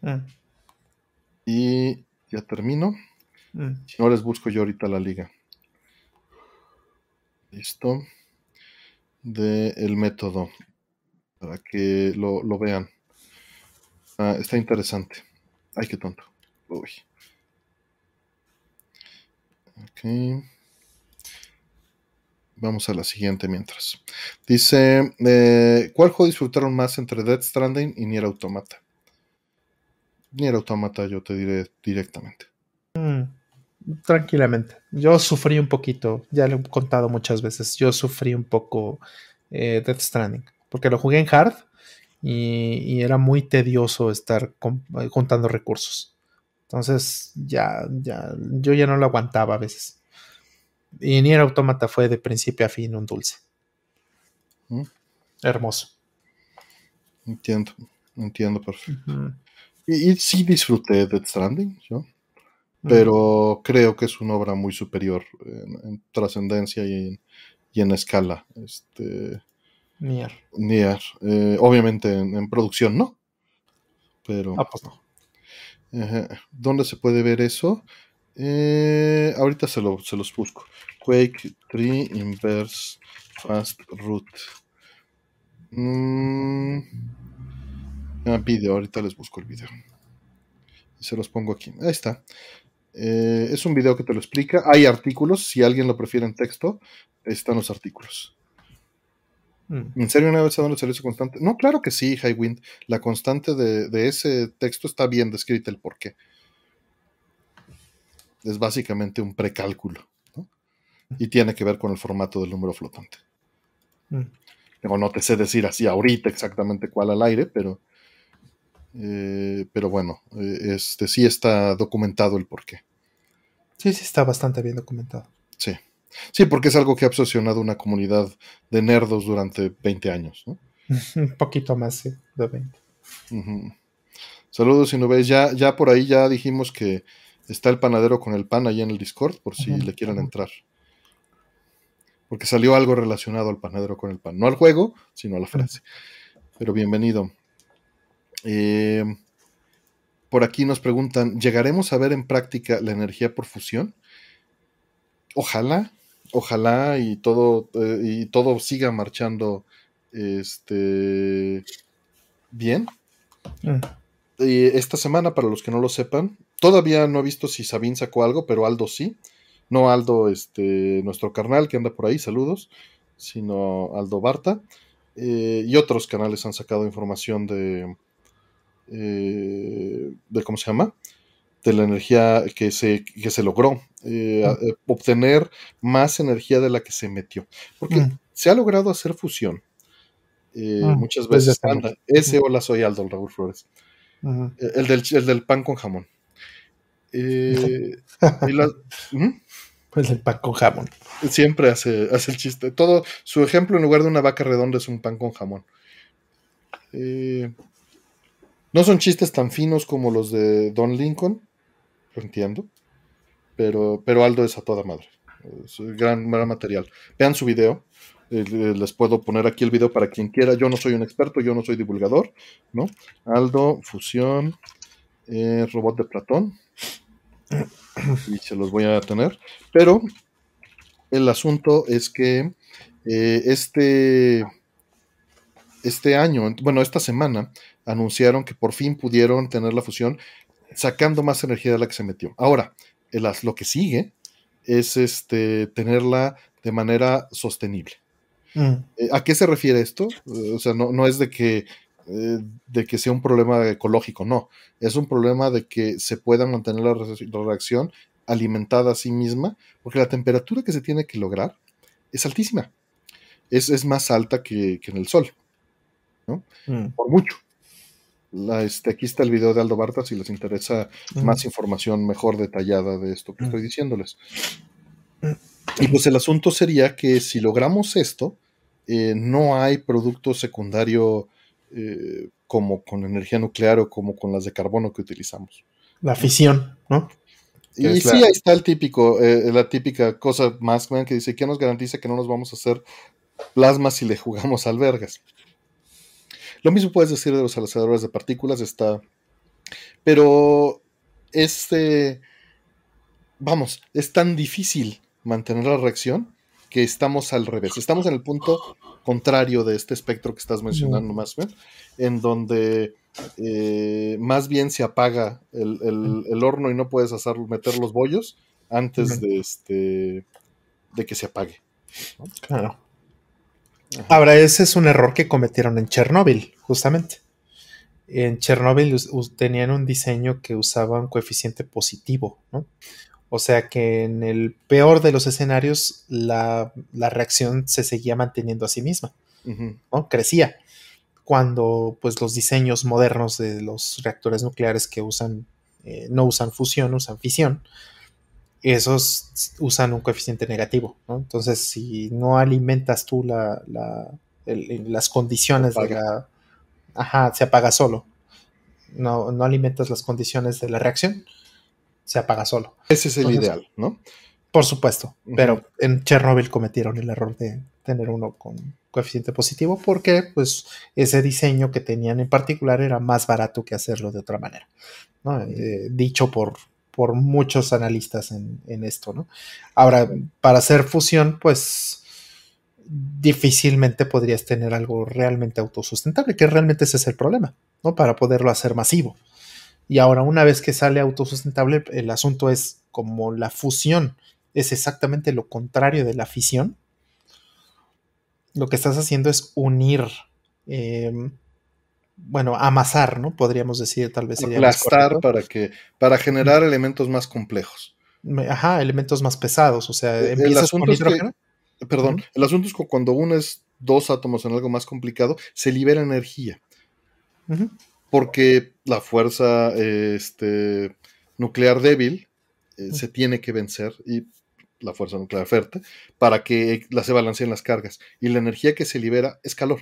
Mm. Y ya termino. Mm. Si no, les busco yo ahorita la liga. Listo. De el método. Para que lo, vean. Ah, está interesante. Ay, qué tonto. Uy. Ok. Vamos a la siguiente mientras. Dice, eh, ¿cuál juego disfrutaron más entre Dead Stranding y Nier Automata? Nier Automata yo te diré directamente. Mm, tranquilamente. Yo sufrí un poquito, ya lo he contado muchas veces, yo sufrí un poco eh, Death Stranding, porque lo jugué en hard y, era muy tedioso estar eh, juntando recursos. Entonces ya, ya, yo ya no lo aguantaba a veces. Y Nier Automata fue de principio a fin un dulce. Mm. Hermoso. Entiendo, entiendo perfecto. y, sí disfruté de Stranding, yo. Pero creo que es una obra muy superior en, trascendencia y en, escala. Este, Nier. Nier. Eh, obviamente en, producción, ¿no? Pero. Ah, pues no. ¿Dónde se puede ver eso? Eh, ahorita se, se, los busco. Quake 3 Inverse Fast Root. Mm, video, ahorita les busco el video. Y se los pongo aquí. Ahí está. Eh, es un video que te lo explica. Hay artículos, si alguien lo prefiere en texto, están los artículos. Mm. ¿En serio una vez dado el servicio constante? No, claro que sí, Highwind. La constante de, de, ese texto está bien descrita el porqué es básicamente un precálculo. ¿no? Y tiene que ver con el formato del número flotante. Mm. no te sé decir así ahorita exactamente cuál al aire, pero, eh, pero bueno, eh, este, sí está documentado el porqué. Sí, sí está bastante bien documentado. Sí. Sí, porque es algo que ha obsesionado una comunidad de nerdos durante 20 años, ¿no? Un poquito más, sí, de 20. Saludos, veis Ya, ya por ahí ya dijimos que Está el panadero con el pan ahí en el Discord por si le quieren entrar. Porque salió algo relacionado al panadero con el pan. No al juego, sino a la frase. Pero bienvenido. Eh, por aquí nos preguntan, ¿llegaremos a ver en práctica la energía por fusión? Ojalá, ojalá y todo, eh, y todo siga marchando este, bien. Mm. esta semana, para los que no lo sepan, Todavía no he visto si Sabine sacó algo, pero Aldo sí. No Aldo, este, nuestro carnal que anda por ahí, saludos, sino Aldo Barta. Eh, y otros canales han sacado información de, eh, de ¿cómo se llama? De la energía que se, que se logró. Eh, mm. obtener más energía de la que se metió. Porque mm. se ha logrado hacer fusión. Mm. Muchas veces. Ese hola soy Aldo, Raúl Flores. el, del, el, del, pan con jamón. Eh, Pues el pan con jamón. Siempre hace, hace el chiste. Todo, su ejemplo en lugar de una vaca redonda es un pan con jamón. Eh, no son chistes tan finos como los de Don Lincoln, lo entiendo, pero, pero Aldo es a toda madre. Es gran, gran material. Vean su video. Eh, les puedo poner aquí el video para quien quiera. Yo no soy un experto, yo no soy divulgador, ¿no? Aldo, fusión, eh, robot de Platón. Y se los voy a tener. Pero el asunto es que eh, este, este año, bueno, esta semana, anunciaron que por fin pudieron tener la fusión sacando más energía de la que se metió. Ahora, lo que sigue es este, tenerla de manera sostenible. Mm. Eh, ¿A qué se refiere esto? Eh, o sea, no, es de que, eh, de que sea un problema ecológico, no. Es un problema de que se pueda mantener la, reacción alimentada a sí misma, porque la temperatura que se tiene que lograr es altísima. Es, más alta que, en el sol, ¿no? Mm. Por mucho. La, este, aquí está el video de Aldo Barta si les interesa más información mejor detallada de esto que estoy diciéndoles. Y pues el asunto sería que si logramos esto, eh, no hay producto secundario eh, como con energía nuclear o como con las de carbono que utilizamos. La fisión, ¿no? Y sí, ahí está el típico, eh, la típica cosa más que dice, ¿qué nos garantiza que no nos vamos a hacer plasma si le jugamos albergas? Lo mismo puedes decir de los alazadores de partículas, está. Pero este. Vamos, es tan difícil mantener la reacción que estamos al revés. Estamos en el punto contrario de este espectro que estás mencionando, más bien, en donde eh, más bien se apaga el, horno y no puedes hacer, meter los bollos antes de, este, de que se apague. Claro. Ahora, ese es un error que cometieron en Chernóbil, justamente. En Chernóbil tenían un diseño que usaba un coeficiente positivo, ¿no? O sea que en el peor de los escenarios la, reacción se seguía manteniendo a sí misma, ¿no? Crecía. Cuando pues los diseños modernos de los reactores nucleares que usan, eh, no usan fusión, usan fisión, esos usan un coeficiente negativo, ¿no? Entonces, si no alimentas tú la, las condiciones de la... Ajá, se apaga solo. No, no alimentas las condiciones de la reacción, se apaga solo. Ese es el ideal, ¿no? Por supuesto, pero en Chernobyl cometieron el error de tener uno con coeficiente positivo porque pues ese diseño que tenían en particular era más barato que hacerlo de otra manera, ¿no? Eh, dicho por por muchos analistas en, esto, ¿no? Ahora, para hacer fusión, pues difícilmente podrías tener algo realmente autosustentable, que realmente ese es el problema, ¿no? Para poderlo hacer masivo. Y ahora, una vez que sale autosustentable, el asunto es como la fusión es exactamente lo contrario de la fisión. Lo que estás haciendo es unir em, bueno, amasar, ¿no? Podríamos decir, tal vez sería Aplastar para que, para generar elementos más complejos. Ajá, elementos más pesados, o sea, eh, empiezas con hidrógeno. perdón, el asunto es que cuando unes dos átomos en algo más complicado, se libera energía. Porque la fuerza este, nuclear débil eh, se tiene que vencer y la fuerza nuclear fuerte para que se balanceen las cargas. Y la energía que se libera es calor.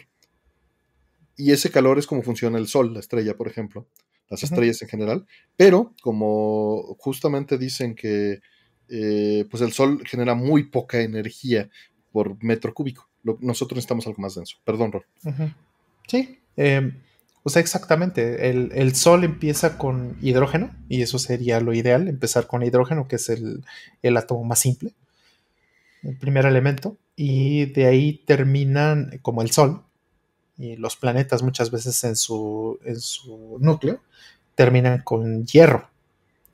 Y ese calor es como funciona el Sol, la estrella, por ejemplo, las estrellas en general. Pero como justamente dicen que eh, pues el Sol genera muy poca energía por metro cúbico. nosotros necesitamos algo más denso. Perdón, Ron. Sí, em, o sea, exactamente. El, el, Sol empieza con hidrógeno y eso sería lo ideal, empezar con hidrógeno, que es el, el átomo más simple, el primer elemento, y de ahí terminan como el Sol, y los planetas muchas veces en su, en su núcleo terminan con hierro,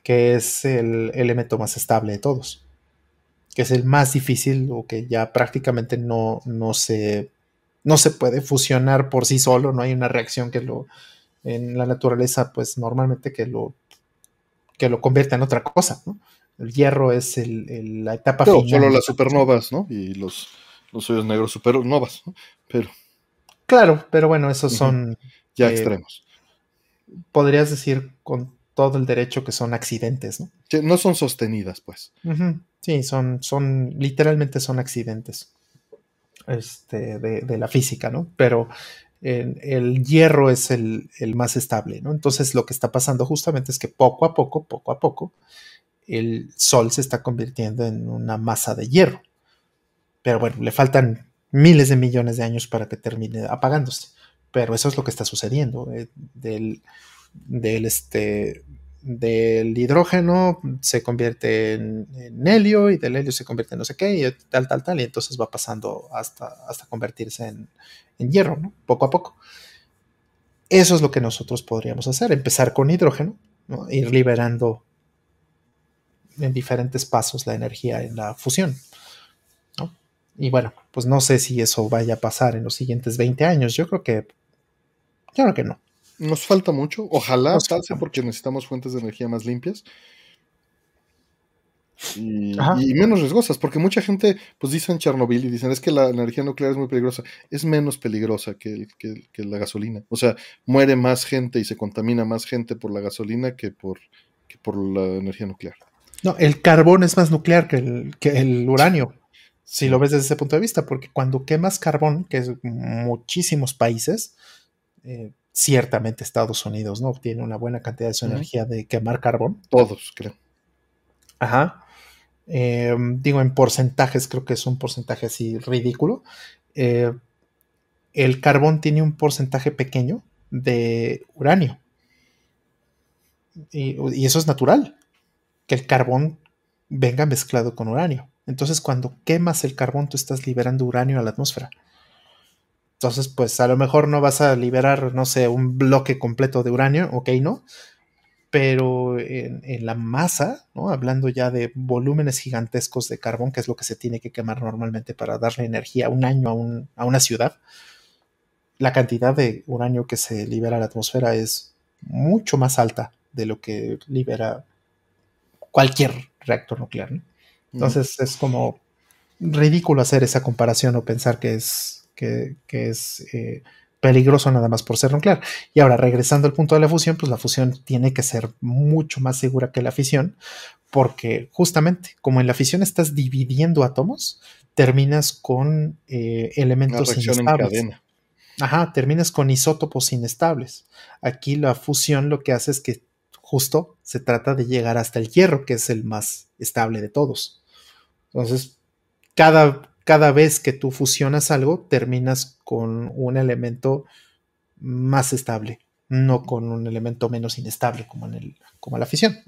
que es el elemento más estable de todos, que es el más difícil o que ya prácticamente no, no, se, no se puede fusionar por sí solo, no hay una reacción que lo, en la naturaleza, pues normalmente que lo, que lo convierta en otra cosa, ¿no? El hierro es el, la etapa no, Solo las supernovas, ¿no? Y los, los hoyos negros supernovas, ¿no? Pero Claro, pero bueno, esos son... Ya eh, extremos. podrías decir con todo el derecho que son accidentes, ¿no? no son sostenidas, pues. Sí, son, son, literalmente son accidentes este, de, la física, ¿no? Pero el, hierro es el, más estable, ¿no? Entonces lo que está pasando justamente es que poco a poco, poco a poco, el Sol se está convirtiendo en una masa de hierro. Pero bueno, le faltan miles de millones de años para que termine apagándose. Pero eso es lo que está sucediendo. Eh, del, del, este, del hidrógeno se convierte en, helio y del helio se convierte en no sé qué y tal, tal, tal. Y entonces va pasando hasta, hasta convertirse en, hierro, ¿no? Poco a poco. Eso es lo que nosotros podríamos hacer. Empezar con hidrógeno, ir liberando en diferentes pasos la energía en la fusión. Y bueno, pues no sé si eso vaya a pasar en los siguientes 20 años. Yo creo que. Yo creo que no. Nos falta mucho. Ojalá pase porque necesitamos fuentes de energía más limpias. Y, menos riesgosas, porque mucha gente pues dicen Chernobyl y dicen es que la energía nuclear es muy peligrosa. Es menos peligrosa que, que, la gasolina. O sea, muere más gente y se contamina más gente por la gasolina que por, que por la energía nuclear. No, el carbón es más nuclear que el, que el uranio si lo ves desde ese punto de vista, porque cuando quemas carbón, que es muchísimos países, eh, ciertamente Estados Unidos, ¿no? Tiene una buena cantidad de su energía de quemar carbón. Todos, creo. Ajá. Eh, digo, en porcentajes, creo que es un porcentaje así ridículo. Eh, el carbón tiene un porcentaje pequeño de uranio. y, eso es natural, que el carbón venga mezclado con uranio. Entonces, cuando quemas el carbón, tú estás liberando uranio a la atmósfera. Entonces, pues a lo mejor no vas a liberar, no sé, un bloque completo de uranio, ok, no. Pero en, la masa, ¿no? Hablando ya de volúmenes gigantescos de carbón, que es lo que se tiene que quemar normalmente para darle energía un año a, a una ciudad, la cantidad de uranio que se libera a la atmósfera es mucho más alta de lo que libera cualquier reactor nuclear. ¿no? Entonces es como ridículo hacer esa comparación o pensar que es, que, es eh, peligroso nada más por ser nuclear. Y ahora, regresando al punto de la fusión, pues la fusión tiene que ser mucho más segura que la fisión, porque justamente como en la fisión estás dividiendo átomos, terminas con eh, elementos inestables. Ajá, terminas con isótopos inestables. Aquí la fusión lo que hace es que justo se trata de llegar hasta el hierro, que es el más estable de todos. Entonces, cada, cada vez que tú fusionas algo, terminas con un elemento más estable, no con un elemento menos inestable como en el, como la fisión.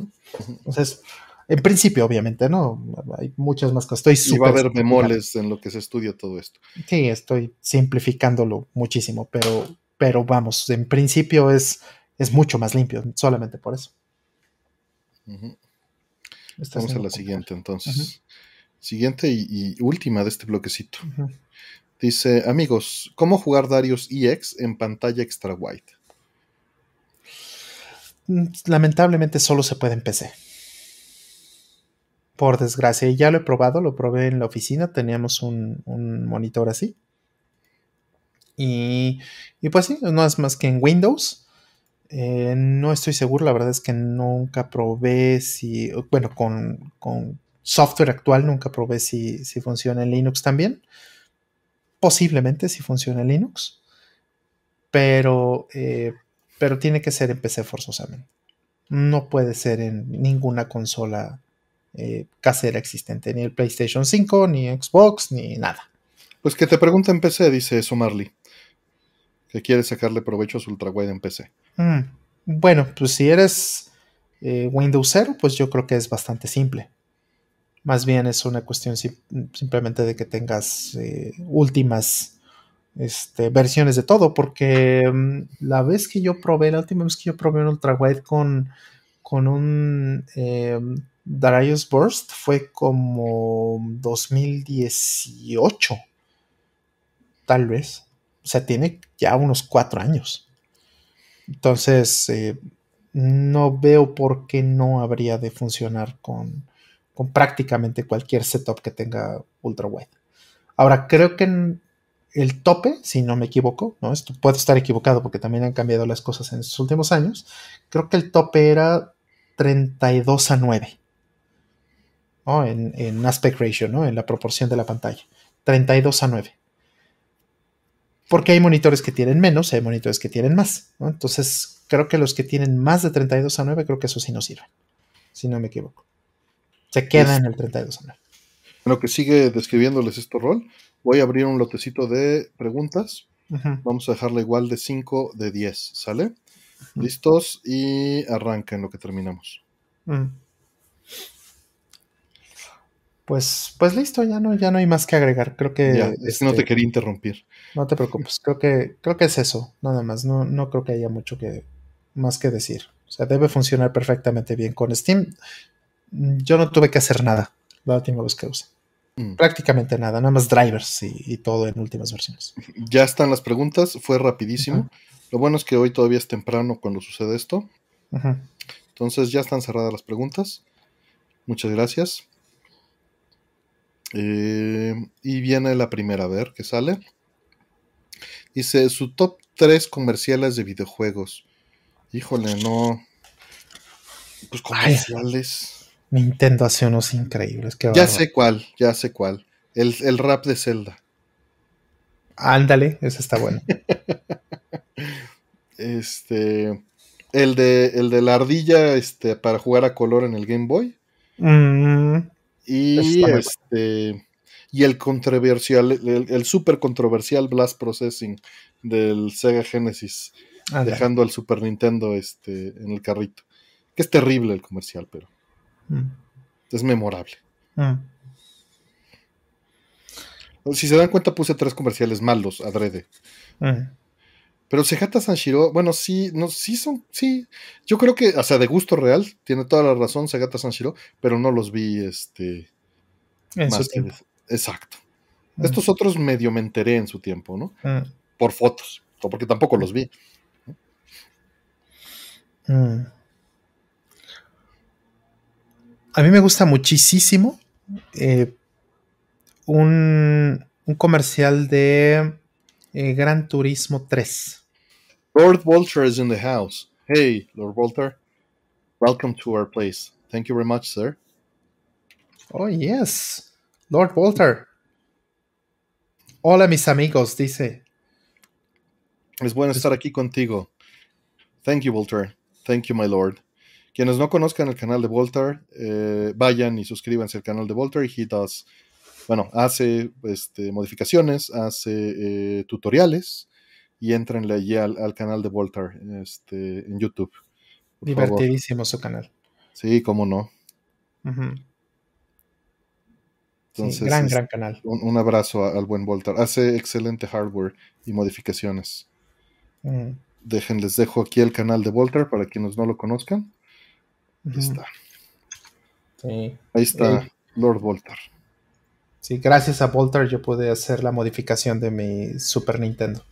Entonces, en principio, obviamente, ¿no? Hay muchas más cosas. Estoy y va a haber bemoles en lo que se estudia todo esto. Sí, estoy simplificándolo muchísimo, pero, pero vamos, en principio es, es mucho más limpio, solamente por eso. Vamos a la siguiente, entonces. Siguiente y, última de este bloquecito. Dice, amigos, ¿cómo jugar Darius EX en pantalla extra wide? Mm, lamentablemente solo se puede en PC. Por desgracia, ya lo he probado, lo probé en la oficina, teníamos un, monitor así. Y, pues sí, no es más que en Windows. Eh, no estoy seguro, la verdad es que nunca probé si, bueno, con, con software actual nunca probé si, funciona en Linux también. Posiblemente si funciona en Linux. Pero, eh, pero tiene que ser en PC forzosamente. No puede ser en ninguna consola eh, casera existente, ni el PlayStation 5, ni Xbox, ni nada. Pues que te pregunta en PC, dice Somarly. Que quiere sacarle provecho a su ultrawide en PC. Mm, bueno, pues si eres eh, Windows 0, pues yo creo que es bastante simple. Más bien es una cuestión simplemente de que tengas eh, últimas este, versiones de todo, porque mm, la vez que yo probé, la última vez que yo probé un ultrawide con, con un eh, Darius Burst fue como 2018, tal vez. O sea, tiene ya unos cuatro años. Entonces, eh, no veo por qué no habría de funcionar con, con prácticamente cualquier setup que tenga ultra wide. Ahora, creo que el tope, si no me equivoco, ¿no? Esto puedo estar equivocado porque también han cambiado las cosas en estos últimos años. Creo que el tope era 32 a 9. En, en, aspect ratio, ¿no? En la proporción de la pantalla. 32 a 9. Porque hay monitores que tienen menos, hay monitores que tienen más, Entonces, creo que los que tienen más de 32 a 9, creo que eso sí no sirven. Si no me equivoco. Se queda en el 32 a 9. Bueno, que sigue describiéndoles este rol. Voy a abrir un lotecito de preguntas. Vamos a dejarla igual de 5 de 10, ¿sale? Listos y arranca en lo que terminamos. Mm. Pues, pues listo, ya no, ya no hay más que agregar. Creo que. Ya, es que no te este, quería interrumpir. No te preocupes, creo que, creo que es eso, nada más. No, no creo que haya mucho que, más que decir. O sea, debe funcionar perfectamente bien con Steam. Yo no tuve que hacer nada la última vez que usé. Mm. Prácticamente nada, nada más drivers y, todo en últimas versiones. Ya están las preguntas, fue rapidísimo. Lo bueno es que hoy todavía es temprano cuando sucede esto. Entonces ya están cerradas las preguntas. Muchas gracias. Eh, y viene la primera, a ver, ¿qué sale? Dice su top 3 comerciales de videojuegos. Híjole, no. Pues comerciales. Nintendo hace unos increíbles. ya sé cuál, ya sé cuál. El, el rap de Zelda. Ándale, ese está bueno. este. El de, el de la ardilla este, para jugar a color en el Game Boy. Mm. Y este. Y el controversial, el, el super controversial Blast Processing del Sega Genesis. dejando al Super Nintendo este, en el carrito. Que es terrible el comercial, pero. Mm. Es memorable. Mm. Si se dan cuenta, puse tres comerciales malos, adrede. Mm. Pero Sejata Sanshiro, bueno, sí, no, sí son, sí. Yo creo que, o sea, de gusto real, tiene toda la razón Segata Sanshiro, pero no los vi, este. En su tiempo. exacto. Estos otros medio me enteré en su tiempo, ¿no? Por fotos, porque tampoco los vi. A mí me gusta muchísimo eh, un, comercial de eh, Gran Turismo 3. Lord Walter is in the house. Hey, Lord Walter. Welcome to our place. Thank you very much, sir. Oh, yes. Lord Walter. Hola, mis amigos, dice. Es bueno estar aquí contigo. Thank you, Walter. Thank you, my lord. Quienes no conozcan el canal de Voltaire, eh, vayan y suscríbanse al canal de Voltaire. He does, bueno, hace este, modificaciones, hace eh, tutoriales y entrenle allí al, canal de Voltaire este, en YouTube. Divertidísimo su canal. Sí, cómo no. Entonces, gran, gran canal. Un, abrazo al buen Voltaire. Hace excelente hardware y modificaciones. Mm. Dejen, les dejo aquí el canal de Voltaire para quienes no lo conozcan. Ahí está. Ahí está Lord Voltar. Sí, gracias a Voltar yo pude hacer la modificación de mi Super Nintendo.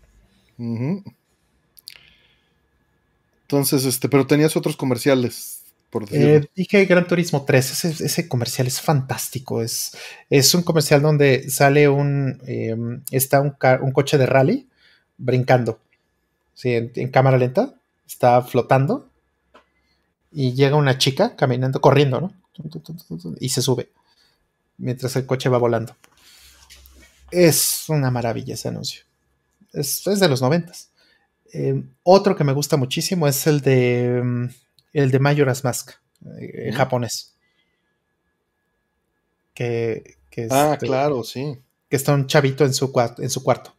Entonces, este, pero tenías otros comerciales. Por eh, dije Gran Turismo 3, ese, comercial es fantástico. Es, es un comercial donde sale un. Em, está un, un, coche de rally brincando. Sí, en cámara lenta. Está flotando y llega una chica caminando, corriendo, ¿no? Y se sube mientras el coche va volando. Es una maravilla ese anuncio. Es, de los noventas. Eh, otro que me gusta muchísimo es el de mm, el de Majora's Mask, eh, en japonés. Que, ah, este, claro, sí. Que está un chavito en su, en su cuarto.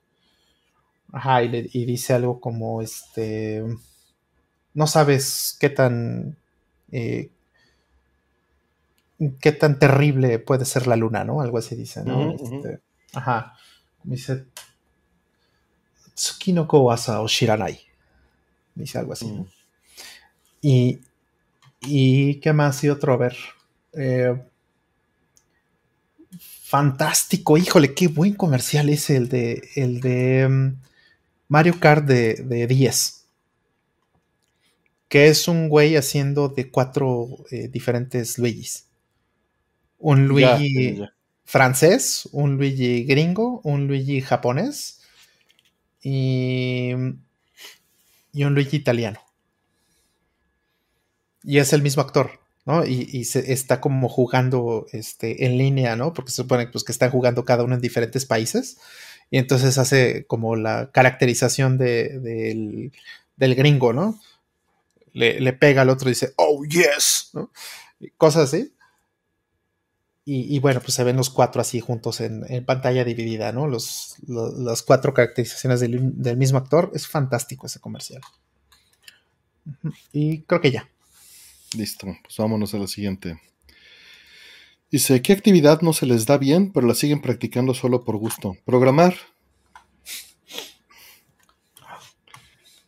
Ajá, y, y dice algo como este. No sabes qué tan eh, qué tan terrible puede ser la luna, ¿no? Algo así dice, ¿no? Este, ajá. Dice, Tsukinoko asa o shiranai. Dice algo así. Mm. Y, y, ¿qué más? Y otro, a ver. Eh, fantástico, híjole, qué buen comercial es el de, el de mm, Mario Kart de, de 10 que es un güey haciendo de cuatro eh, diferentes Luigis. Un Luigi francés, un Luigi gringo, un Luigi japonés y, y un Luigi italiano. Y es el mismo actor, ¿no? Y, se está como jugando este, en línea, ¿no? Porque se supone pues, que están jugando cada uno en diferentes países. Y entonces hace como la caracterización del, gringo, ¿no? Le, pega al otro y dice, oh, yes, ¿no? cosas así. Y, bueno, pues se ven los cuatro así juntos en, pantalla dividida, ¿no? Los, las cuatro caracterizaciones del, del, mismo actor. Es fantástico ese comercial. Y creo que ya. Listo, pues vámonos a la siguiente. Dice, ¿qué actividad no se les da bien, pero la siguen practicando solo por gusto? Programar.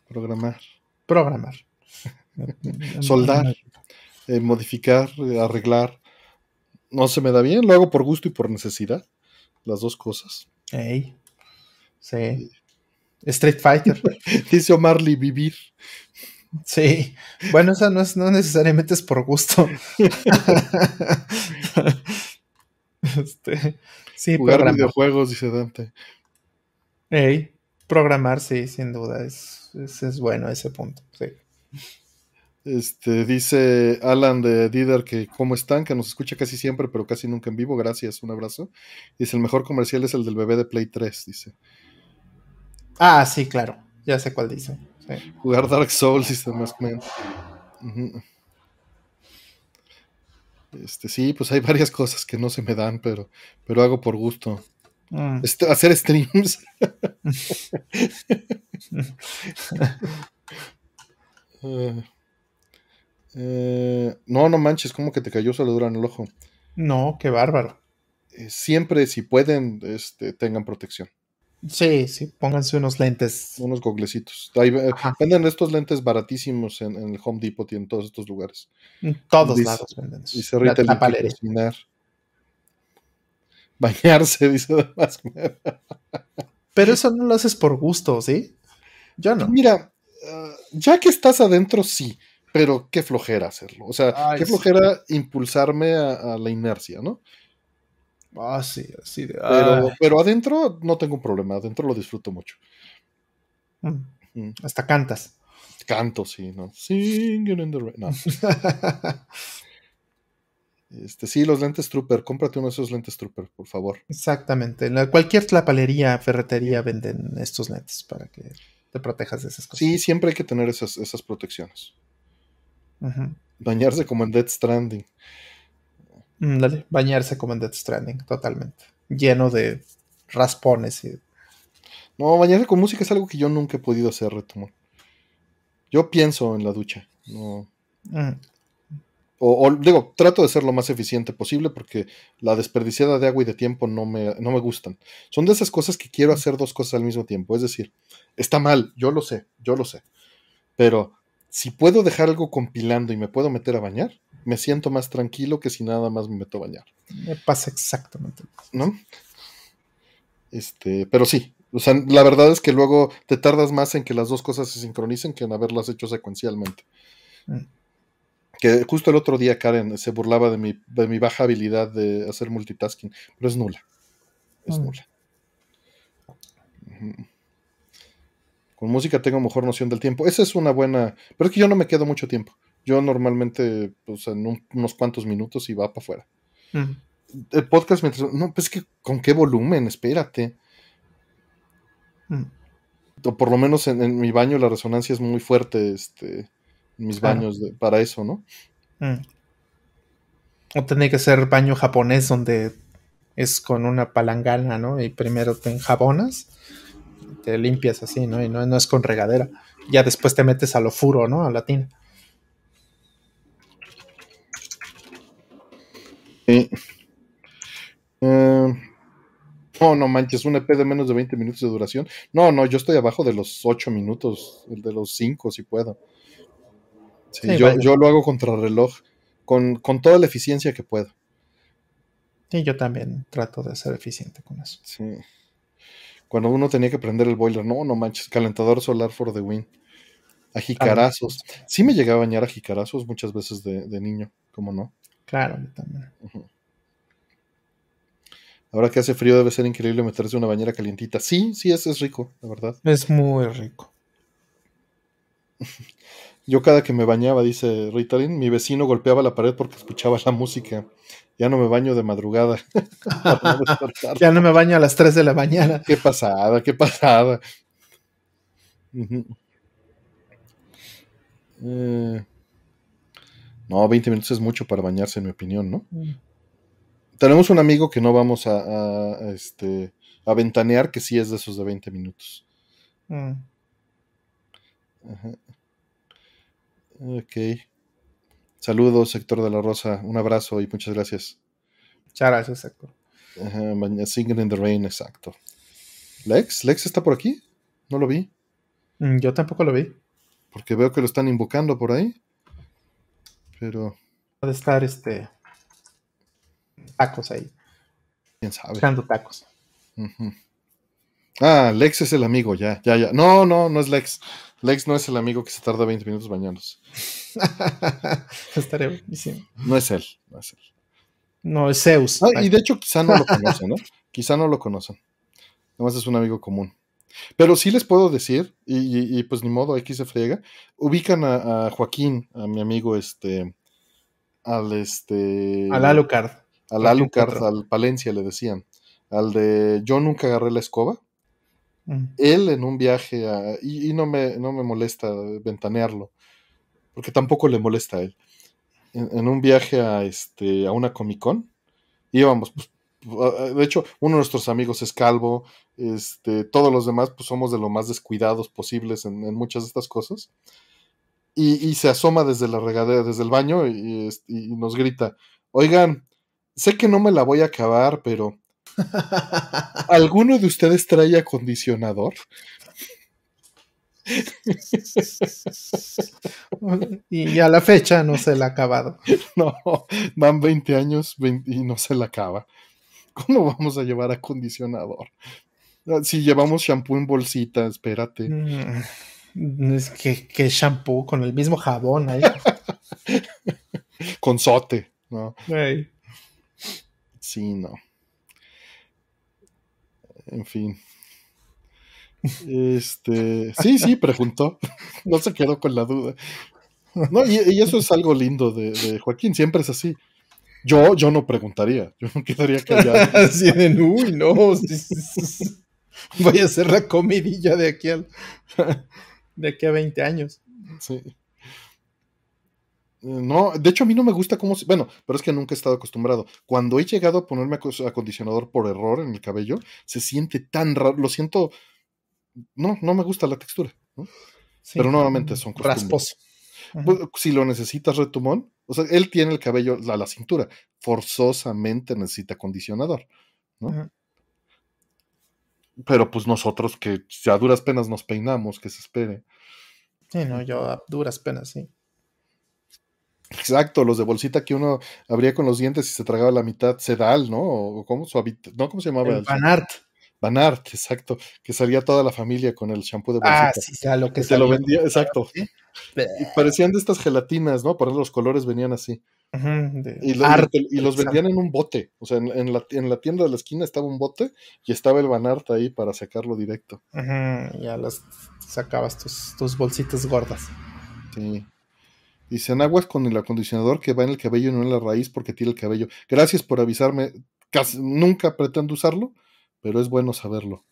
Programar. Programar. Soldar. Eh, modificar, arreglar. No se me da bien, lo hago por gusto y por necesidad. Las dos cosas. Ey. Sí. Street Fighter. Dice O'Marley, vivir. Sí, bueno, esa no es, no necesariamente es por gusto. este, sí, Jugar videojuegos, dice Dante. Ey, programar, sí, sin duda, es, es, bueno ese punto, sí. Este, dice Alan de Dider que cómo están, que nos escucha casi siempre, pero casi nunca en vivo. Gracias, un abrazo. Dice, el mejor comercial es el del bebé de Play 3, dice. Ah, sí, claro. Ya sé cuál dice. Jugar Dark Souls y más Este, sí, pues hay varias cosas que no se me dan, pero, pero hago por gusto. Mm. Este, hacer streams. Ah. Eh, no, no manches, como que te cayó saladura en el ojo. No, qué bárbaro. Eh, siempre, si pueden, este, tengan protección. Sí, sí, pónganse unos lentes. Unos goglecitos. Venden estos lentes baratísimos en, el Home Depot y en todos estos lugares. En todos lados venden. Y se rita el cocinar. Bañarse, dice además. Pero eso no lo haces por gusto, ¿sí? Yo no. Mira, ah, ya que estás adentro, sí. Pero qué flojera hacerlo. O sea, qué flojera impulsarme a la inercia, ¿no? Ah, sí, así pero, pero, adentro no tengo un problema, adentro lo disfruto mucho. Mm. Mm. Hasta cantas. Canto, sí, ¿no? Singing in the rain. No. este, sí, los lentes Trooper, cómprate uno de esos lentes Trooper, por favor. Exactamente. En cualquier tlapalería, ferretería venden estos lentes para que te protejas de esas cosas. Sí, siempre hay que tener esas, esas protecciones. Bañarse como en Dead Stranding. Mm, dale, bañarse como en Death Stranding, totalmente. Lleno de raspones y. No, bañarse con música es algo que yo nunca he podido hacer, Retomor. Yo pienso en la ducha. No. Mm. O, digo, trato de ser lo más eficiente posible porque la desperdiciada de agua y de tiempo no me, no me gustan. Son de esas cosas que quiero hacer dos cosas al mismo tiempo. Es decir, está mal, yo lo sé, yo lo sé. Pero si puedo dejar algo compilando y me puedo meter a bañar, me siento más tranquilo que si nada más me meto a bañar. Me pasa exactamente. ¿No? Este, pero sí, o sea, la verdad es que luego te tardas más en que las dos cosas se sincronicen que en haberlas hecho secuencialmente. Mm. Que justo el otro día Karen se burlaba de mi, de mi baja habilidad de hacer multitasking, pero es nula. Es mm. nula. Con música tengo mejor noción del tiempo. Esa es una buena. Pero es que yo no me quedo mucho tiempo. Yo normalmente, pues en unos cuantos minutos y va para afuera. El podcast mientras. No, pues es que con qué volumen, espérate. O por lo menos en, mi baño la resonancia es muy fuerte, este, en mis baños para eso, ¿no? O tiene que ser baño japonés donde es con una palangana, ¿no? Y primero te enjabonas, te limpias así, ¿no? Y no, no es con regadera. Ya después te metes a lo furo, ¿no? A la tina. Eh, no, no manches, un EP de menos de 20 minutos de duración. No, no, yo estoy abajo de los 8 minutos, el de los 5 si puedo. yo, lo hago contra reloj, con, toda la eficiencia que puedo. Sí, yo también trato de ser eficiente con eso. Sí. Cuando uno tenía que prender el boiler, no, no manches, calentador solar for the win. A jicarazos. Sí me llegué a bañar a jicarazos muchas veces de, de niño, ¿cómo no? Claro, también. Ahora que hace frío debe ser increíble meterse una bañera calientita. Sí, sí, es, es rico, la verdad. Es muy rico. Yo cada que me bañaba, dice Ritalin, mi vecino golpeaba la pared porque escuchaba la música. Ya no me baño de madrugada. ya no me baño a las 3 de la mañana. Qué pasada, qué pasada. Eh, no, 20 minutos es mucho para bañarse, en mi opinión, ¿no? Mm. Tenemos un amigo que no vamos a, este, a ventanear, que sí es de esos de 20 minutos. Mm. Ok. Saludos, sector de la Rosa. Un abrazo y muchas gracias. Muchas gracias, sector. Singing in the Rain, exacto. ¿Lex? ¿Lex está por aquí? No lo vi. Mm, yo tampoco lo vi. Porque veo que lo están invocando por ahí. Pero. Puede estar este. Tacos ahí. Quién sabe. Buscando tacos. Ah, Lex es el amigo, ya, ya, ya. No, no, no es Lex. Lex no es el amigo que se tarda 20 minutos bañándose. Estaría buenísimo. No es él, no es él. No, es Zeus. Ah, y de hecho quizá no lo conocen, ¿no? quizá no lo conocen. Además es un amigo común. Pero sí les puedo decir, y, pues ni modo, aquí se friega, ubican a, Joaquín, a mi amigo, este, al este... Al Alucard. Al Alucard, al Palencia le decían. Al de Yo nunca agarré la escoba. Él en un viaje, y, no, me, no me molesta ventanearlo, porque tampoco le molesta a él. En, un viaje a, este, a una Comic Con, íbamos, pues, de hecho, uno de nuestros amigos es calvo, este, todos los demás pues somos de lo más descuidados posibles en, muchas de estas cosas. Y, se asoma desde la regadera, desde el baño y, y, nos grita, oigan, sé que no me la voy a acabar, pero ¿alguno de ustedes trae acondicionador? y a la fecha no se la ha acabado. No, van 20 años y no se la acaba. ¿Cómo vamos a llevar acondicionador? Ah, si llevamos shampoo en bolsita, espérate. Mm, es que, que shampoo con el mismo jabón ahí. con sote, ¿no? Sí, no. En fin. Este, sí, sí, preguntó. No se quedó con la duda. No, y, eso es algo lindo de, de, Joaquín, siempre es así. Yo, yo no preguntaría, yo no quedaría callado. Así de, uy, no. Voy a hacer la comidilla de aquí al, de aquí a 20 años. Sí. No, de hecho a mí no me gusta cómo, bueno, pero es que nunca he estado acostumbrado. Cuando he llegado a ponerme acondicionador por error en el cabello, se siente tan raro, lo siento, no, no me gusta la textura, pero nuevamente son rasposo. Si lo necesitas retumón, o sea, él tiene el cabello a la, cintura, forzosamente necesita acondicionador, ¿no? Pero pues nosotros que a duras penas nos peinamos, que se espere. Sí, no, yo a duras penas, sí. Exacto, los de bolsita que uno abría con los dientes y se tragaba la mitad, sedal, ¿no? O cómo, ¿no? ¿Cómo se llamaba? El Banart. Banart, exacto, que salía toda la familia con el champú de bolsita. Ah, sí, sea lo que, se lo vendía, exacto. Y parecían de estas gelatinas, ¿no? Por los colores venían así y, los vendían en un bote. O sea, en, la, tienda de la esquina estaba un bote y estaba el Banart ahí para sacarlo directo. ya los sacabas tus, tus bolsitas gordas. Sí. Dicen aguas con el acondicionador que va en el cabello y no en la raíz porque tiene el cabello. Gracias por avisarme. Casi, nunca pretendo usarlo, pero es bueno saberlo.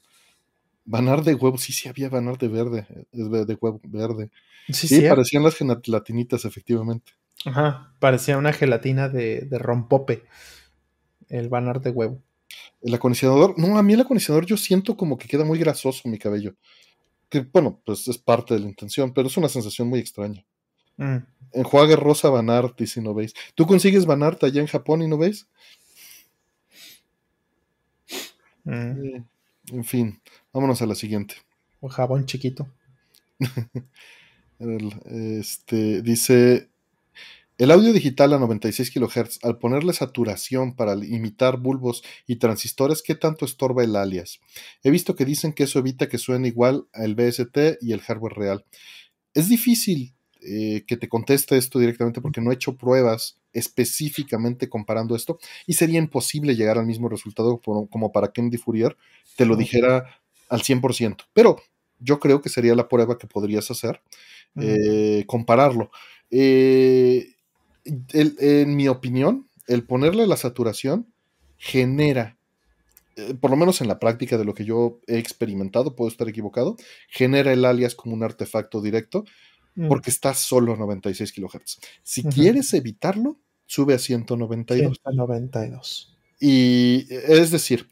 Banar de huevo, sí, sí había banar de verde, de huevo verde. Sí, sí, parecían las gelatinitas, efectivamente. Ajá, parecía una gelatina de, rompope. El banar de huevo. El acondicionador, no, a mí el acondicionador yo siento como que queda muy grasoso mi cabello. Que bueno, pues es parte de la intención, pero es una sensación muy extraña. Mm. Enjuague rosa Banart, y si no veis. ¿Tú consigues Banart allá en Japón y no veis? Mm. Eh, en fin, vámonos a la siguiente. Un jabón chiquito. este, dice el audio digital a 96 kHz, al ponerle saturación para imitar bulbos y transistores, ¿qué tanto estorba el alias? He visto que dicen que eso evita que suene igual al BST y el hardware real. Es difícil eh, que te conteste esto directamente porque no he hecho pruebas específicamente comparando esto y sería imposible llegar al mismo resultado como para que Andy Fourier te lo dijera al 100%. Pero yo creo que sería la prueba que podrías hacer, eh, compararlo. Eh, en mi opinión, el ponerle la saturación genera, eh, por lo menos en la práctica de lo que yo he experimentado, puedo estar equivocado, genera el alias como un artefacto directo mm. porque está solo a 96 kHz. Si quieres evitarlo, sube a 192. 192. Y es decir,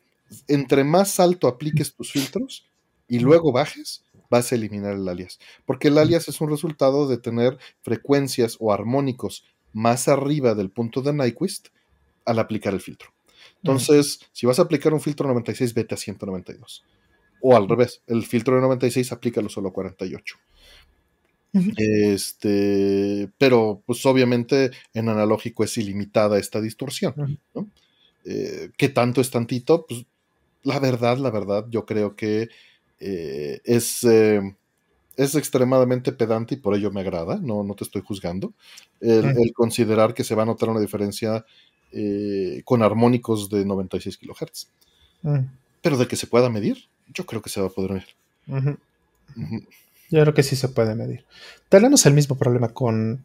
entre más alto apliques tus filtros y luego bajes, vas a eliminar el alias. Porque el alias es un resultado de tener frecuencias o armónicos más arriba del punto de Nyquist al aplicar el filtro. Entonces, si vas a aplicar un filtro 96, vete a 192. O al revés, el filtro de 96 aplícalo solo a 48. Este, pero pues obviamente en analógico es ilimitada esta distorsión. Eh, ¿Qué tanto es tantito? Pues la verdad, la verdad, yo creo que eh, es, eh, es extremadamente pedante y por ello me agrada, no, no te estoy juzgando. El, considerar que se va a notar una diferencia eh, con armónicos de 96 kHz. Pero de que se pueda medir, yo creo que se va a poder medir. Yo creo que sí se puede medir. Tenemos el mismo problema con,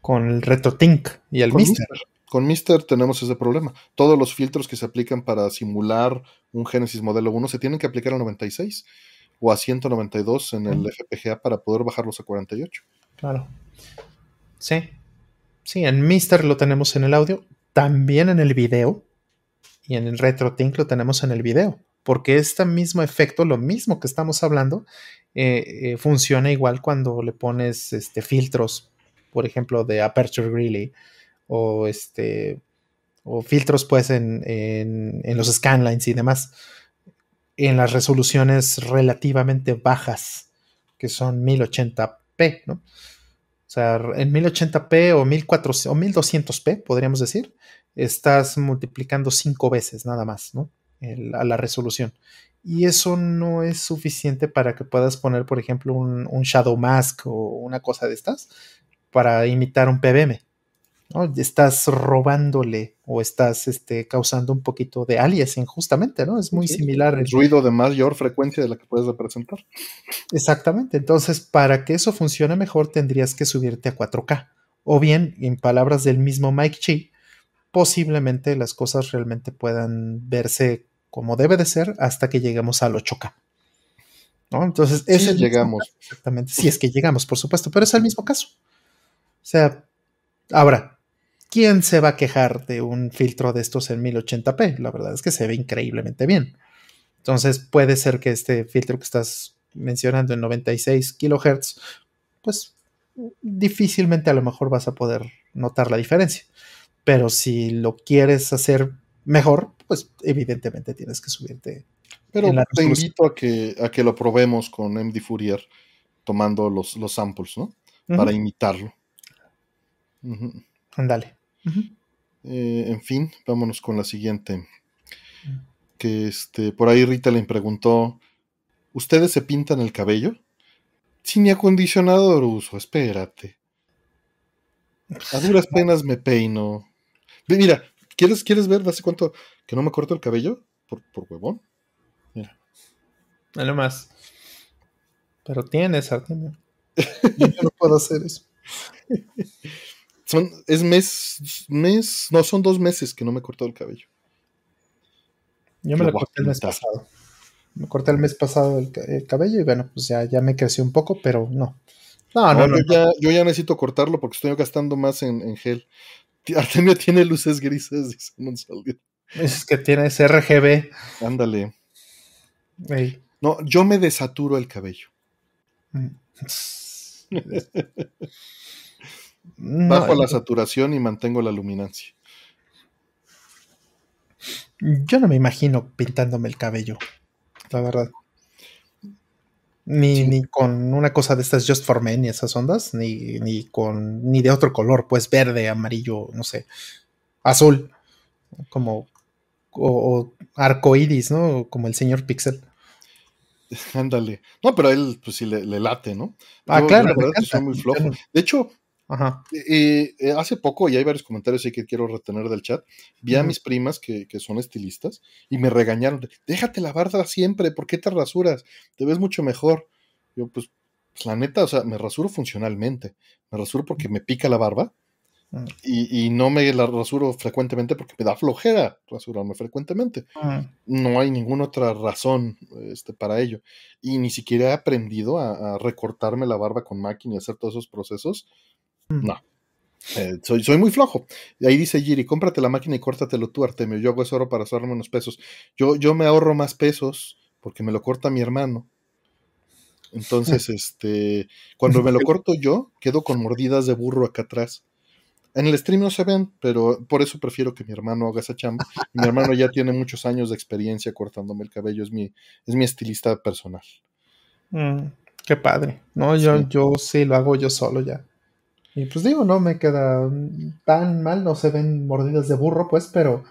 con el RetroTink y el Mister. Con Mister tenemos ese problema. Todos los filtros que se aplican para simular un Genesis modelo 1 se tienen que aplicar a 96 o a 192 en el FPGA para poder bajarlos a 48. Claro. Sí. Sí, en Mister lo tenemos en el audio, también en el video y en el RetroTink lo tenemos en el video, porque este mismo efecto, lo mismo que estamos hablando, eh, eh, funciona igual cuando le pones este, filtros, por ejemplo, de Aperture Greeley o este o filtros pues en, en, los scanlines y demás en las resoluciones relativamente bajas que son 1080p, ¿no? O sea, en 1080p o, 1400, o 1200p, podríamos decir, estás multiplicando cinco veces nada más, ¿no? A la resolución. Y eso no es suficiente para que puedas poner, por ejemplo, un, un Shadow Mask o una cosa de estas para imitar un PBM. Estás robándole o estás este, causando un poquito de aliasing, justamente, ¿no? Es muy similar. El ruido de mayor frecuencia de la que puedes representar. Exactamente. Entonces, para que eso funcione mejor, tendrías que subirte a 4K. O bien, en palabras del mismo Mike Chi, posiblemente las cosas realmente puedan verse como debe de ser hasta que lleguemos al 8K. ¿no? Entonces, ese llegamos. exactamente. Si es que llegamos, por supuesto, pero es el mismo caso. O sea, ahora, ¿quién se va a quejar de un filtro de estos en 1080p? La verdad es que se ve increíblemente bien. Entonces puede ser que este filtro que estás mencionando en 96 kHz, pues difícilmente a lo mejor vas a poder notar la diferencia. Pero si lo quieres hacer mejor, pues evidentemente tienes que subirte. Pero te invito a que, a que lo probemos con MD Fourier, tomando los, los samples, ¿no? Para imitarlo. Ándale. Eh, en fin, vámonos con la siguiente. Que este, por ahí Rita le preguntó: ¿Ustedes se pintan el cabello? Sin acondicionador uso, espérate. A duras penas me peino. Mira, ¿quieres, ¿quieres ver hace cuánto que no me corto el cabello? Por, por huevón. Mira. Nada más. Pero tienes, Artemio. Yo no puedo hacer eso. es mes, mes, no, son dos meses que no me cortó el cabello. Yo me lo, corté el mes pasado. Me corté el mes pasado el, cabello y bueno, pues ya, ya me creció un poco, pero no. No, no, yo, Ya, necesito cortarlo porque estoy gastando más en, gel. Artemio tiene luces grises, dice Es que tiene ese RGB. Ándale. No, yo me desaturo el cabello. Mm. Bajo la saturación y mantengo la luminancia. Yo no me imagino pintándome el cabello, la verdad. Ni, ni con una cosa de estas Just for Men y esas ondas, ni, ni con ni de otro color, pues verde, amarillo, no sé, azul, como o, arco iris, ¿no? Como el señor Pixel. Ándale. No, pero él, pues sí le, late, ¿no? Ah, claro, muy flojo. De hecho, Ajá. Eh, eh, hace poco, y hay varios comentarios ahí que quiero retener del chat, vi a mis primas que, que, son estilistas y me regañaron, déjate la barba siempre, ¿por qué te rasuras? Te ves mucho mejor. Yo, pues, pues, la neta, o sea, me rasuro funcionalmente. Me rasuro porque me pica la barba mm. y, y, no me la rasuro frecuentemente porque me da flojera rasurarme frecuentemente. Mm. No hay ninguna otra razón este, para ello. Y ni siquiera he aprendido a, a recortarme la barba con máquina y hacer todos esos procesos. No. Eh, soy, soy muy flojo. Y ahí dice Giri, cómprate la máquina y córtatelo tú, Artemio. Yo hago eso oro para ahorrarme unos pesos. Yo, yo me ahorro más pesos porque me lo corta mi hermano. Entonces, este, cuando me lo corto yo, quedo con mordidas de burro acá atrás. En el stream no se ven, pero por eso prefiero que mi hermano haga esa chamba. Mi hermano ya tiene muchos años de experiencia cortándome el cabello, es mi, es mi estilista personal. Mm, qué padre. No, yo, yo sí lo hago yo solo ya. Y pues digo, no me queda tan mal, no se ven mordidas de burro, pues, pero,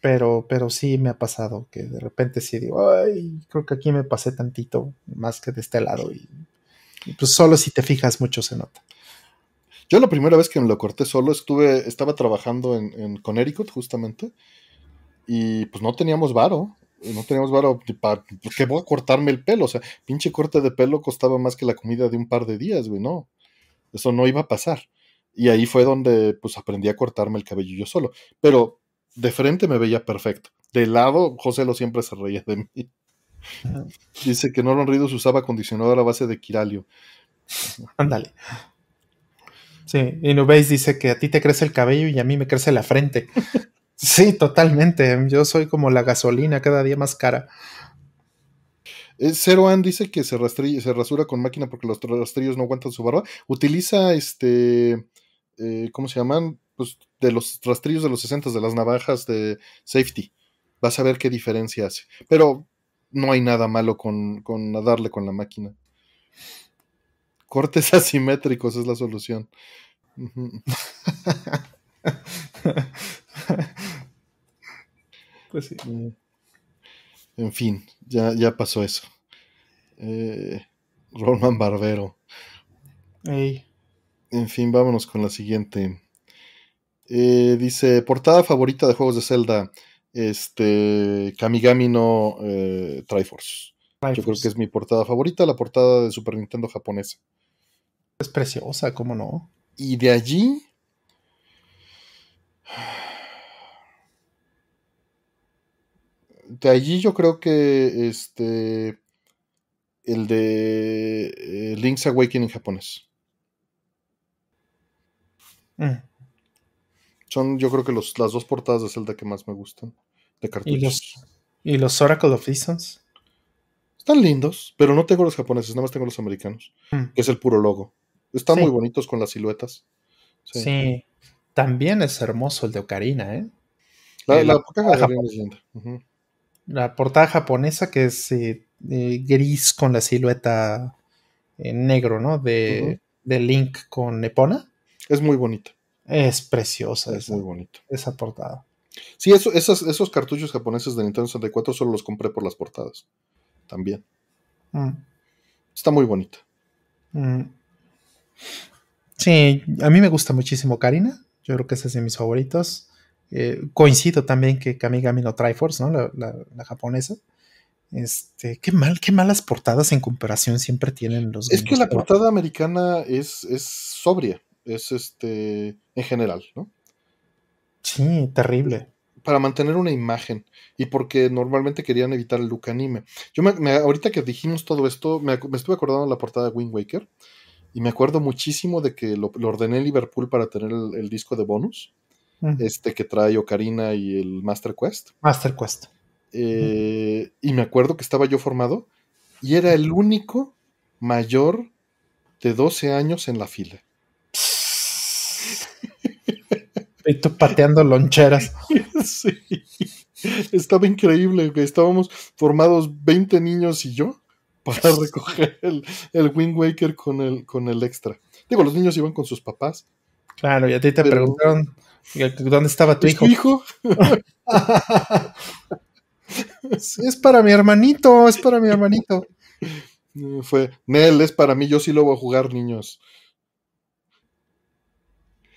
pero, pero sí me ha pasado que de repente sí digo, ay, creo que aquí me pasé tantito más que de este lado y, pues solo si te fijas mucho se nota. Yo la primera vez que me lo corté solo estuve, estaba trabajando en, en Connecticut justamente y pues no teníamos varo, no teníamos varo para que voy a cortarme el pelo, o sea, pinche corte de pelo costaba más que la comida de un par de días, güey, no. Eso no iba a pasar. Y ahí fue donde pues aprendí a cortarme el cabello yo solo. Pero de frente me veía perfecto. De lado, José lo siempre se reía de mí. Dice que Norman Reedus usaba acondicionador a base de quiralio. Ándale. Sí, y veis dice que a ti te crece el cabello y a mí me crece la frente. sí, totalmente. Yo soy como la gasolina, cada día más cara. Zero An dice que se, se rasura con máquina porque los rastrillos no aguantan su barba. Utiliza este. Eh, ¿Cómo se llaman? Pues de los rastrillos de los 60, de las navajas de safety. Vas a ver qué diferencia hace. Pero no hay nada malo con, con darle con la máquina. Cortes asimétricos es la solución. pues sí. Mm. En fin, ya, ya pasó eso. Eh, Roman Barbero. En fin, vámonos con la siguiente. Eh, dice, portada favorita de juegos de Zelda, este, Kamigami no eh, Triforce. Yo creo que es mi portada favorita, la portada de Super Nintendo japonesa. Es preciosa, ¿cómo no? Y de allí... de allí yo creo que este el de eh, Link's Awakening japonés. Mm. Son yo creo que los, las dos portadas de Zelda que más me gustan de cartuchos. ¿Y los, ¿Y los Oracle of Seasons? Están lindos, pero no tengo los japoneses, nada más tengo los americanos, mm. que es el puro logo. Están muy bonitos con las siluetas. Sí. También es hermoso el de Ocarina, ¿eh? La, la, de es linda la portada japonesa que es eh, gris con la silueta en negro, ¿no? De, Link con Epona. Es muy bonita. Es preciosa. Es muy bonita. Esa portada. Sí, eso, esos, esos cartuchos japoneses de Nintendo 64 solo los compré por las portadas. También. Mm. Está muy bonita. Mm. Sí, a mí me gusta muchísimo Karina. Yo creo que ese es de mis favoritos. Eh, coincido también que Kamigami no Triforce, ¿no? La, japonesa. Este, qué mal, qué malas portadas en comparación siempre tienen los. Es que la portada americana es, es sobria, es este, en general, ¿no? Sí, terrible. Para mantener una imagen y porque normalmente querían evitar el look anime. Yo me, ahorita que dijimos todo esto, me, estuve acordando de la portada de Wind Waker y me acuerdo muchísimo de que lo, ordené en Liverpool para tener el disco de bonus este que trae Ocarina y el Master Quest. Master Quest. Eh, y me acuerdo que estaba yo formado y era el único mayor de 12 años en la fila. Y tú pateando loncheras. sí. Estaba increíble, Estábamos formados 20 niños y yo para recoger el, el Wind Waker con el, con el extra. Digo, los niños iban con sus papás. Claro, y a ti te preguntaron ¿Dónde estaba tu hijo? hijo? es para mi hermanito, es para mi hermanito. Fue, Nel, es para mí, yo sí lo voy a jugar, niños.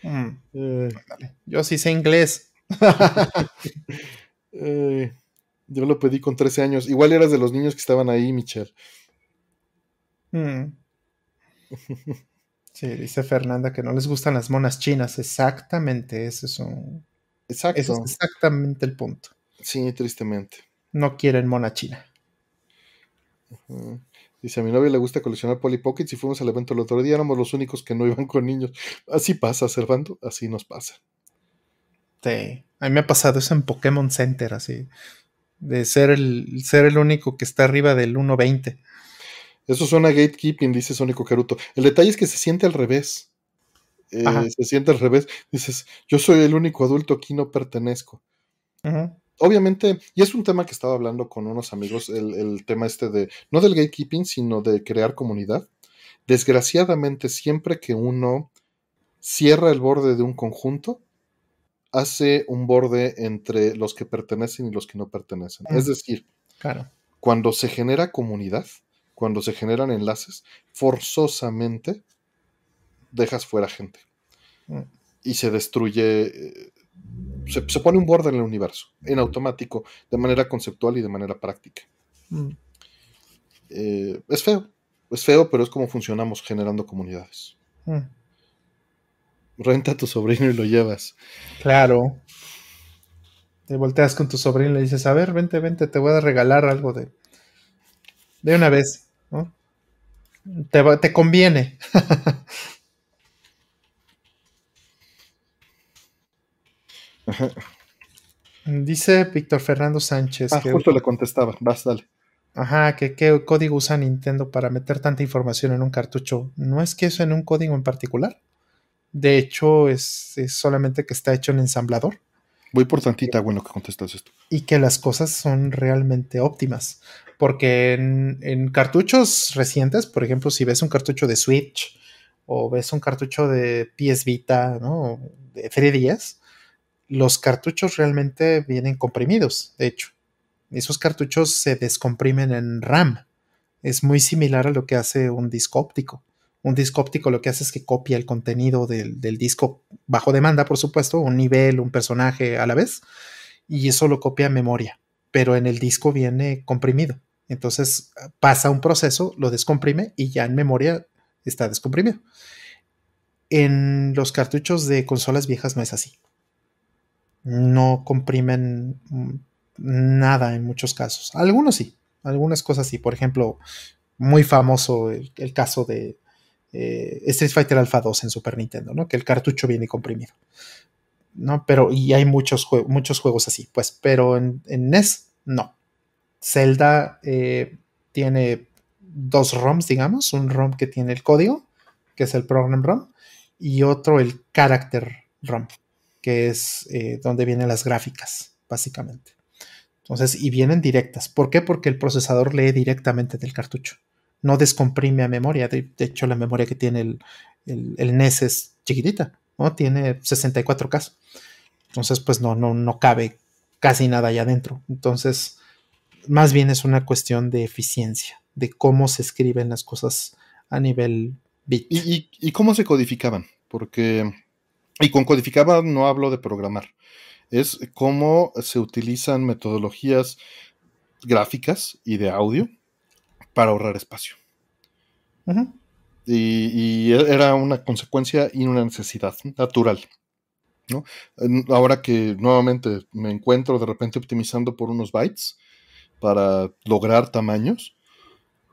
Mm. Eh. Yo sí sé inglés. yo lo pedí con 13 años. Igual eras de los niños que estaban ahí, Michelle. Mm. Sí, dice Fernanda que no les gustan las monas chinas. Exactamente, eso es un. Exacto. Ese es exactamente el punto. Sí, tristemente. No quieren mona china. Dice, a mi novia le gusta coleccionar Polly Pockets y fuimos al evento el otro día, éramos los únicos que no iban con niños. Así pasa, Servando, así nos pasa. Sí, a mí me ha pasado eso en Pokémon Center, así, de ser el, ser el único que está arriba del 1.20. Eso suena gatekeeping, dice Sónico Caruto. El detalle es que se siente al revés. Eh, se siente al revés. Dices, yo soy el único adulto aquí, no pertenezco. Obviamente, y es un tema que estaba hablando con unos amigos, el, tema este de, no del gatekeeping, sino de crear comunidad. Desgraciadamente, siempre que uno cierra el borde de un conjunto, hace un borde entre los que pertenecen y los que no pertenecen. Es decir, claro. cuando se genera comunidad, cuando se generan enlaces, forzosamente dejas fuera gente. Mm. Y se destruye, eh, se, pone un borde en el universo, en automático, de manera conceptual y de manera práctica. Mm. Eh, es feo, es feo, pero es como funcionamos generando comunidades. Mm. Renta a tu sobrino y lo llevas. Claro. Te volteas con tu sobrino y le dices, a ver, vente, vente, te voy a regalar algo de... De una vez. Te, conviene. Dice Víctor Fernando Sánchez. Ah, justo le contestaba. Vas, dale. Ajá, que qué código usa Nintendo para meter tanta información en un cartucho. No es que eso en un código en particular. De hecho, es, solamente que está hecho en ensamblador. Voy por tantita, bueno, que contestas esto. Y que las cosas son realmente óptimas. Porque en, cartuchos recientes, por ejemplo, si ves un cartucho de Switch o ves un cartucho de PS Vita, ¿no? De 3DS, los cartuchos realmente vienen comprimidos, de hecho. Esos cartuchos se descomprimen en RAM. Es muy similar a lo que hace un disco óptico. Un disco óptico lo que hace es que copia el contenido del, disco bajo demanda, por supuesto, un nivel, un personaje a la vez, y eso lo copia a memoria, pero en el disco viene comprimido. Entonces pasa un proceso, lo descomprime y ya en memoria está descomprimido. En los cartuchos de consolas viejas no es así. No comprimen nada en muchos casos. Algunos sí, algunas cosas sí. Por ejemplo, muy famoso el, caso de eh, Street Fighter Alpha 2 en Super Nintendo, ¿no? Que el cartucho viene comprimido. ¿No? Pero, y hay muchos, muchos juegos así, pues, pero en, NES, no. Zelda eh, tiene dos ROMs, digamos, un ROM que tiene el código, que es el Program ROM, y otro el Character ROM, que es eh, donde vienen las gráficas, básicamente. Entonces, y vienen directas. ¿Por qué? Porque el procesador lee directamente del cartucho. No descomprime a memoria. De, hecho, la memoria que tiene el, el, NES es chiquitita, ¿no? Tiene 64K. Entonces, pues no, no, no cabe casi nada allá adentro. Entonces, más bien es una cuestión de eficiencia, de cómo se escriben las cosas a nivel bit. ¿Y, cómo se codificaban? Porque, y con codificaban no hablo de programar, es cómo se utilizan metodologías gráficas y de audio para ahorrar espacio. y, era una consecuencia y una necesidad natural. ¿no? Ahora que nuevamente me encuentro de repente optimizando por unos bytes, para lograr tamaños,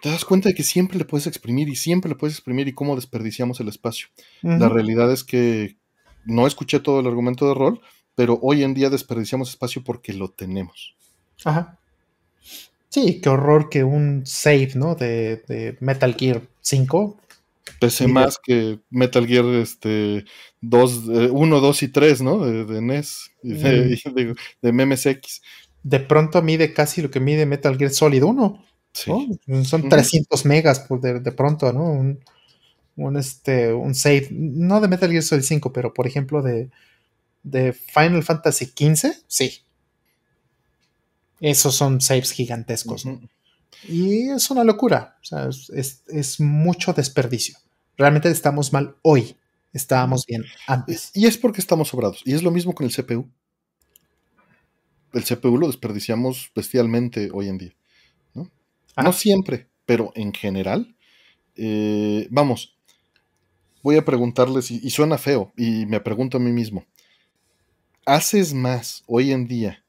te das cuenta de que siempre le puedes exprimir y siempre le puedes exprimir y cómo desperdiciamos el espacio. La realidad es que no escuché todo el argumento de rol, pero hoy en día desperdiciamos espacio porque lo tenemos. Ajá. Sí, qué horror que un save, ¿no? De, Metal Gear 5. Pese más que Metal Gear este, 2, 1, 2 y 3, ¿no? De, NES, de, de, de MMSX de pronto mide casi lo que mide Metal Gear Solid 1. Son 300 megas de, de, pronto, ¿no? Un, este, un save, no de Metal Gear Solid 5, pero por ejemplo de, de Final Fantasy XV, sí. Esos son saves gigantescos. Y es una locura. O sea, es, es, mucho desperdicio. Realmente estamos mal hoy estábamos bien antes. Y es porque estamos sobrados. Y es lo mismo con el CPU. El CPU lo desperdiciamos bestialmente hoy en día. No, no siempre, pero en general. Eh, vamos, voy a preguntarles, y, suena feo, y me pregunto a mí mismo, ¿haces más hoy en día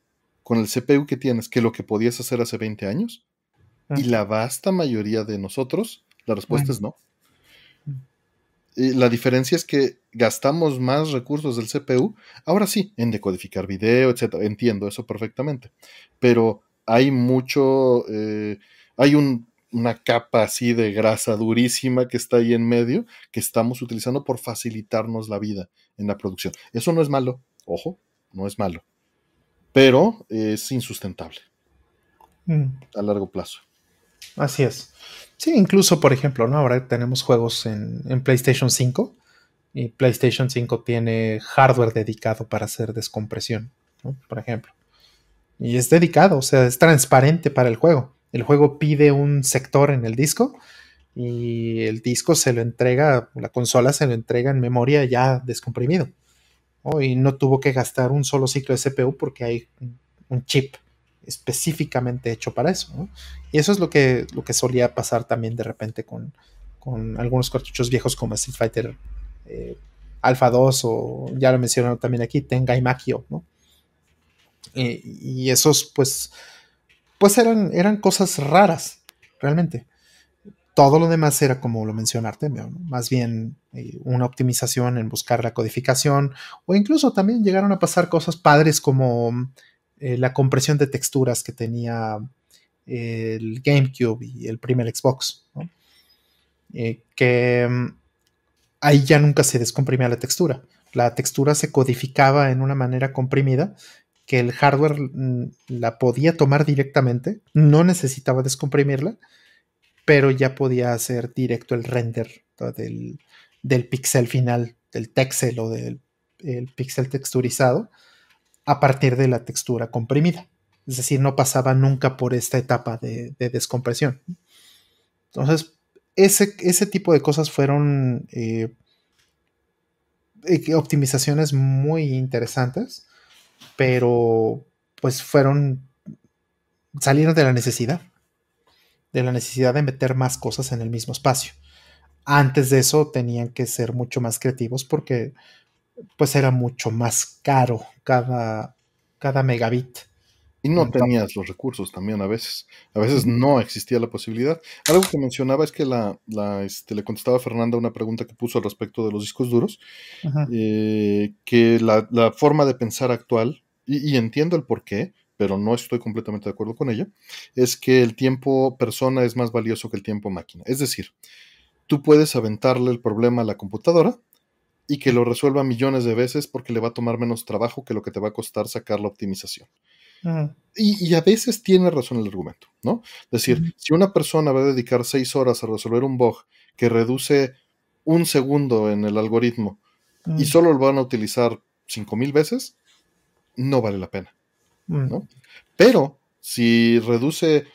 con el CPU que tienes que lo que podías hacer hace 20 años? Y la vasta mayoría de nosotros, la respuesta es no. la diferencia es que gastamos más recursos del CPU, ahora sí, en decodificar video, etcétera. Entiendo eso perfectamente. Pero hay mucho, eh, hay un una capa así de grasa durísima que está ahí en medio, que estamos utilizando por facilitarnos la vida en la producción. Eso no es malo, ojo, no es malo, pero es insustentable mm. a largo plazo. Así es. Sí, incluso, por ejemplo, ¿no? Ahora tenemos juegos en, PlayStation 5 y PlayStation 5 tiene hardware dedicado para hacer descompresión, por ejemplo. Y es dedicado, o sea, es transparente para el juego. El juego pide un sector en el disco y el disco se lo entrega, la consola se lo entrega en memoria ya descomprimido. Y no tuvo que gastar un solo ciclo de CPU porque hay un chip específicamente hecho para eso. Y eso es lo que, lo que solía pasar también de repente con, algunos cartuchos viejos como Street Fighter eh, Alpha 2 o ya lo mencionaron también aquí, Tengai Makio, ¿no? y esos pues pues eran, eran cosas raras, realmente. Todo lo demás era como lo mencionó Artemio, más bien eh, una optimización en buscar la codificación o incluso también llegaron a pasar cosas padres como eh, la compresión de texturas que tenía el GameCube y el primer Xbox, eh, que mm, ahí ya nunca se descomprimía la textura. La textura se codificaba en una manera comprimida que el hardware mm, la podía tomar directamente, no necesitaba descomprimirla, pero ya podía hacer directo el render del, del pixel final, del texel o del el pixel texturizado a partir de la textura comprimida. Es decir, no pasaba nunca por esta etapa de, descompresión. Entonces, ese, ese, tipo de cosas fueron eh, eh, optimizaciones muy interesantes pero pues fueron, salieron de la necesidad, de la necesidad de meter más cosas en el mismo espacio. Antes de eso tenían que ser mucho más creativos porque pues era mucho más caro cada, cada megabit. Y no tenías los recursos también a veces. A veces no existía la posibilidad. Algo que mencionaba es que la, este, le contestaba a Fernanda una pregunta que puso al respecto de los discos duros, eh, que la, la, forma de pensar actual y, entiendo el por qué, pero no estoy completamente de acuerdo con ella, es que el tiempo persona es más valioso que el tiempo máquina. Es decir, tú puedes aventarle el problema a la computadora y que lo resuelva millones de veces porque le va a tomar menos trabajo que lo que te va a costar sacar la optimización. y, a veces tiene razón el argumento, ¿no? Es decir, si una persona va a dedicar seis horas a resolver un bug que reduce un segundo en el algoritmo y solo lo van a utilizar cinco mil veces, no vale la pena. Mm. ¿no? Pero si reduce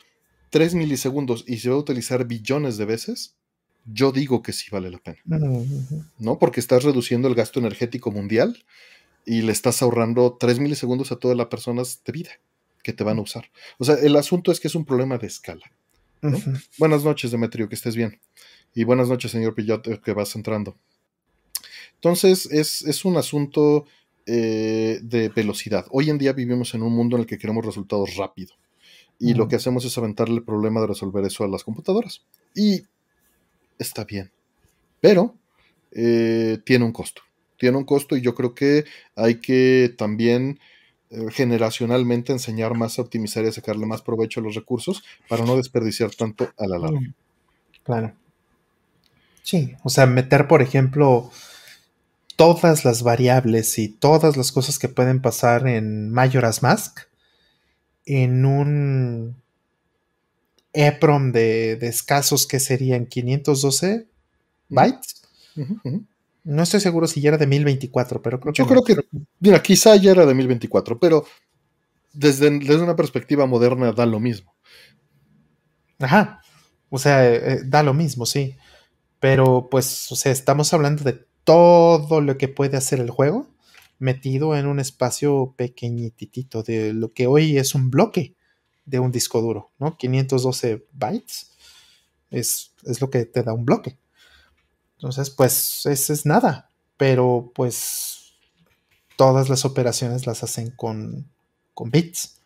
3 milisegundos y se va a utilizar billones de veces, yo digo que sí vale la pena. ¿No? Porque estás reduciendo el gasto energético mundial y le estás ahorrando 3 milisegundos a todas las personas de vida que te van a usar. O sea, el asunto es que es un problema de escala. Buenas noches, Demetrio, que estés bien. Y buenas noches, señor Pillot, que vas entrando. Entonces, es, es un asunto eh, de velocidad. Hoy en día vivimos en un mundo en el que queremos resultados rápido. Y lo que hacemos es aventarle el problema de resolver eso a las computadoras. Y está bien. Pero eh, tiene un costo. Tiene un costo y yo creo que hay que también eh, generacionalmente enseñar más a optimizar y a sacarle más provecho a los recursos para no desperdiciar tanto a la larga. Claro. Sí, o sea, meter, por ejemplo, todas las variables y todas las cosas que pueden pasar en Majora's Mask en un EPROM de, escasos que serían 512 bytes. No estoy seguro si ya era de 1024, pero creo Yo creo que, mira, quizá ya era de 1024, pero desde, desde una perspectiva moderna da lo mismo. Ajá. O sea, eh, da lo mismo, sí. Pero pues, o sea, estamos hablando de todo lo que puede hacer el juego metido en un espacio pequeñitito de lo que hoy es un bloque de un disco duro, ¿no? 512 bytes es, es lo que te da un bloque. Entonces, pues, eso es nada, pero pues todas las operaciones las hacen con, con bits.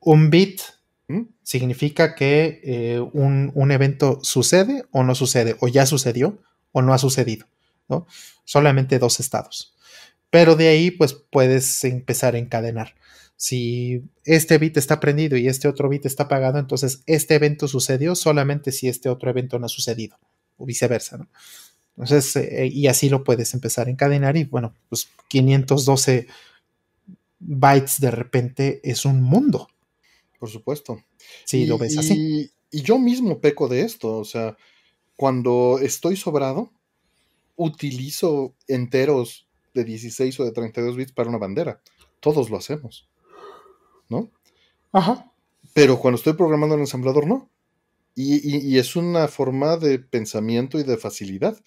Un bit ¿Mm? significa que eh, un, un, evento sucede o no sucede, o ya sucedió o no ha sucedido, ¿no? Solamente dos estados. Pero de ahí, pues puedes empezar a encadenar. Si este bit está prendido y este otro bit está apagado, entonces este evento sucedió solamente si este otro evento no ha sucedido, o viceversa, ¿no? Entonces, eh, y así lo puedes empezar a encadenar y bueno, pues 512 bytes de repente es un mundo. Por supuesto. Sí, lo ves así. Y yo mismo peco de esto, o sea, cuando estoy sobrado, utilizo enteros de 16 o de 32 bits para una bandera. Todos lo hacemos. ¿No? Ajá. Pero cuando estoy programando en el ensamblador, no. Y, es una forma de pensamiento y de facilidad.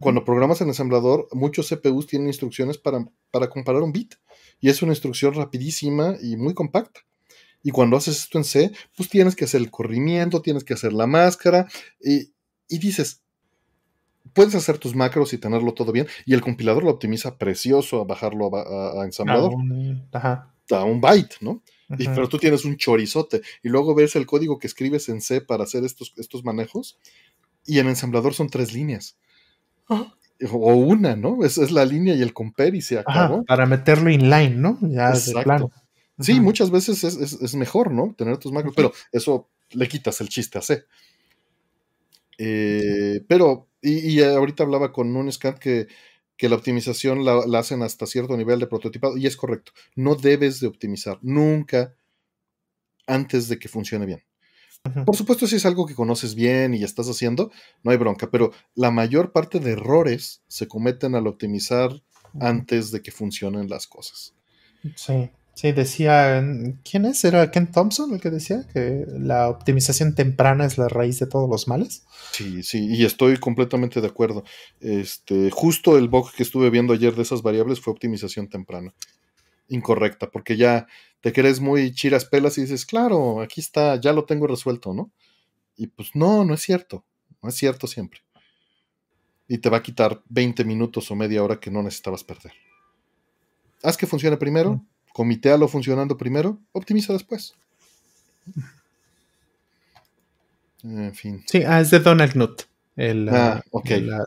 Cuando programas en ensamblador, muchos CPUs tienen instrucciones para, para comparar un bit. Y es una instrucción rapidísima y muy compacta. Y cuando haces esto en C, pues tienes que hacer el corrimiento, tienes que hacer la máscara. Y, y dices, puedes hacer tus macros y tenerlo todo bien. Y el compilador lo optimiza precioso a bajarlo a, ensamblador. A un, byte, ¿no? pero tú tienes un chorizote. Y luego ves el código que escribes en C para hacer estos, estos manejos. Y en ensamblador son tres líneas. O una, ¿no? Es, es la línea y el compare y se acabó. para meterlo inline, ¿no? Ya Exacto. Sí, muchas veces es, es, mejor, ¿no? Tener tus macros, pero eso le quitas el chiste a C. Eh, pero y, ahorita hablaba con un scan que, la optimización la, hacen hasta cierto nivel de prototipado, y es correcto. No debes de optimizar nunca antes de que funcione bien. Por supuesto, si es algo que conoces bien y estás haciendo, no hay bronca, pero la mayor parte de errores se cometen al optimizar antes de que funcionen las cosas. Sí. Sí, decía, ¿quién es? ¿Era Ken Thompson el que decía que la optimización temprana es la raíz de todos los males? Sí, sí, y estoy completamente de acuerdo. Este, justo el bug que estuve viendo ayer de esas variables fue optimización temprana. Incorrecta, porque ya te crees muy chiras pelas y dices, claro, aquí está, ya lo tengo resuelto, ¿no? Y pues no, no es cierto, no es cierto siempre. Y te va a quitar 20 minutos o media hora que no necesitabas perder. Haz que funcione primero. Mm comitéalo funcionando primero, optimiza después. En fin. Sí, ah, es de Donald Knuth. ah,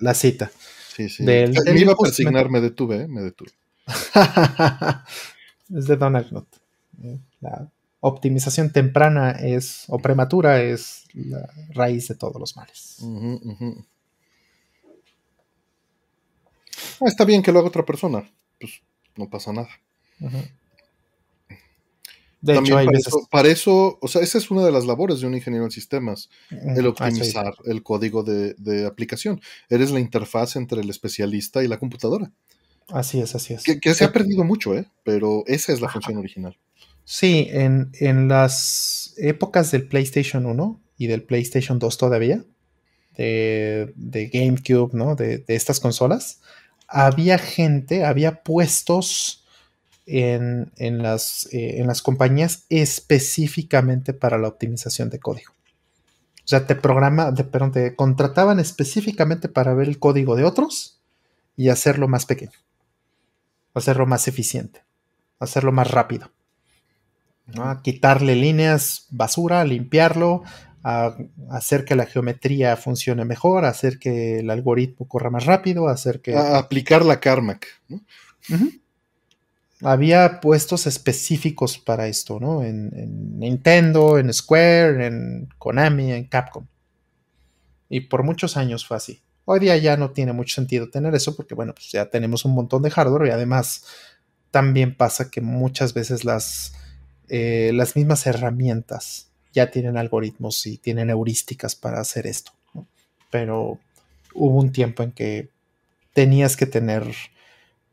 la, cita. Sí, sí. me iba a persignar, me detuve, ¿eh? me detuve. es de Donald Knuth. La optimización temprana es, o prematura es la raíz de todos los males. Ah, está bien que lo haga otra persona, pues no pasa nada. De hecho, hay para, eso, para, eso, o sea, esa es una de las labores de un ingeniero en sistemas, el optimizar el código de, aplicación. Eres la interfaz entre el especialista y la computadora. Así es, así es. Que, se ha perdido mucho, ¿eh? Pero esa es la función original. Sí, en, en, las épocas del PlayStation 1 y del PlayStation 2 todavía, de, de GameCube, ¿no? De, de estas consolas, había gente, había puestos en, las, eh, en las compañías específicamente para la optimización de código. O sea, te programa, de, perdón, te contrataban específicamente para ver el código de otros y hacerlo más pequeño, hacerlo más eficiente, hacerlo más rápido. quitarle líneas basura, limpiarlo, hacer que la geometría funcione mejor, hacer que el algoritmo corra más rápido, hacer que... aplicar la Carmack. ¿no? Había puestos específicos para esto, ¿no? En, Nintendo, en Square, en Konami, en Capcom. Y por muchos años fue así. Hoy día ya no tiene mucho sentido tener eso porque, bueno, pues ya tenemos un montón de hardware y además también pasa que muchas veces las, eh, las mismas herramientas ya tienen algoritmos y tienen heurísticas para hacer esto. Pero hubo un tiempo en que tenías que tener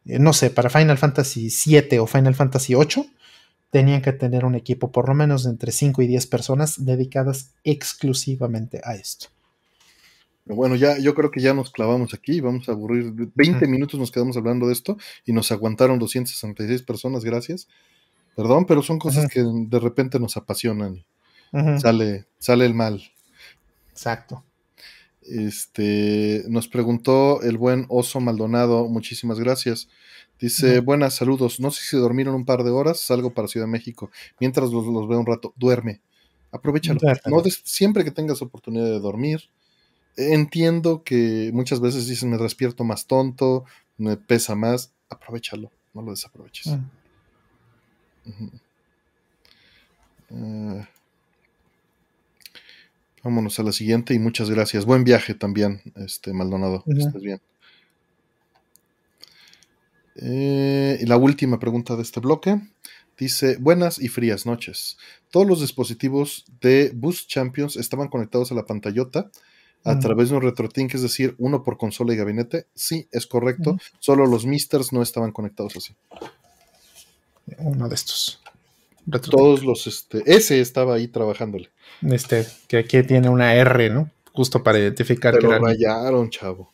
no sé, para Final Fantasy VII o Final Fantasy VIII, tenían que tener un equipo por lo menos de entre 5 y 10 personas dedicadas exclusivamente a esto. Bueno, ya, yo creo que ya nos clavamos aquí, vamos a aburrir. 20 minutos nos quedamos hablando de esto y nos aguantaron 266 personas, gracias. Perdón, pero son cosas que de repente nos apasionan. Sale, sale el mal. Exacto. Este, nos preguntó el buen Oso Maldonado, muchísimas gracias. Dice, buenas saludos, no sé si dormieron un par de horas, salgo para Ciudad de México. Mientras los, veo un rato, duerme. Aprovechalo. No siempre que tengas oportunidad de dormir. Entiendo que muchas veces dicen me despierto más tonto, me pesa más. Aprovechalo, no lo desaproveches. Uh, Vámonos a la siguiente y muchas gracias. Buen viaje también, este Maldonado. Estés bien. Eh, y la última pregunta de este bloque dice: Buenas y frías noches. Todos los dispositivos de Boost Champions estaban conectados a la pantallota a través de un RetroTink, es decir, uno por consola y gabinete. Sí, es correcto. Solo los Misters no estaban conectados así. Uno de estos. Todos los, este, ese estaba ahí trabajándole. Este, que aquí tiene una R, ¿no? Justo para identificar que lo rayaron, chavo.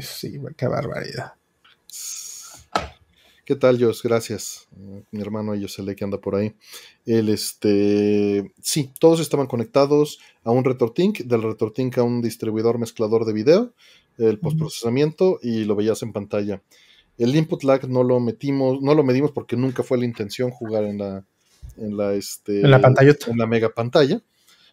Sí, qué barbaridad. ¿Qué tal, Jos? Gracias. Mi hermano Yosele que anda por ahí. El, este, sí, todos estaban conectados a un RetroTink, del RetroTink a un distribuidor mezclador de video, el postprocesamiento y lo veías en pantalla. El input lag no lo metimos, no lo medimos porque nunca fue la intención jugar en la, en la, este, en la En la mega pantalla.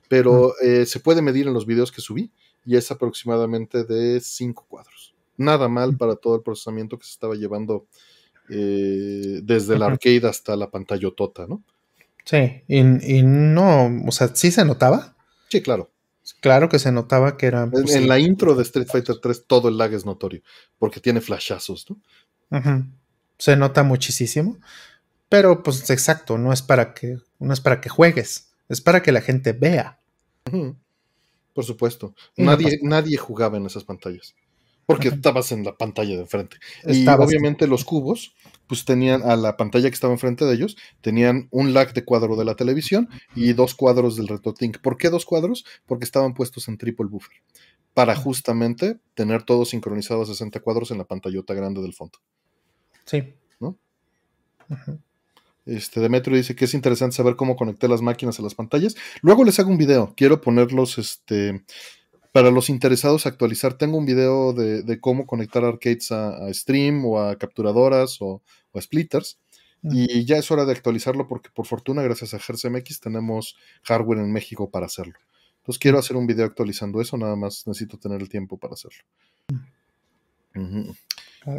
Pero eh, se puede medir en los videos que subí y es aproximadamente de 5 cuadros. Nada mal para todo el procesamiento que se estaba llevando eh, desde el arcade hasta la pantalla tota, ¿no? Sí, y, no, o sea, sí se notaba. Sí, claro. Claro que se notaba que era. en, pues, la intro de Street Fighter 3 todo el lag es notorio, porque tiene flashazos, ¿no? Se nota muchísimo. Pero, pues, exacto, no es para que, no es para que juegues, es para que la gente vea. Por supuesto. Nadie, nadie jugaba en esas pantallas. Porque estabas en la pantalla de enfrente. Y obviamente los cubos, pues tenían a la pantalla que estaba enfrente de ellos, tenían un lag de cuadro de la televisión y dos cuadros del RetroTink. ¿Por qué dos cuadros? Porque estaban puestos en triple buffer. Para justamente tener todo sincronizado a 60 cuadros en la pantallota grande del fondo. Sí. ¿No? Este, Demetrio dice que es interesante saber cómo conecté las máquinas a las pantallas. Luego les hago un video. Quiero ponerlos, este, para los interesados actualizar. Tengo un video de, cómo conectar arcades a, stream o a capturadoras o, a splitters. Y ya es hora de actualizarlo porque por fortuna, gracias a GersMX, tenemos hardware en México para hacerlo. Entonces quiero hacer un video actualizando eso, nada más necesito tener el tiempo para hacerlo.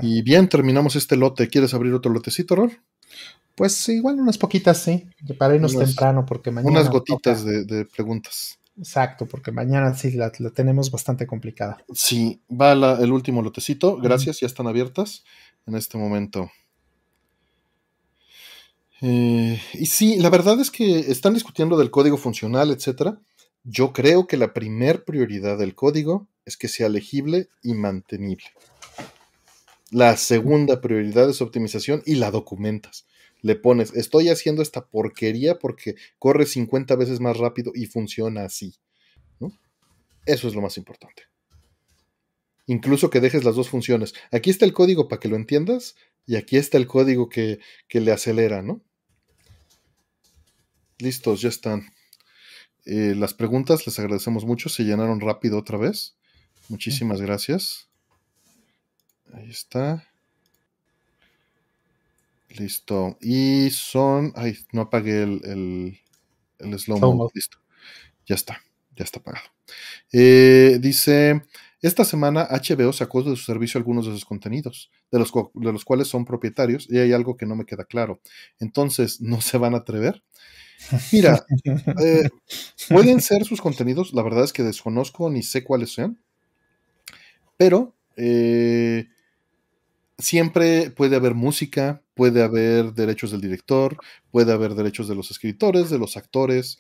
Y bien, terminamos este lote. ¿Quieres abrir otro lotecito, Rol? Pues igual unas poquitas, sí, para irnos temprano, porque mañana. Unas gotitas de, preguntas. Exacto, porque mañana sí la, tenemos bastante complicada. Sí, va el último lotecito. Gracias, ya están abiertas en este momento. Eh, y sí, la verdad es que están discutiendo del código funcional, etcétera. Yo creo que la primer prioridad del código es que sea legible y mantenible. La segunda prioridad es optimización y la documentas. Le pones, estoy haciendo esta porquería porque corre 50 veces más rápido y funciona así. Eso es lo más importante. Incluso que dejes las dos funciones. Aquí está el código para que lo entiendas y aquí está el código que, le acelera, ¿no? Listos, ya están. Eh, las preguntas les agradecemos mucho, se llenaron rápido otra vez. Muchísimas gracias. Ahí está. Listo. Y son. Ay, no apagué el, el, slow, mo. Listo. Ya está. Ya está apagado. Eh, dice. Esta semana HBO sacó de su servicio algunos de sus contenidos, de los, de los cuales son propietarios, y hay algo que no me queda claro. Entonces, ¿no se van a atrever? Mira, eh, pueden ser sus contenidos, la verdad es que desconozco ni sé cuáles sean, pero eh, siempre puede haber música, puede haber derechos del director, puede haber derechos de los escritores, de los actores,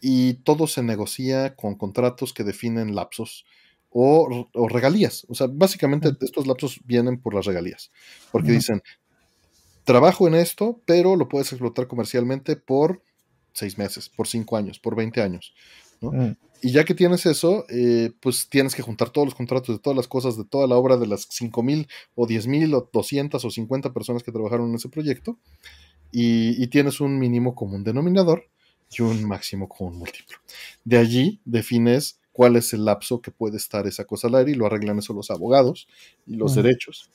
y todo se negocia con contratos que definen lapsos o, regalías. O sea, básicamente estos lapsos vienen por las regalías, porque dicen, trabajo en esto, pero lo puedes explotar comercialmente por seis meses, por cinco años, por 20 años. ¿No? Mm. Y ya que tienes eso, eh, pues tienes que juntar todos los contratos de todas las cosas, de toda la obra de las 5.000 o 10.000 o 200 o 50 personas que trabajaron en ese proyecto. Y, tienes un mínimo común denominador y un máximo común múltiplo. De allí defines cuál es el lapso que puede estar esa cosa al aire y lo arreglan eso los abogados y los derechos.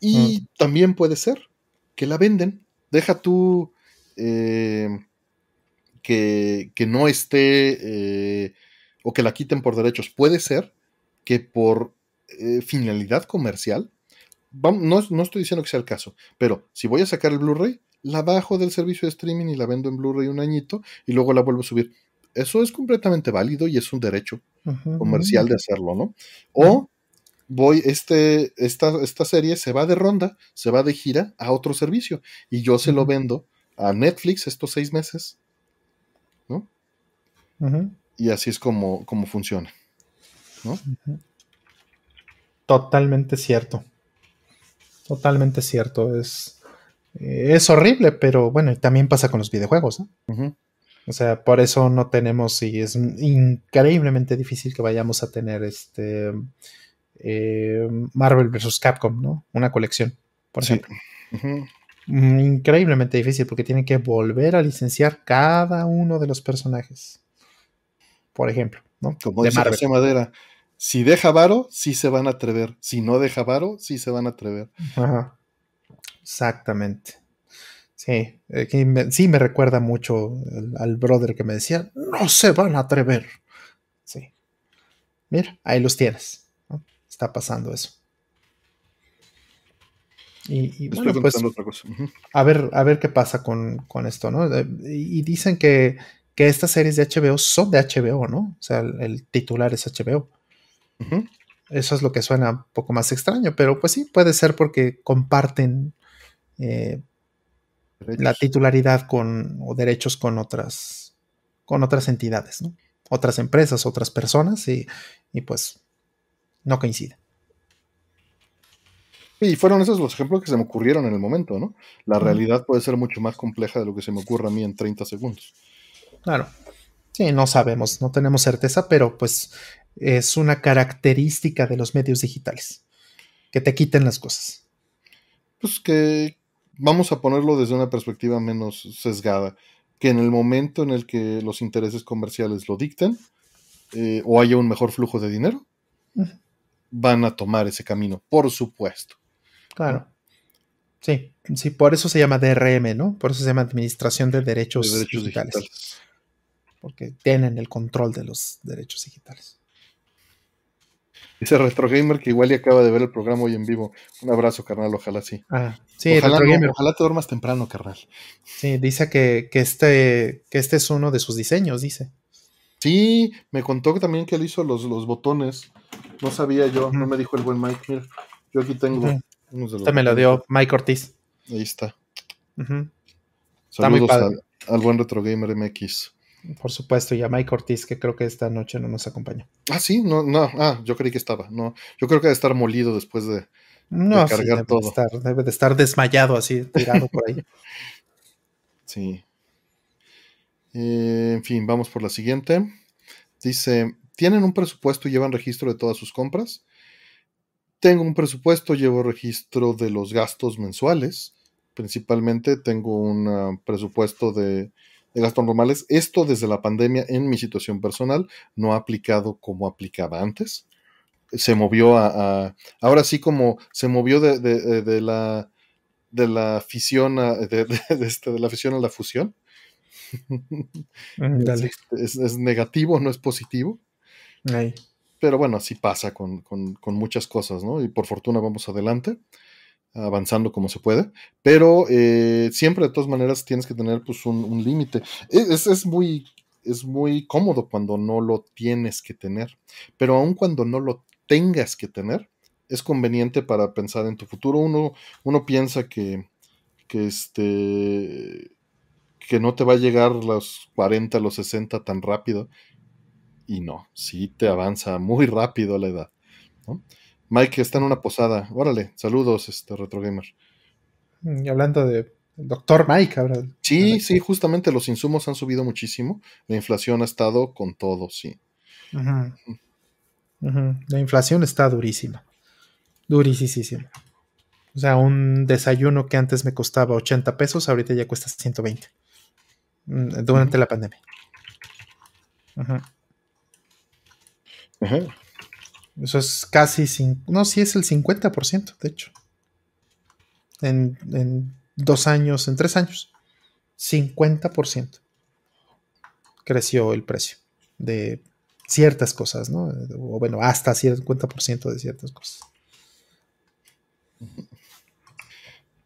Y también puede ser que la venden. Deja tú eh, que, no esté eh, o que la quiten por derechos. Puede ser que por eh, finalidad comercial, no, no, estoy diciendo que sea el caso, pero si voy a sacar el Blu-ray, la bajo del servicio de streaming y la vendo en Blu-ray un añito y luego la vuelvo a subir. Eso es completamente válido y es un derecho comercial de hacerlo, ¿no? O voy, este, esta, esta serie se va de ronda, se va de gira a otro servicio y yo se lo vendo a Netflix estos seis meses, ¿no? Y así es como, como funciona, ¿no? Totalmente cierto. Totalmente cierto. Es, es horrible, pero bueno, también pasa con los videojuegos, ¿no? O sea, por eso no tenemos y es increíblemente difícil que vayamos a tener este eh, Marvel vs. Capcom, ¿no? Una colección, por ejemplo. Increíblemente difícil porque tienen que volver a licenciar cada uno de los personajes. Por ejemplo, ¿no? Como dice Marvel. Madera, si deja varo, sí se van a atrever. Si no deja varo, sí se van a atrever. Ajá. Exactamente. Sí, eh, sí me recuerda mucho al brother que me decía, no se van a atrever. Sí. Mira, ahí los tienes. Está pasando eso. Y, bueno, pues, otra cosa. a, ver, a ver qué pasa con, esto, ¿no? Y dicen que, estas series de HBO son de HBO, ¿no? O sea, el, titular es HBO. Eso es lo que suena un poco más extraño, pero pues sí, puede ser porque comparten eh, la titularidad con, o derechos con otras, con otras entidades, ¿no? Otras empresas, otras personas, y, pues no coincide. Y fueron esos los ejemplos que se me ocurrieron en el momento, ¿no? La realidad puede ser mucho más compleja de lo que se me ocurre a mí en 30 segundos. Claro. Sí, no sabemos, no tenemos certeza, pero pues es una característica de los medios digitales, que te quiten las cosas. Pues que, vamos a ponerlo desde una perspectiva menos sesgada, que en el momento en el que los intereses comerciales lo dicten eh, o haya un mejor flujo de dinero, van a tomar ese camino, por supuesto. Claro. Sí, sí, por eso se llama DRM, ¿no? Por eso se llama Administración de Derechos, digitales. Porque tienen el control de los derechos digitales. Dice Retro Gamer que igual y acaba de ver el programa hoy en vivo. Un abrazo, carnal, ojalá sí. Ah, sí, ojalá, Retro ojalá te duermas temprano, carnal. Sí, dice que, este, que este es uno de sus diseños, dice. Sí, me contó que también que él hizo los, los botones. No sabía yo, no me dijo el buen Mike. Mira, yo aquí tengo unos de los. Este me lo dio Mike Ortiz. Ahí está. Saludos al, buen Retro Gamer MX. Por supuesto, y a Mike Ortiz, que creo que esta noche no nos acompaña. Ah, sí, no, no, ah, yo creí que estaba. No, yo creo que debe estar molido después de, no, cargar debe todo. De estar, debe de estar desmayado así, tirado por ahí. Sí. Eh, en fin, vamos por la siguiente. Dice: ¿Tienen un presupuesto y llevan registro de todas sus compras? Tengo un presupuesto, llevo registro de los gastos mensuales. Principalmente tengo un ah, presupuesto de de gastos normales. Esto desde la pandemia en mi situación personal no ha aplicado como aplicaba antes. Se movió a, ahora sí como se movió de, la de la fisión a, de, este, de, la fisión a la fusión. Mm, es, negativo, no es positivo. Pero bueno, así pasa con, con, muchas cosas, ¿no? Y por fortuna vamos adelante avanzando como se puede, pero eh, siempre de todas maneras tienes que tener pues un, límite. E, es, es, muy, es muy cómodo cuando no lo tienes que tener, pero aun cuando no lo tengas que tener, es conveniente para pensar en tu futuro. Uno, uno piensa que, que, este, que no te va a llegar los 40, los 60 tan rápido, y no, sí te avanza muy rápido la edad. ¿no? Mike está en una posada. Órale, saludos, este Retro Gamer. Y hablando de doctor Mike ahora. Sí, sí, justamente los insumos han subido muchísimo. La inflación ha estado con todo, sí. La inflación está durísima. Durísima. O sea, un desayuno que antes me costaba 80 pesos, ahorita ya cuesta 120. Mm, durante la pandemia. Eso es casi, no, sí es el 50%, de hecho. En, en dos años, en tres años. 50% creció el precio de ciertas cosas, ¿no? O bueno, hasta 50% de ciertas cosas.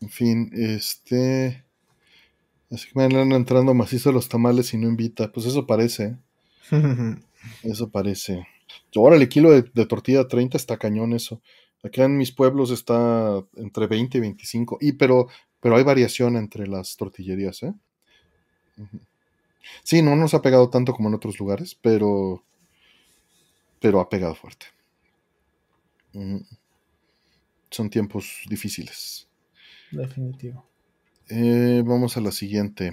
En fin, este. Así que me van entrando macizo los tamales y no invita. Pues eso parece. eso parece. Ahora el kilo de, tortilla 30 está cañón eso. Acá en mis pueblos está entre 20 y 25. Y pero, pero hay variación entre las tortillerías, ¿eh? Sí, no nos ha pegado tanto como en otros lugares, pero. Pero ha pegado fuerte. Son tiempos difíciles. Definitivo. Eh, vamos a la siguiente.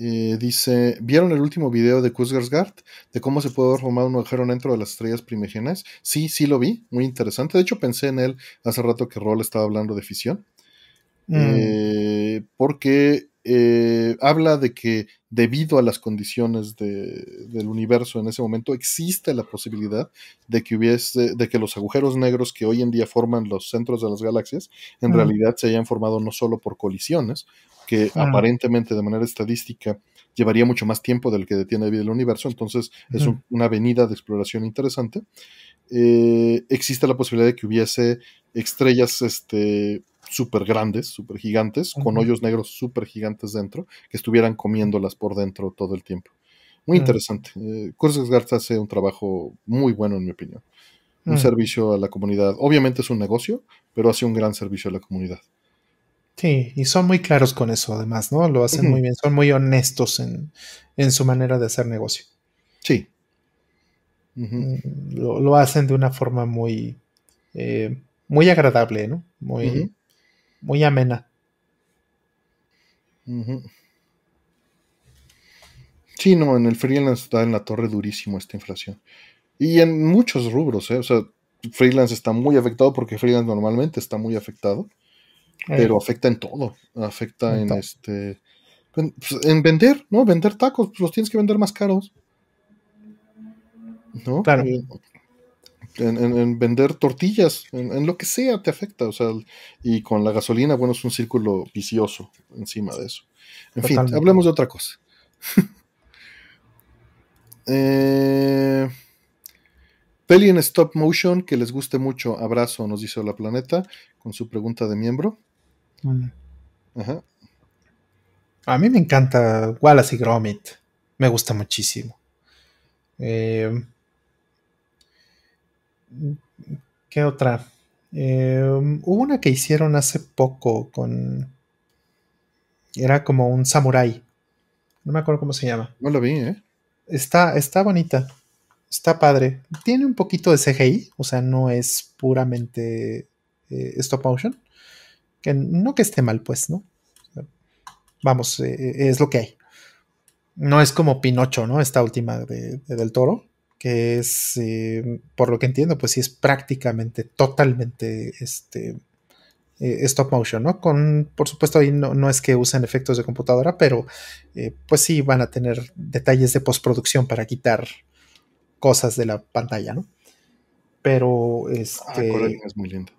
Eh, dice, ¿vieron el último video de Kuzgarsgard? De cómo se puede formar un agujero dentro de las estrellas primigenias. Sí, sí lo vi, muy interesante. De hecho, pensé en él hace rato que Roll estaba hablando de fisión. Mm. Eh, porque eh, habla de que debido a las condiciones del universo en ese momento existe la posibilidad de que hubiese, de que los agujeros negros que hoy en día forman los centros de las galaxias, en realidad se hayan formado no solo por colisiones, que aparentemente de manera estadística llevaría mucho más tiempo del que detiene vida el universo, entonces es una avenida de exploración interesante. Eh, existe la posibilidad de que hubiese estrellas este, súper grandes, súper gigantes, con hoyos negros súper gigantes dentro, que estuvieran comiéndolas por dentro todo el tiempo. Muy interesante. Eh, Garza hace un trabajo muy bueno, en mi opinión. Un servicio a la comunidad. Obviamente es un negocio, pero hace un gran servicio a la comunidad. Sí, y son muy claros con eso, además, ¿no? Lo hacen muy bien, son muy honestos en, su manera de hacer negocio. Sí. Mm, lo, hacen de una forma muy, eh, muy agradable, ¿no? Muy, muy amena. Sí, no, en el freelance está en la torre durísimo esta inflación. Y en muchos rubros, ¿eh? O sea, freelance está muy afectado porque freelance normalmente está muy afectado. Pero eh. afecta en todo. Afecta en, este. En, pues, en, vender, ¿no? Vender tacos, pues los tienes que vender más caros. ¿No? Claro. Eh, en, vender tortillas, en, lo que sea te afecta, o sea, y con la gasolina, bueno, es un círculo vicioso encima de eso. En fin, hablemos de otra cosa. eh, peli en stop motion que les guste mucho, abrazo, nos dice la planeta, con su pregunta de miembro. Ajá. A mí me encanta Wallace y Gromit, me gusta muchísimo. Eh, ¿Qué otra? Eh, hubo una que hicieron hace poco con. Era como un samurai. No me acuerdo cómo se llama. No lo vi, ¿eh? Está, está bonita. Está padre. Tiene un poquito de CGI, o sea, no es puramente eh, stop motion. Que no que esté mal, pues, ¿no? Vamos, eh, es lo que hay. No es como Pinocho, ¿no? Esta última de, del toro que es, eh, por lo que entiendo, pues sí es prácticamente totalmente este, eh, stop motion, ¿no? Con, por supuesto, ahí no, es que usen efectos de computadora, pero eh, pues sí van a tener detalles de postproducción para quitar cosas de la pantalla, ¿no? Pero ah, este. es muy lindo.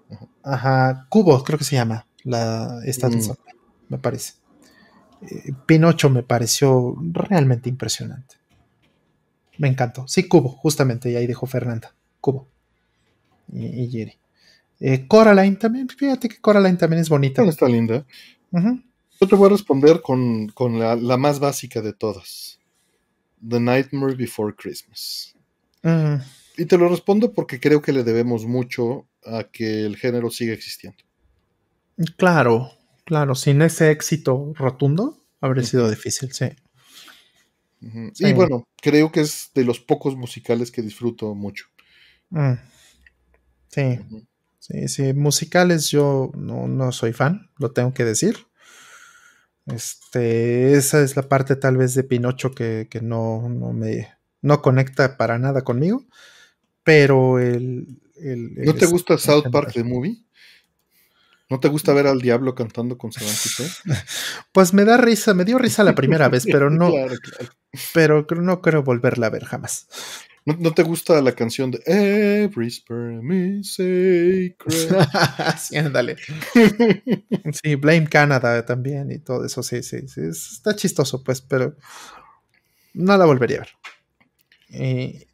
Ajá. Cubo, creo que se llama. La, esta mm. me parece. Pinocho me pareció realmente impresionante. Me encantó. Sí, Cubo, justamente, y ahí dijo Fernanda. Cubo. Y, Jerry. Eh, Coraline también, fíjate que Coraline también es bonita. Está linda. Yo te voy a responder con, la, más básica de todas. The Nightmare Before Christmas. Y te lo respondo porque creo que le debemos mucho a que el género siga existiendo. Claro, claro. Sin ese éxito rotundo, habría sido difícil, sí. Y bueno, creo que es de los pocos musicales que disfruto mucho. Mm. Sí. Sí, sí, musicales yo no, soy fan, lo tengo que decir. Este, esa es la parte tal vez de Pinocho que, no, me no conecta para nada conmigo. Pero el. ¿No te gusta South Park the Movie? ¿No te gusta ver al diablo cantando con Sebastián? Pues me da risa, me dio risa la primera vez, pero no. Pero no creo volverla a ver jamás. ¿No, te gusta la canción de Every sperm is sacred? sí, ándale. sí, Blame Canada también y todo eso, sí, sí, sí. Está chistoso, pues, pero no la volvería a ver. Y,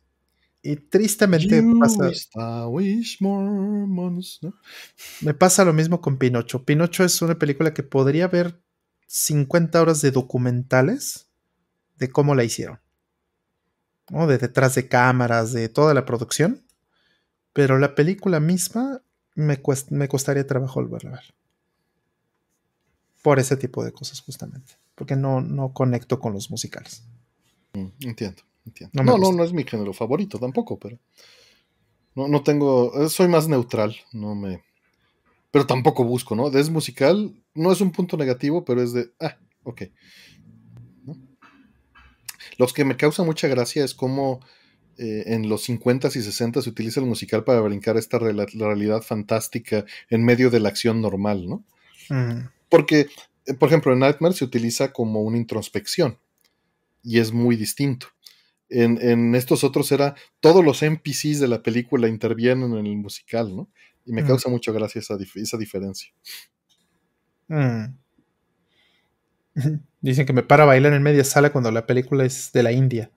y tristemente pasa. Me pasa lo mismo con Pinocho. Pinocho es una película que podría ver 50 horas de documentales de cómo la hicieron. De detrás de cámaras, de toda la producción. Pero la película misma me, me costaría trabajo volverla a ver. Por ese tipo de cosas, justamente. Porque no, no conecto con los musicales. Mm, entiendo, entiendo. No, no, no, es mi género favorito tampoco, pero. No, no tengo. Eh, soy más neutral. No me. Pero tampoco busco, ¿no? Es musical. No es un punto negativo, pero es de. Ah, ok. Los que me causa mucha gracia es cómo eh, en los 50s y 60 se utiliza el musical para brincar esta realidad fantástica en medio de la acción normal, ¿no? Porque, eh, por ejemplo, en Nightmare se utiliza como una introspección y es muy distinto. En, estos otros era todos los NPCs de la película intervienen en el musical, ¿no? Y me causa mucha gracia esa, esa diferencia. Mm. Dicen que me para a bailar en media sala cuando la película es de la India.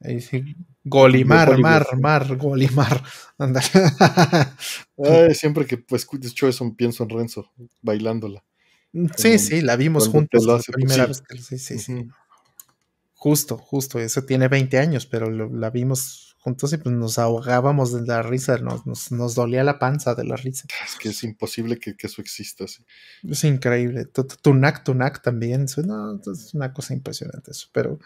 Ahí sí, Golimar, mar, mar, Golimar. siempre que pues, escucho eso pienso en Renzo bailándola. Sí, sí, la vimos juntos la primera vez. Sí, sí, sí. Justo, justo. Eso tiene 20 años, pero la vimos juntos y pues nos ahogábamos de la risa, nos, nos, dolía la panza de la risa. Es que es imposible que, eso exista. así. Es increíble. Tunak, Tunak también, es una cosa impresionante eso. Pero,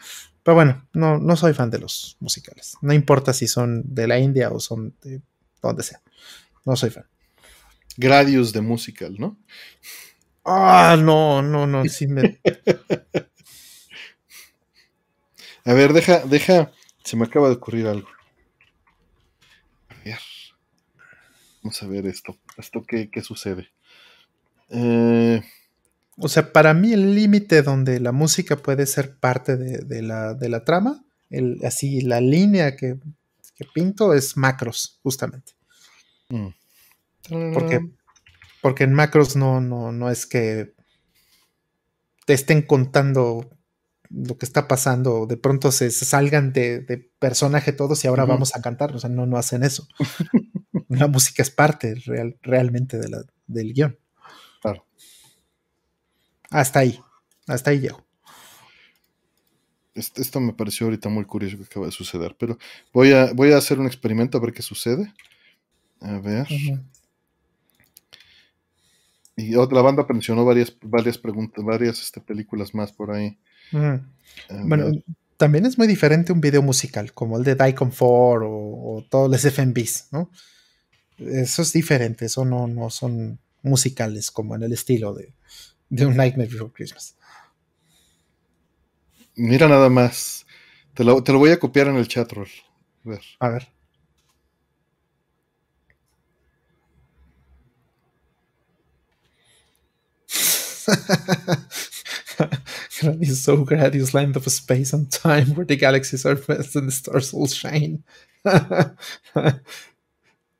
pero bueno, no, no soy fan de los musicales. No importa si son de la India o son de donde sea. No soy fan. Gradius de musical, ¿no? Ah, no, no, no, sí me... A ver, deja, deja, se me acaba de ocurrir algo. Vamos a ver esto. ¿Esto qué, sucede? Eh, o sea, para mí el límite donde la música puede ser parte de, la, trama, el, así la línea que, pinto es macros, justamente. Mm. Porque, porque en macros no, no, no es que te estén contando lo que está pasando, de pronto se, salgan de, personaje todos y ahora vamos a cantar, o sea, no, no hacen eso. la música es parte real, realmente de la, del guion. Claro. Hasta ahí, hasta ahí llego. Esto me pareció ahorita muy curioso que acaba de suceder, pero voy a, voy a hacer un experimento a ver qué sucede. A ver. Y la banda mencionó varias, varias preguntas, varias este, películas más por ahí. Bueno, también es muy diferente un video musical, como el de Daikon 4 o, todos los FMVs, ¿no? Eso es diferente, eso no, no son musicales como en el estilo de, de un Nightmare Before Christmas. Mira nada más. Te lo, te lo voy a copiar en el chat, A ver. A ver. Gradius, so Gradius, land of space and time, where the galaxies are vast and the stars all shine.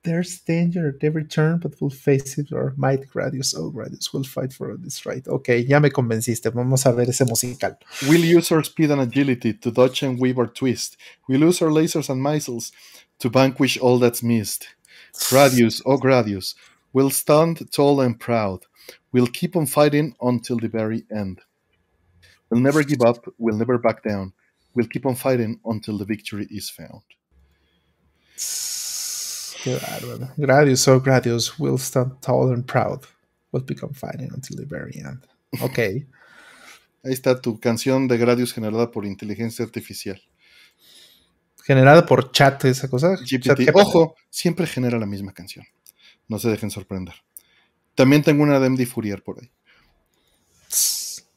There's danger at every turn, but we'll face it or might Gradius, oh Gradius, we'll fight for this right. Ok, ya me convenciste, vamos a ver ese musical. We'll use our speed and agility to dodge and weave our twist. We'll use our lasers and missiles to vanquish all that's missed. Gradius, oh Gradius, we'll stand tall and proud. We'll keep on fighting until the very end. We'll never give up, we'll never back down. We'll keep on fighting until the victory is found. Qué bárbaro. Gradius, oh Gradius, we'll stand tall and proud. We'll become fighting until the very end. Ok. Ahí está tu canción de Gradius generada por inteligencia artificial. Generada por chat, esa cosa. GPT. Ojo, siempre genera la misma canción. No se dejen sorprender. También tengo una de MD Fourier por ahí.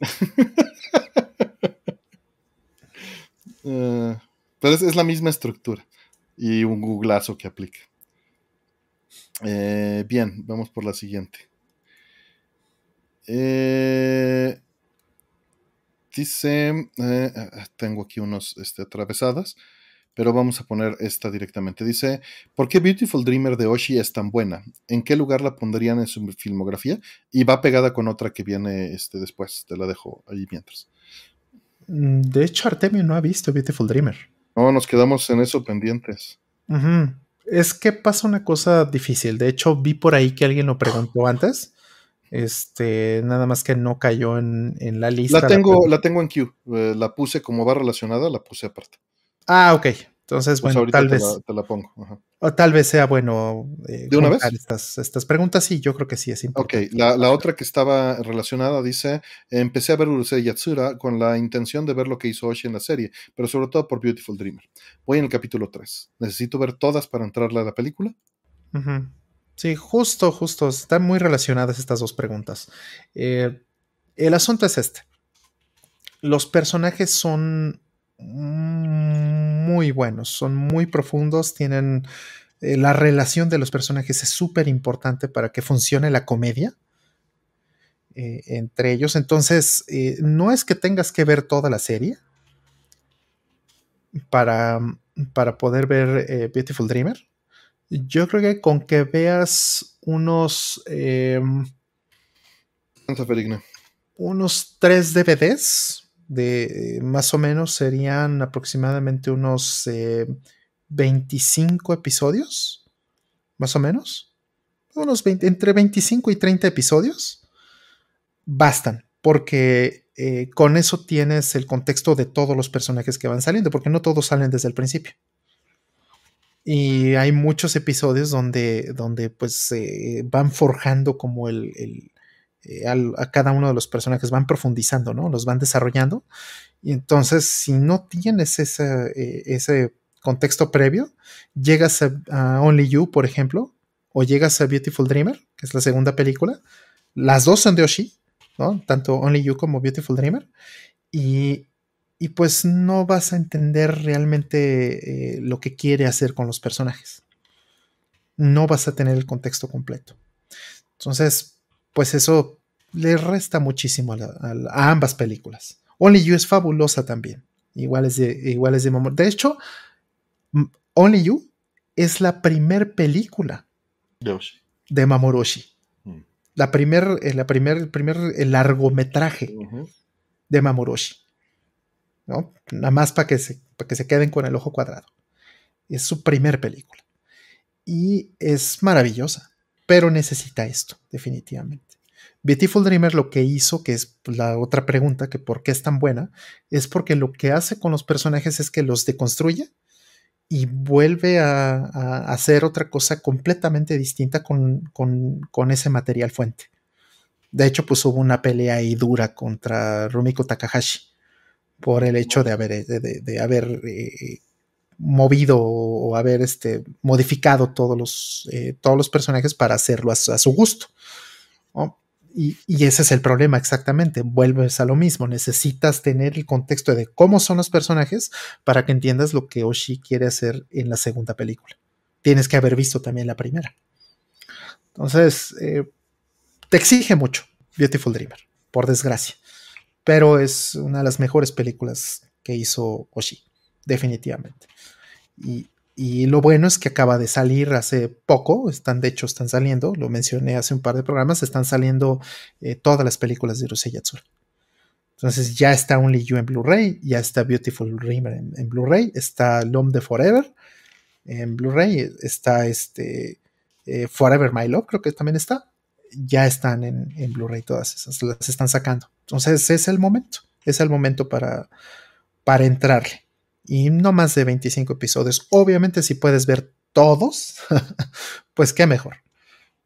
Eh, pero es, la misma estructura y un googlazo que aplica. Eh, bien, vamos por la siguiente. Eh, dice, tengo aquí unos este, atravesadas pero vamos a poner esta directamente. Dice, ¿por qué Beautiful Dreamer de Oshi es tan buena? ¿En qué lugar la pondrían en su filmografía? Y va pegada con otra que viene este, después, te la dejo ahí mientras. Mm, de hecho, Artemio no ha visto Beautiful Dreamer. No, nos quedamos en eso pendientes. Es que pasa una cosa difícil. De hecho, vi por ahí que alguien lo preguntó antes. Este, nada más que no cayó en, la lista. La tengo, la, tengo en Q. Eh, la puse como va relacionada, la puse aparte. Ah, ok. Entonces, pues bueno, tal vez. te la pongo. O tal vez sea bueno. Eh, ¿De una vez? Estas, estas preguntas, sí, yo creo que sí es importante. Ok, la, otra que estaba relacionada dice: Empecé a ver Urusei Yatsura con la intención de ver lo que hizo Oshi en la serie, pero sobre todo por Beautiful Dreamer. Voy en el capítulo 3. ¿Necesito ver todas para entrarle a la película? Sí, justo, justo. Están muy relacionadas estas dos preguntas. Eh, el asunto es este. Los personajes son muy buenos, son muy profundos, tienen eh, la relación de los personajes es súper importante para que funcione la comedia eh, entre ellos. Entonces, eh, no es que tengas que ver toda la serie para, para poder ver Beautiful Dreamer. Yo creo que con que veas unos... Unos tres DVDs de más o menos serían aproximadamente unos 25 eh, episodios, más o menos. Unos entre 25 y 30 episodios bastan, porque eh, con eso tienes el contexto de todos los personajes que van saliendo, porque no todos salen desde el principio. Y hay muchos episodios donde, donde pues van forjando como el, eh, a cada uno de los personajes, van profundizando, ¿no? Los van desarrollando. Y entonces, si no tienes eh, ese contexto previo, llegas a, Only You, por ejemplo, o llegas a Beautiful Dreamer, que es la segunda película. Las dos son de Oshi, ¿no? Tanto Only You como Beautiful Dreamer. Y, pues no vas a entender realmente eh, lo que quiere hacer con los personajes. No vas a tener el contexto completo. Entonces, pues eso le resta muchísimo a, ambas películas. Only You es fabulosa también. Igual es de, igual de. De hecho, Only You es la primer película de Mamoroshi. Mm. La primer, eh, la primer, el primer largometraje de Mamoroshi. ¿no? Nada más para que, se, para que se queden con el ojo cuadrado. Es su primer película. Y es maravillosa pero necesita esto, definitivamente. Beautiful Dreamer lo que hizo, que es la otra pregunta, que por qué es tan buena, es porque lo que hace con los personajes es que los deconstruye y vuelve a, hacer otra cosa completamente distinta con, ese material fuente. De hecho, pues hubo una pelea ahí dura contra Rumiko Takahashi por el hecho de haber, de, haber eh, movido o haber este, modificado todos los, eh, todos los personajes para hacerlo a, su gusto. Y, ese es el problema exactamente. Vuelves a lo mismo. Necesitas tener el contexto de cómo son los personajes para que entiendas lo que Oshi quiere hacer en la segunda película. Tienes que haber visto también la primera. Entonces, eh, te exige mucho Beautiful Dreamer, por desgracia. Pero es una de las mejores películas que hizo Oshi, definitivamente. Y, lo bueno es que acaba de salir hace poco, están de hecho están saliendo, lo mencioné hace un par de programas, están saliendo eh, todas las películas de Urusei Yatsura. Entonces ya está Only You en Blu-ray, ya está Beautiful Dreamer en, Blu-ray, está L'Homme de Forever en Blu-ray, está este eh, Forever My Love, creo que también está. Ya están en, en Blu-ray todas esas, las están sacando. Entonces es el momento, es el momento para, para entrarle y no más de 25 episodios. Obviamente si puedes ver todos, pues qué mejor.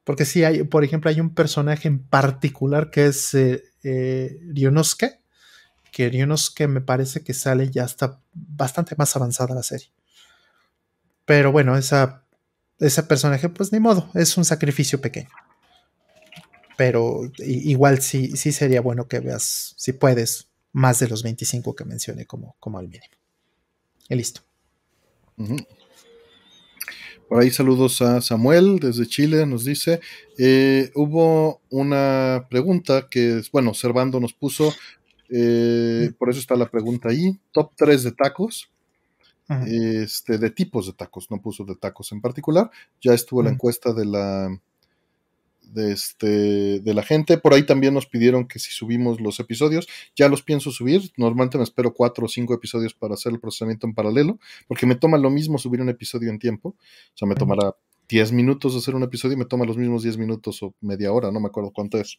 Porque si hay, por ejemplo, hay un personaje en particular que es eh, eh, Ryonosuke, que Ryonosuke me parece que sale ya está bastante más avanzada la serie. Pero bueno, esa, ese personaje, pues ni modo, es un sacrificio pequeño. pero igual sí, sí sería bueno que veas, si puedes, más de los 25 que mencioné como, como al mínimo. Y listo. Por ahí saludos a Samuel desde Chile, nos dice, eh, hubo una pregunta que, bueno, Servando nos puso, eh, por eso está la pregunta ahí, top 3 de tacos, este, de tipos de tacos, no puso de tacos en particular, ya estuvo la encuesta de la de, este, de la gente. Por ahí también nos pidieron que si subimos los episodios, ya los pienso subir. Normalmente me espero cuatro o cinco episodios para hacer el procesamiento en paralelo, porque me toma lo mismo subir un episodio en tiempo. O sea, me tomará 10 minutos hacer un episodio y me toma los mismos 10 minutos o media hora, no me acuerdo cuánto es.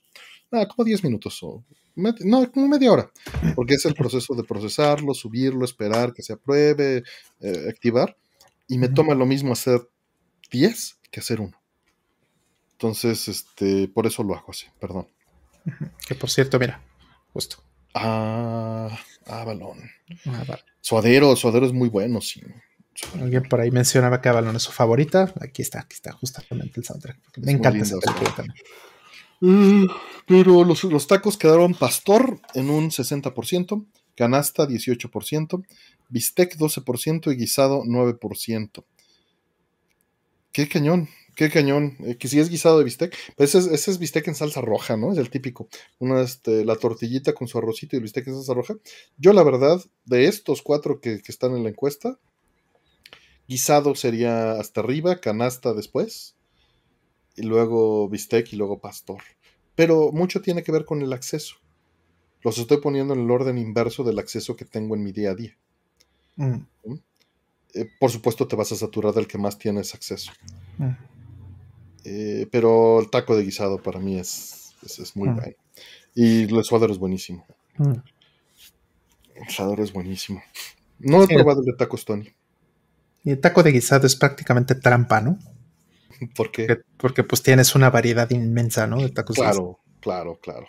Ah, como 10 minutos o... No, como media hora, porque es el proceso de procesarlo, subirlo, esperar que se apruebe, eh, activar. Y me toma lo mismo hacer 10 que hacer uno. Entonces, este, por eso lo hago así, perdón. Que por cierto, mira, justo. Ah, Avalon. Ah, suadero, Suadero es muy bueno, sí. Alguien por ahí mencionaba que Avalon es su favorita. Aquí está, aquí está justamente el soundtrack. Me encanta esa película también. Mm, pero los, los, tacos quedaron pastor en un 60%, canasta 18%, bistec 12% y guisado 9%. Qué cañón. Qué cañón. Eh, que si es guisado de bistec. Pues ese es, bistec en salsa roja, ¿no? Es el típico. Una, este, la tortillita con su arrocito y el bistec en salsa roja. Yo, la verdad, de estos cuatro que, están en la encuesta, guisado sería hasta arriba, canasta después. Y luego bistec y luego pastor. Pero mucho tiene que ver con el acceso. Los estoy poniendo en el orden inverso del acceso que tengo en mi día a día. Mm. ¿Mm? Eh, por supuesto, te vas a saturar del que más tienes acceso. Mm. Eh, pero el taco de guisado para mí es, es, muy mm. bueno. Y el suadero es buenísimo. Mm. El suadero es buenísimo. No he probado el de tacos, Tony. Y el taco de guisado es prácticamente trampa, ¿no? ¿Por qué? Porque, pues tienes una variedad inmensa, ¿no? De tacos Claro, claro, claro.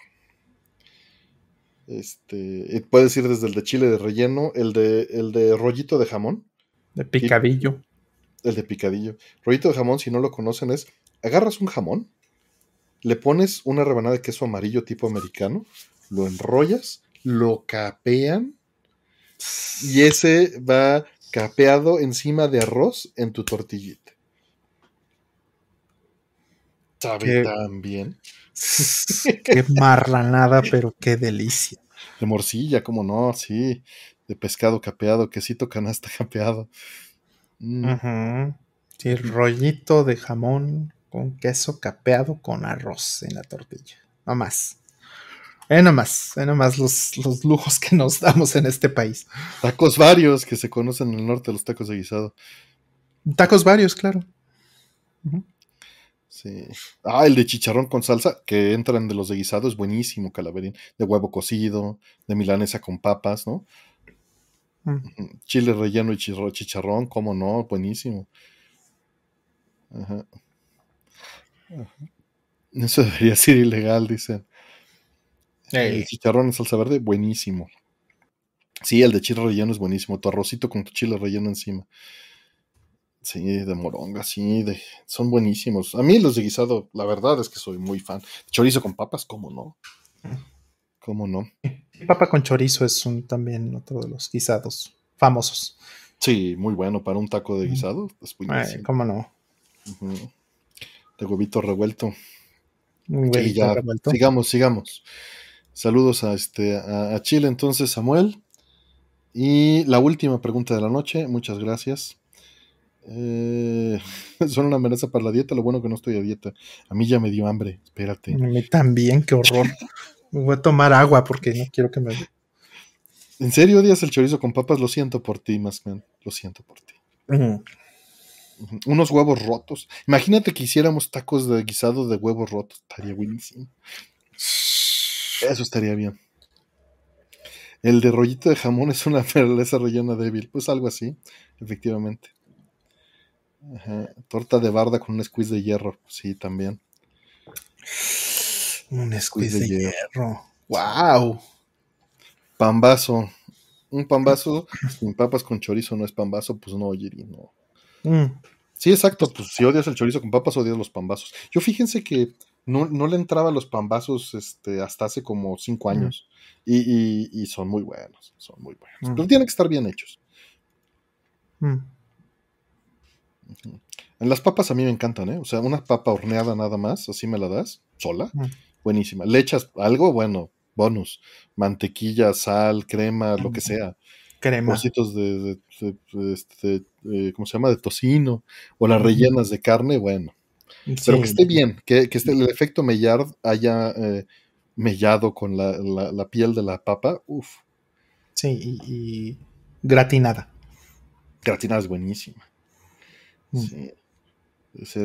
Este, puedes ir desde el de chile de relleno, el de, el de rollito de jamón. De picadillo. el de picadillo. Rollito de jamón, si no lo conocen, es agarras un jamón, le pones una rebanada de queso amarillo tipo americano, lo enrollas, lo capean y ese va capeado encima de arroz en tu tortillita. Sabe tan bien. Qué marranada, pero qué delicia. De morcilla, como no, sí. De pescado capeado, quesito canasta capeado. Mm. Sí, el rollito de jamón con queso capeado con arroz en la tortilla. No más. Eh, nomás, eh, nomás los, los lujos que nos damos en este país. Tacos varios que se conocen en el norte, los tacos de guisado. Tacos varios, claro. Sí. Ah, el de chicharrón con salsa, que entran de los de guisado, es buenísimo, calaverín. De huevo cocido, de milanesa con papas, ¿no? Mm. Chile relleno y chicharrón, cómo no, buenísimo. Ajá. Eso debería ser ilegal, dicen. El chicharrón en salsa verde, buenísimo. Sí, el de chile relleno es buenísimo. Tu arrocito con tu chile relleno encima. Sí, de moronga, sí, de, son buenísimos. A mí los de guisado, la verdad es que soy muy fan. Chorizo con papas, ¿cómo no? ¿Cómo no? Papa con chorizo es un, también otro de los guisados famosos. Sí, muy bueno para un taco de guisado. Es buenísimo. ¿Cómo no? De huevito revuelto. ya, Sigamos, sigamos. Saludos a, este, a, Chile entonces, Samuel. Y la última pregunta de la noche, muchas gracias. Eh, son una amenaza para la dieta, lo bueno que no estoy a dieta. A mí ya me dio hambre, espérate. A mí también, qué horror. Voy a tomar agua porque no quiero que me... ¿En serio odias el chorizo con papas? Lo siento por ti, Masman. Lo siento por ti. Unos huevos rotos. Imagínate que hiciéramos tacos de guisado de huevos rotos. Estaría buenísimo. Eso estaría bien. El de rollito de jamón es una perleza rellena débil. Pues algo así, efectivamente. Torta de barda con un squeeze de hierro. Sí, también. Un squeeze, de, hierro. ¡Wow! Pambazo. Un pambazo sin papas con chorizo no es pambazo, pues no, Yeri, no. Mm. Sí, exacto. Pues si odias el chorizo con papas, odias los pambazos. Yo fíjense que no, no le entraba los pambazos este, hasta hace como cinco años. Y, son muy buenos, son muy buenos. Pero tienen que estar bien hechos. En las papas a mí me encantan, ¿eh? O sea, una papa horneada nada más, así me la das, sola, buenísima. Le echas algo, bueno, bonus. Mantequilla, sal, crema, lo que sea. Crema. Trocitos de, este, ¿cómo se llama? De tocino. O las rellenas de carne, bueno. Pero que esté bien, que, que el efecto Maillard haya eh, mellado con la, piel de la papa. Uf. Sí, y, gratinada. Gratinada es buenísima. Mm. Sí.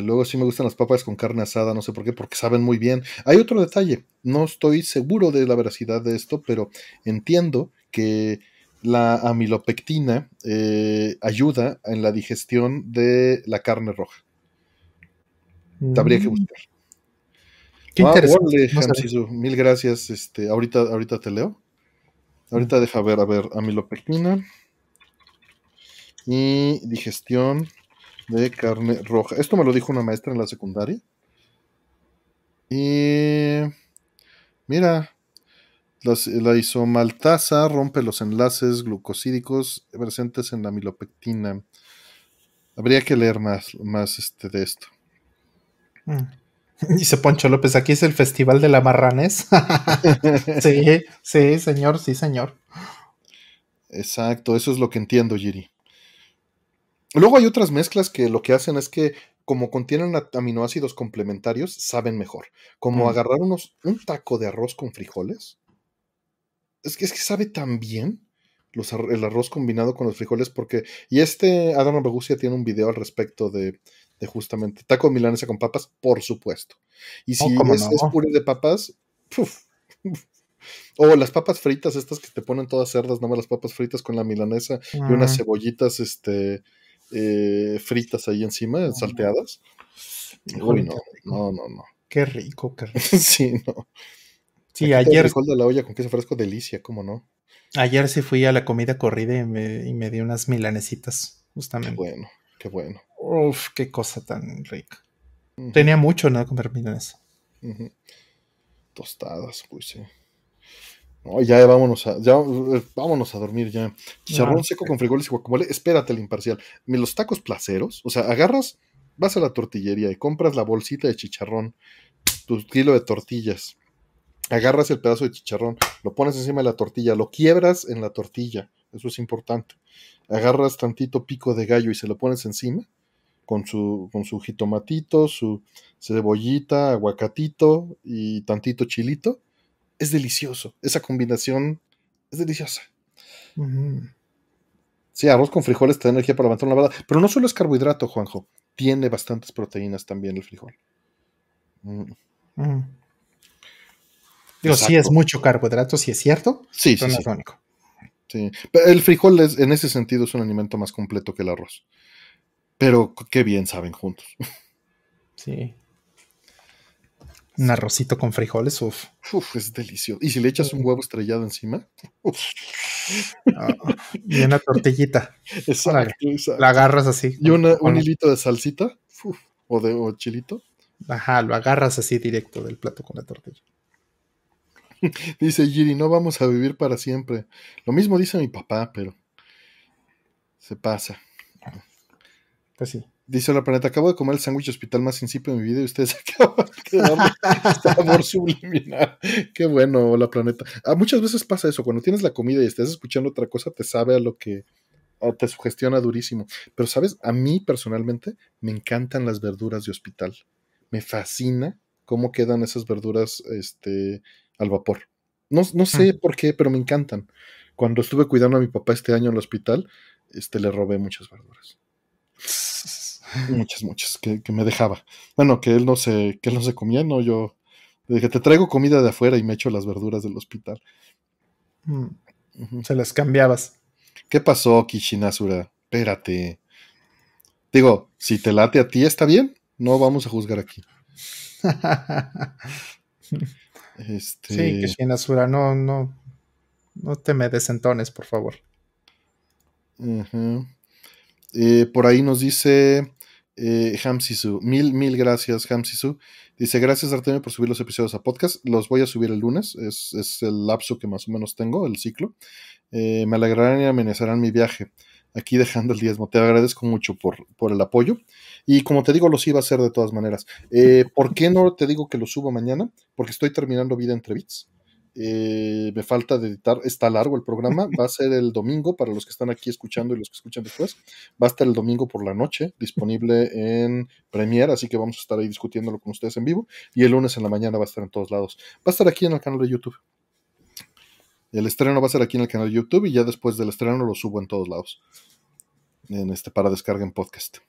Luego sí me gustan las papas con carne asada, no sé por qué, porque saben muy bien. Hay otro detalle, no estoy seguro de la veracidad de esto, pero entiendo que la amilopectina eh, ayuda en la digestión de la carne roja. Habría que mm. buscar. Qué ah, interesante. mil gracias. Este, ahorita, ahorita te leo. Ahorita deja ver, a ver, amilopectina y digestión de carne roja. Esto me lo dijo una maestra en la secundaria. Y mira, la isomaltasa rompe los enlaces glucosídicos presentes en la amilopectina. Habría que leer más, más este, de esto. Mm. Dice Poncho López, aquí es el Festival de la Marranes. sí, sí, señor, sí, señor. Exacto, eso es lo que entiendo, Giri. Luego hay otras mezclas que lo que hacen es que, como contienen aminoácidos complementarios, saben mejor. Como mm. agarrar unos, un taco de arroz con frijoles. Es que, es que sabe tan bien el arroz combinado con los frijoles, porque. Y este Adam Ragusia tiene un video al respecto de justamente taco milanesa con papas, por supuesto. Y si oh, es, puré de papas, o las papas fritas, estas que te ponen todas cerdas, no las papas fritas con la milanesa y unas ah. cebollitas este, eh, fritas ahí encima, ah. salteadas. Uy, no, no, no, no. Qué rico, qué rico. sí, no. Sí, ayer. de la olla con queso fresco, delicia, ¿cómo no? Ayer sí fui a la comida corrida y me, y me di unas milanesitas, justamente. Qué bueno, qué bueno. Uf, qué cosa tan rica. Tenía mucho no comer milanesa. Tostadas, pues sí. No, ya vámonos a, ya, vámonos a dormir ya. Chicharrón ah, seco con frijoles y guacamole. Espérate el imparcial. Los tacos placeros, o sea, agarras, vas a la tortillería y compras la bolsita de chicharrón, tu kilo de tortillas. Agarras el pedazo de chicharrón, lo pones encima de la tortilla, lo quiebras en la tortilla. Eso es importante. Agarras tantito pico de gallo y se lo pones encima con su, con su jitomatito, su cebollita, aguacatito y tantito chilito. Es delicioso. Esa combinación es deliciosa. Sí, arroz con frijoles te da energía para levantar una bala. Pero no solo es carbohidrato, Juanjo. Tiene bastantes proteínas también el frijol. Mm. Digo, sí es mucho carbohidrato, sí es cierto. Sí, sí, sí. El frijol es, en ese sentido es un alimento más completo que el arroz. Pero qué bien saben juntos. Sí. Un arrocito con frijoles, uff. Uf, es delicioso. Y si le echas un huevo estrellado encima, uf. Ah, y una tortillita. Exacto, La agarras así. Y un hilito de salsita, o de o chilito. Ajá, lo agarras así directo del plato con la tortilla. Dice Giri, no vamos a vivir para siempre. Lo mismo dice mi papá, pero se pasa. Pues sí. Dice la planeta, acabo de comer el sándwich hospital más insípido de mi vida y ustedes acaban de darme amor subliminal. Qué bueno, la planeta. Ah, muchas veces pasa eso, cuando tienes la comida y estás escuchando otra cosa, te sabe a lo que te sugestiona durísimo. Pero, ¿sabes? A mí personalmente me encantan las verduras de hospital. Me fascina cómo quedan esas verduras este, al vapor. No, no sé por qué, pero me encantan. Cuando estuve cuidando a mi papá este año en el hospital, este, le robé muchas verduras. Muchas, muchas, que, me dejaba. Bueno, que él no se, que él no se comía, no, yo le dije, te traigo comida de afuera y me echo las verduras del hospital. Mm. Se las cambiabas. ¿Qué pasó, Kishinazura? Espérate. Digo, si te late a ti, está bien. No vamos a juzgar aquí. este... Sí, Kishinazura, no, no, no te me desentones, por favor. Eh, por ahí nos dice Eh, Hamsisu, mil, mil gracias, Hamsisu. Dice, gracias Artemio por subir los episodios a podcast. Los voy a subir el lunes, es, el lapso que más o menos tengo, el ciclo. Eh, me alegrarán y amenazarán mi viaje. Aquí dejando el diezmo. Te agradezco mucho por, por el apoyo. Y como te digo, los iba a hacer de todas maneras. Eh, ¿Por qué no te digo que lo subo mañana? Porque estoy terminando Vida entre Bits. Eh, me falta de editar, está largo el programa, va a ser el domingo para los que están aquí escuchando y los que escuchan después, va a estar el domingo por la noche, disponible en Premiere, así que vamos a estar ahí discutiéndolo con ustedes en vivo, y el lunes en la mañana va a estar en todos lados, va a estar aquí en el canal de YouTube. El estreno va a ser aquí en el canal de YouTube y ya después del estreno lo subo en todos lados, en este para descarga en podcast.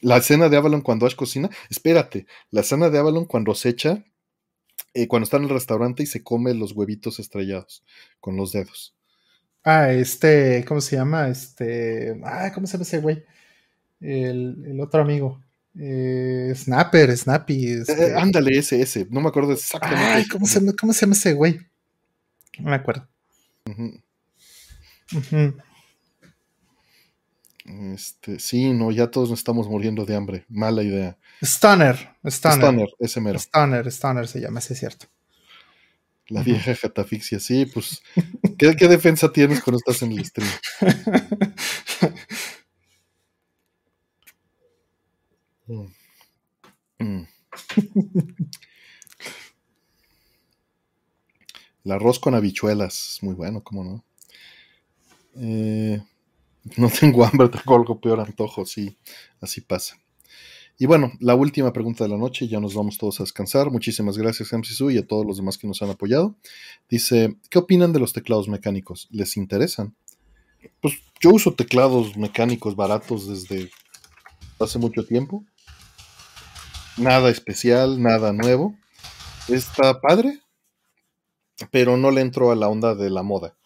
La escena de Avalon cuando Ash cocina. Espérate, la escena de Avalon cuando se echa eh, cuando está en el restaurante y se come los huevitos estrellados con los dedos. Ah, este, ¿cómo se llama? Este, ah, ¿cómo se llama ese güey? El, otro amigo. Eh, Snapper, Snappy. Eh, este. ándale, ese, ese. No me acuerdo exactamente. Ay, ¿cómo se, ¿cómo se llama ese güey? No me acuerdo. Este, sí, no, ya todos nos estamos muriendo de hambre. Mala idea. Stunner, Stunner. Stunner, ese mero. Stunner, Stunner se llama, ese es cierto. La vieja catafixia, sí, pues. ¿qué, defensa tienes cuando estás en el stream? Mm. Mm. El arroz con habichuelas, muy bueno, ¿cómo no? Eh, no tengo hambre, tengo algo peor antojo, sí, así pasa. Y bueno, la última pregunta de la noche, ya nos vamos todos a descansar. Muchísimas gracias, MCSU, y a todos los demás que nos han apoyado. Dice, ¿qué opinan de los teclados mecánicos? ¿Les interesan? Pues yo uso teclados mecánicos baratos desde hace mucho tiempo. Nada especial, nada nuevo. Está padre, pero no le entro a la onda de la moda.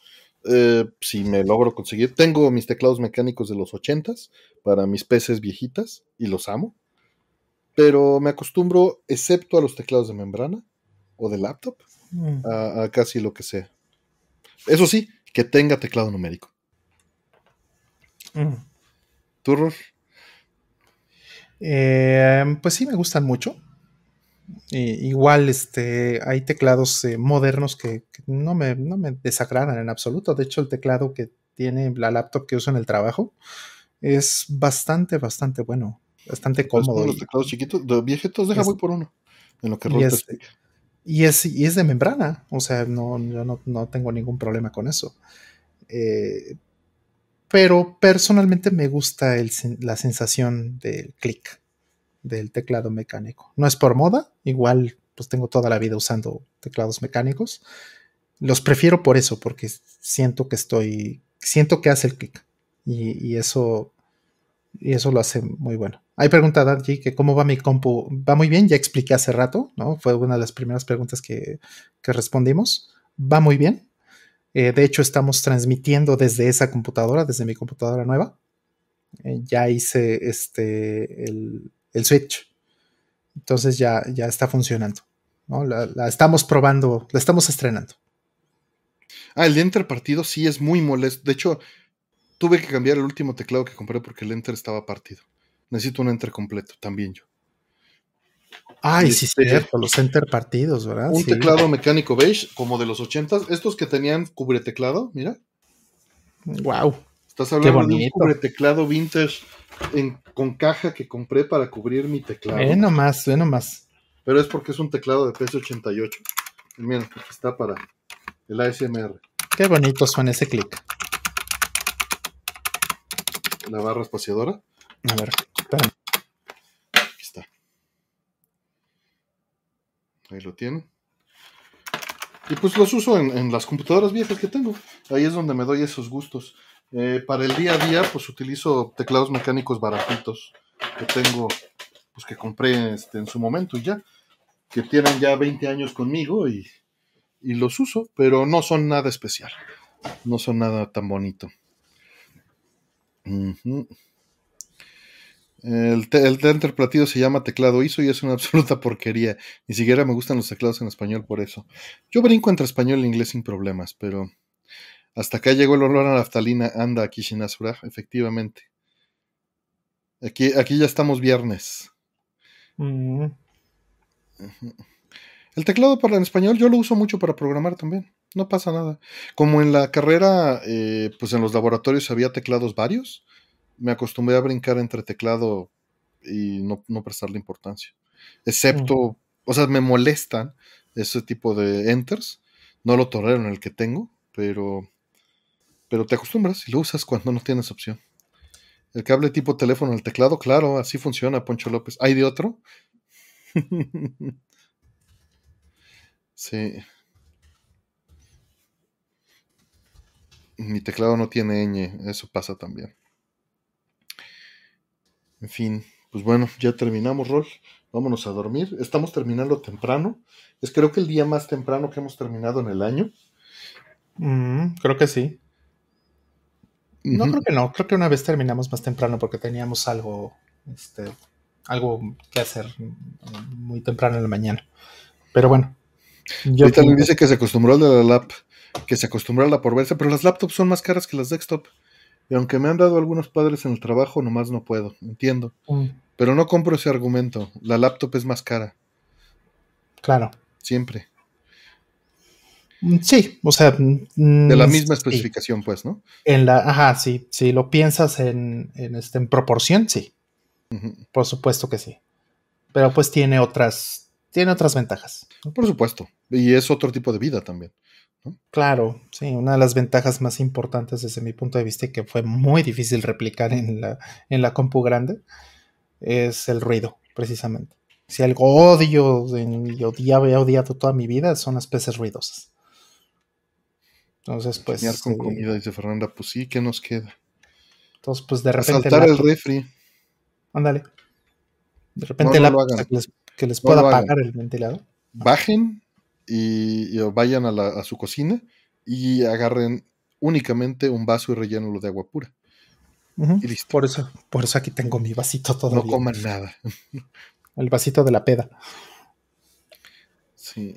Eh, si me logro conseguir. Tengo mis teclados mecánicos de los 80s para mis PCs viejitas y los amo. Pero me acostumbro, excepto a los teclados de membrana o de laptop, mm. a, casi lo que sea. Eso sí, que tenga teclado numérico. Mm. Eh, pues sí, me gustan mucho igual este, hay teclados eh, modernos que, no, me, no, me, desagradan en absoluto. De hecho, el teclado que tiene la laptop que uso en el trabajo es bastante, bastante bueno. Bastante cómodo. Los teclados chiquitos, de viejitos, deja muy por uno. En lo que y es, y es, y es, de membrana. O sea, no, yo no, no tengo ningún problema con eso. Eh, pero personalmente me gusta el, la sensación del clic del teclado mecánico. No es por moda, igual pues tengo toda la vida usando teclados mecánicos. Los prefiero por eso, porque siento que estoy, siento que hace el clic y, eso y eso lo hace muy bueno. Hay pregunta allí que cómo va mi compu. Va muy bien, ya expliqué hace rato, ¿no? Fue una de las primeras preguntas que, respondimos. Va muy bien. Eh, de hecho, estamos transmitiendo desde esa computadora, desde mi computadora nueva. Eh, ya hice este el, el switch. Entonces ya, ya está funcionando. ¿no? La, estamos probando, la estamos estrenando. Ah, el Enter partido sí es muy molesto. De hecho, tuve que cambiar el último teclado que compré porque el Enter estaba partido. Necesito un Enter completo, también yo. Ay, sí, sí, este, cierto, los Enter partidos, ¿verdad? Un teclado mecánico beige, como de los 80 estos que tenían cubre teclado, mira. Wow. Estás hablando de un cubre teclado vintage con caja que compré para cubrir mi teclado. Ve nomás, ve nomás. Pero es porque es un teclado de PS88. Miren, aquí está para el ASMR. Qué bonito suena ese clic. La barra espaciadora. A ver, espérame. Aquí está. Ahí lo tienen. Y pues los uso en, en, las computadoras viejas que tengo. Ahí es donde me doy esos gustos. Eh, para el día a día, pues utilizo teclados mecánicos baratitos que tengo, pues que compré este, en su momento y ya, que tienen ya 20 años conmigo y, los uso, pero no son nada especial, no son nada tan bonito. El, el platido se llama teclado ISO y es una absoluta porquería. Ni siquiera me gustan los teclados en español por eso. Yo brinco entre español e inglés sin problemas, pero hasta acá llegó el olor a naftalina, anda aquí Shinasura, efectivamente. Aquí, aquí ya estamos viernes. Mm. El teclado para en español yo lo uso mucho para programar también. No pasa nada. Como en la carrera, eh, pues en los laboratorios había teclados varios, me acostumbré a brincar entre teclado y no, prestarle importancia. Excepto, mm. o sea, me molestan ese tipo de enters. No lo tolero en el que tengo, pero, pero te acostumbras y lo usas cuando no tienes opción. El cable tipo teléfono al teclado, claro, así funciona, Poncho López. ¿Hay de otro? sí. Mi teclado no tiene ñ, eso pasa también. En fin, pues bueno, ya terminamos, Rol. Vámonos a dormir. Estamos terminando temprano. Es creo que el día más temprano que hemos terminado en el año. Mm, creo que sí. No, creo que no. Creo que una vez terminamos más temprano porque teníamos algo, este, algo que hacer muy temprano en la mañana. Pero bueno. Yo también dice que se acostumbró al de la lap, que se acostumbró a la por verse, pero las laptops son más caras que las desktop. Y aunque me han dado algunos padres en el trabajo, nomás no puedo, entiendo. Mm. Pero no compro ese argumento. La laptop es más cara. Claro. Siempre. Mm, sí, o sea. Mm, de la misma especificación, pues, ¿no? En la, ajá, sí. Si lo piensas en, este, en proporción, sí. Por supuesto que sí. Pero pues tiene otras. Tiene otras ventajas. Por supuesto. Y es otro tipo de vida también. Claro, sí, una de las ventajas más importantes desde mi punto de vista y que fue muy difícil replicar en la, en la compu grande es el ruido, precisamente. Si algo odio y odiaba he odiado toda mi vida son las peces ruidosas. Entonces, pues. con eh, comida, dice Fernanda, pues sí, ¿qué nos queda? Entonces, pues de repente. Saltar el refri. Ándale. De repente la que les, pueda apagar el ventilador. Bajen y, vayan a, su cocina y agarren únicamente un vaso y rellenenlo de agua pura. Y listo. Por eso, por eso aquí tengo mi vasito todavía. No coman nada. El vasito de la peda. Sí.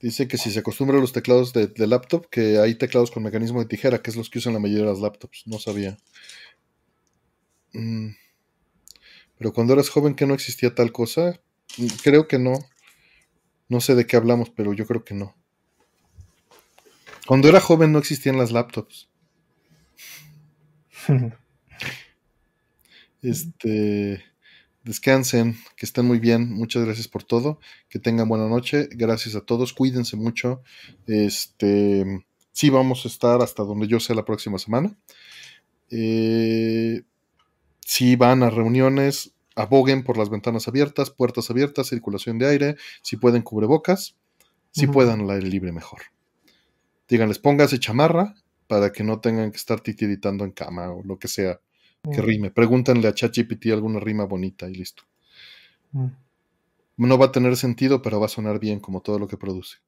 Dice que si se acostumbra a los teclados de, laptop, que hay teclados con mecanismo de tijera, que es los que usan la mayoría de las laptops. No sabía. Mm. Pero cuando eras joven que no existía tal cosa, mm, creo que no. No sé de qué hablamos, pero yo creo que no. Cuando era joven no existían las laptops. este. Descansen, que estén muy bien. Muchas gracias por todo. Que tengan buena noche. Gracias a todos. Cuídense mucho. Este. Sí, vamos a estar hasta donde yo sea la próxima semana. Eh, si van a reuniones, aboguen por las ventanas abiertas, puertas abiertas, circulación de aire, si pueden cubrebocas, si puedan al aire libre mejor. Díganles, pónganse chamarra para que no tengan que estar titiritando en cama o lo que sea que rime. Pregúntenle a ChatGPT alguna rima bonita y listo. No va a tener sentido, pero va a sonar bien como todo lo que produce.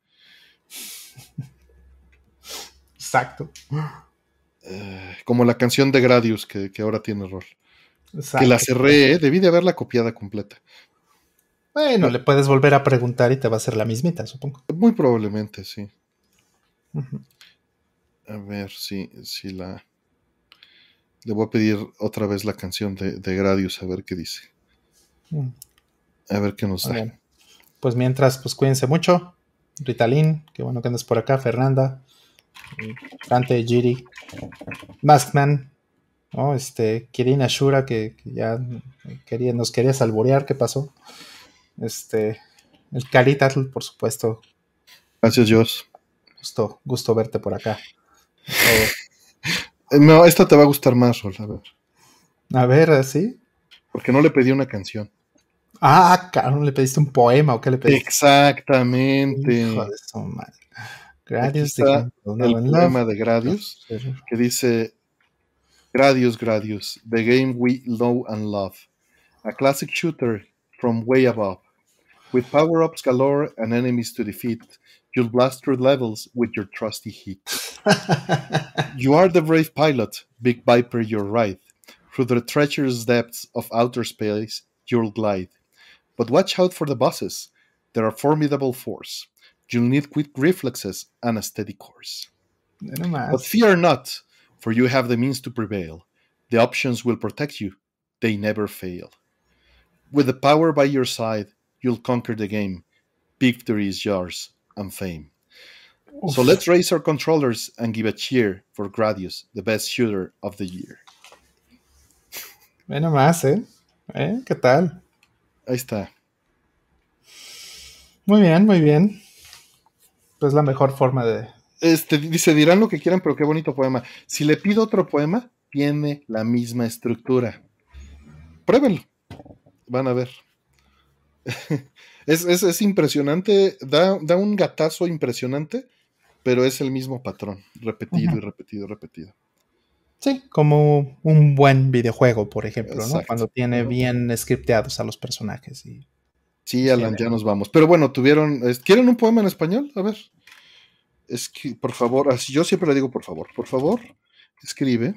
Exacto. Eh, como la canción de Gradius que, que ahora tiene error. Que la cerré, ¿eh? debí de haberla copiada completa. Bueno, le puedes volver a preguntar y te va a hacer la mismita, supongo. Muy probablemente, sí. A ver si, si la. Le voy a pedir otra vez la canción de, Gradius, a ver qué dice. Mm. A ver qué nos da. Pues mientras, pues cuídense mucho. Ritalin, qué bueno que andes por acá. Fernanda, Dante, Giri, Maskman, ¿no? Este, Kirin Ashura, que, ya quería, nos quería salvorear, ¿qué pasó? Este, el Caritatl, por supuesto. Gracias, Dios. Gusto, gusto verte por acá. No, esta te va a gustar más, Rol, a ver. A ver, ¿sí? Porque no le pedí una canción. Ah, claro, le pediste un poema o qué le pediste. Exactamente. Hijo de su madre. Gradius el poema de Gradius que dice Gradius Gradius, the game we know and love. A classic shooter from way above. With power ups galore and enemies to defeat, you'll blast through levels with your trusty heat. you are the brave pilot, Big Viper, your ride. Through the treacherous depths of outer space, you'll glide. But watch out for the bosses. They're a formidable force. You'll need quick reflexes and a steady course. But fear not, for you have the means to prevail. The options will protect you. They never fail. With the power by your side, you'll conquer the game. Victory is yours and fame. Uf. So let's raise our controllers and give a cheer for Gradius, the best shooter of the year. Ve nomás, ¿eh? ¿eh? ¿Qué tal? Ahí está. Muy bien, muy bien. Pues la mejor forma de. Este, dice, dirán lo que quieran, pero qué bonito poema. Si le pido otro poema, tiene la misma estructura. Pruébenlo. Van a ver. es, es, es, impresionante, da, da, un gatazo impresionante, pero es el mismo patrón, repetido y repetido, repetido. Sí, como un buen videojuego, por ejemplo, ¿no? Cuando tiene bien scripteados a los personajes. Y... Sí, Alan, ya nos vamos. Pero bueno, tuvieron. ¿Quieren un poema en español? A ver. Es que, por favor, así yo siempre le digo por favor, por favor, escribe.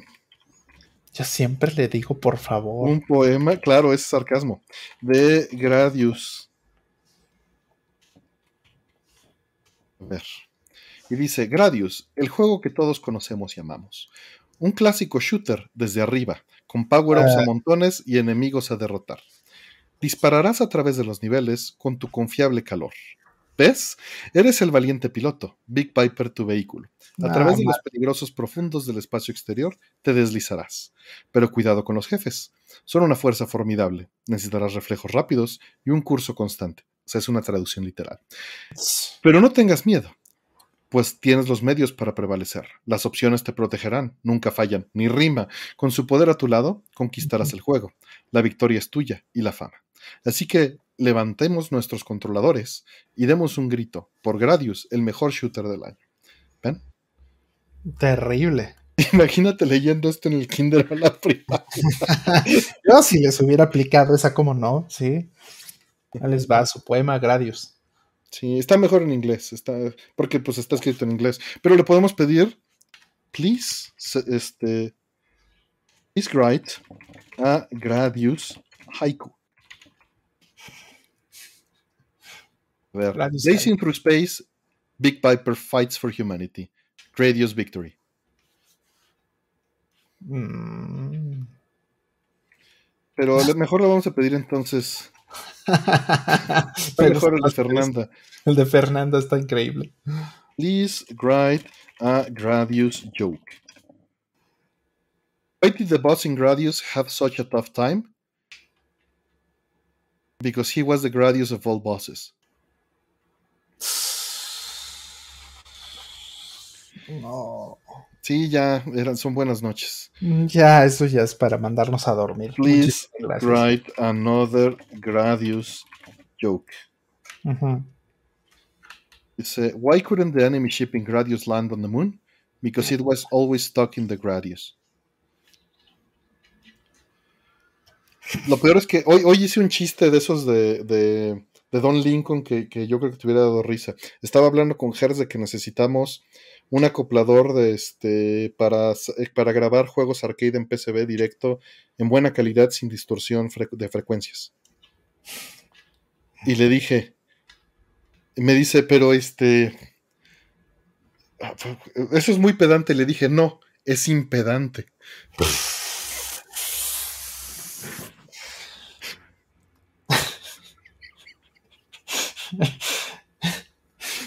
Yo siempre le digo por favor. Un poema, claro, es sarcasmo. De Gradius. Ver. Y dice: Gradius, el juego que todos conocemos y amamos. Un clásico shooter desde arriba, con power-ups uh. a montones y enemigos a derrotar. Dispararás a través de los niveles con tu confiable calor. ¿Ves? Eres el valiente piloto, Big Piper tu vehículo. A través de los peligrosos profundos del espacio exterior te deslizarás. Pero cuidado con los jefes. Son una fuerza formidable. Necesitarás reflejos rápidos y un curso constante. O sea, es una traducción literal. Pero no tengas miedo, pues tienes los medios para prevalecer. Las opciones te protegerán, nunca fallan, ni rima. Con su poder a tu lado, conquistarás el juego. La victoria es tuya y la fama. Así que levantemos nuestros controladores y demos un grito por Gradius, el mejor shooter del año. ¿Ven? Terrible. Imagínate leyendo esto en el Kinder a la prima. Yo si les hubiera aplicado esa, como no, sí. Ahí les va su poema Gradius. Sí, está mejor en inglés, está, porque pues está escrito en inglés. Pero le podemos pedir, please, este, please write a Gradius haiku. A ver, Racing through space, Big Piper fights for humanity. Gradius victory. Mm. Pero mejor lo vamos a pedir entonces. mejor el de Fernanda. El de Fernanda está increíble. Please write a Gradius joke. Why did the boss in Gradius have such a tough time? Because he was the Gradius of all bosses. No. Sí, ya eran, son buenas noches. Ya, eso ya es para mandarnos a dormir. Please write another Gradius joke. Uh -huh. Dice, why couldn't the enemy ship in Gradius land on the moon? Because it was always stuck in the Gradius. Lo peor es que hoy, hoy hice un chiste de esos de, de, de Don Lincoln que, que, yo creo que te hubiera dado risa. Estaba hablando con Hertz de que necesitamos un acoplador de este para, para grabar juegos arcade en PCB directo en buena calidad sin distorsión de frecuencias. Y le dije, me dice, pero este, eso es muy pedante. Le dije, no, es impedante.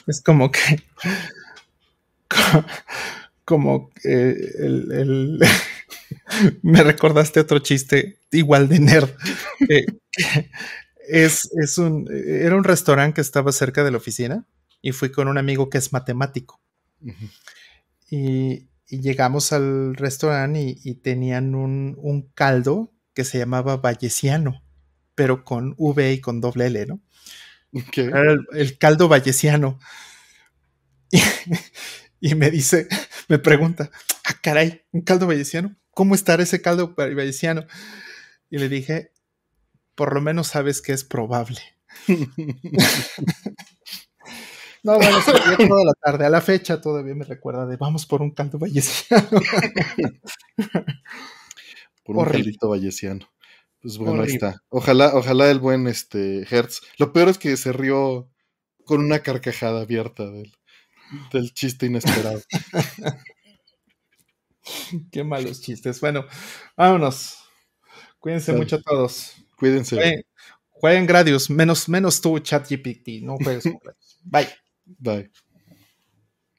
Es como que como eh, el, el me recordaste otro chiste igual de nerd. Eh, es, es, un, era un restaurante que estaba cerca de la oficina y fui con un amigo que es matemático. Uh -huh. y, y, llegamos al restaurante y, y tenían un, un, caldo que se llamaba vallesiano, pero con V y con doble L, ¿no? Okay. Era el, el, caldo vallesiano. Y, me dice, me pregunta, ah, caray, un caldo vallesiano, ¿cómo estará ese caldo vallesiano? Y le dije, por lo menos sabes que es probable. no, bueno, toda la tarde, a la fecha todavía me recuerda de vamos por un caldo vallesiano. por un Horrible. caldito vallesiano. Pues bueno, Horrible. ahí está. Ojalá, ojalá el buen este Hertz. Lo peor es que se rió con una carcajada abierta de él del chiste inesperado. Qué malos chistes. Bueno, vámonos. Cuídense mucho todos. Cuídense. Jueguen, Gradius, menos, menos tú, ChatGPT. No juegues con Gradius. Bye. Bye.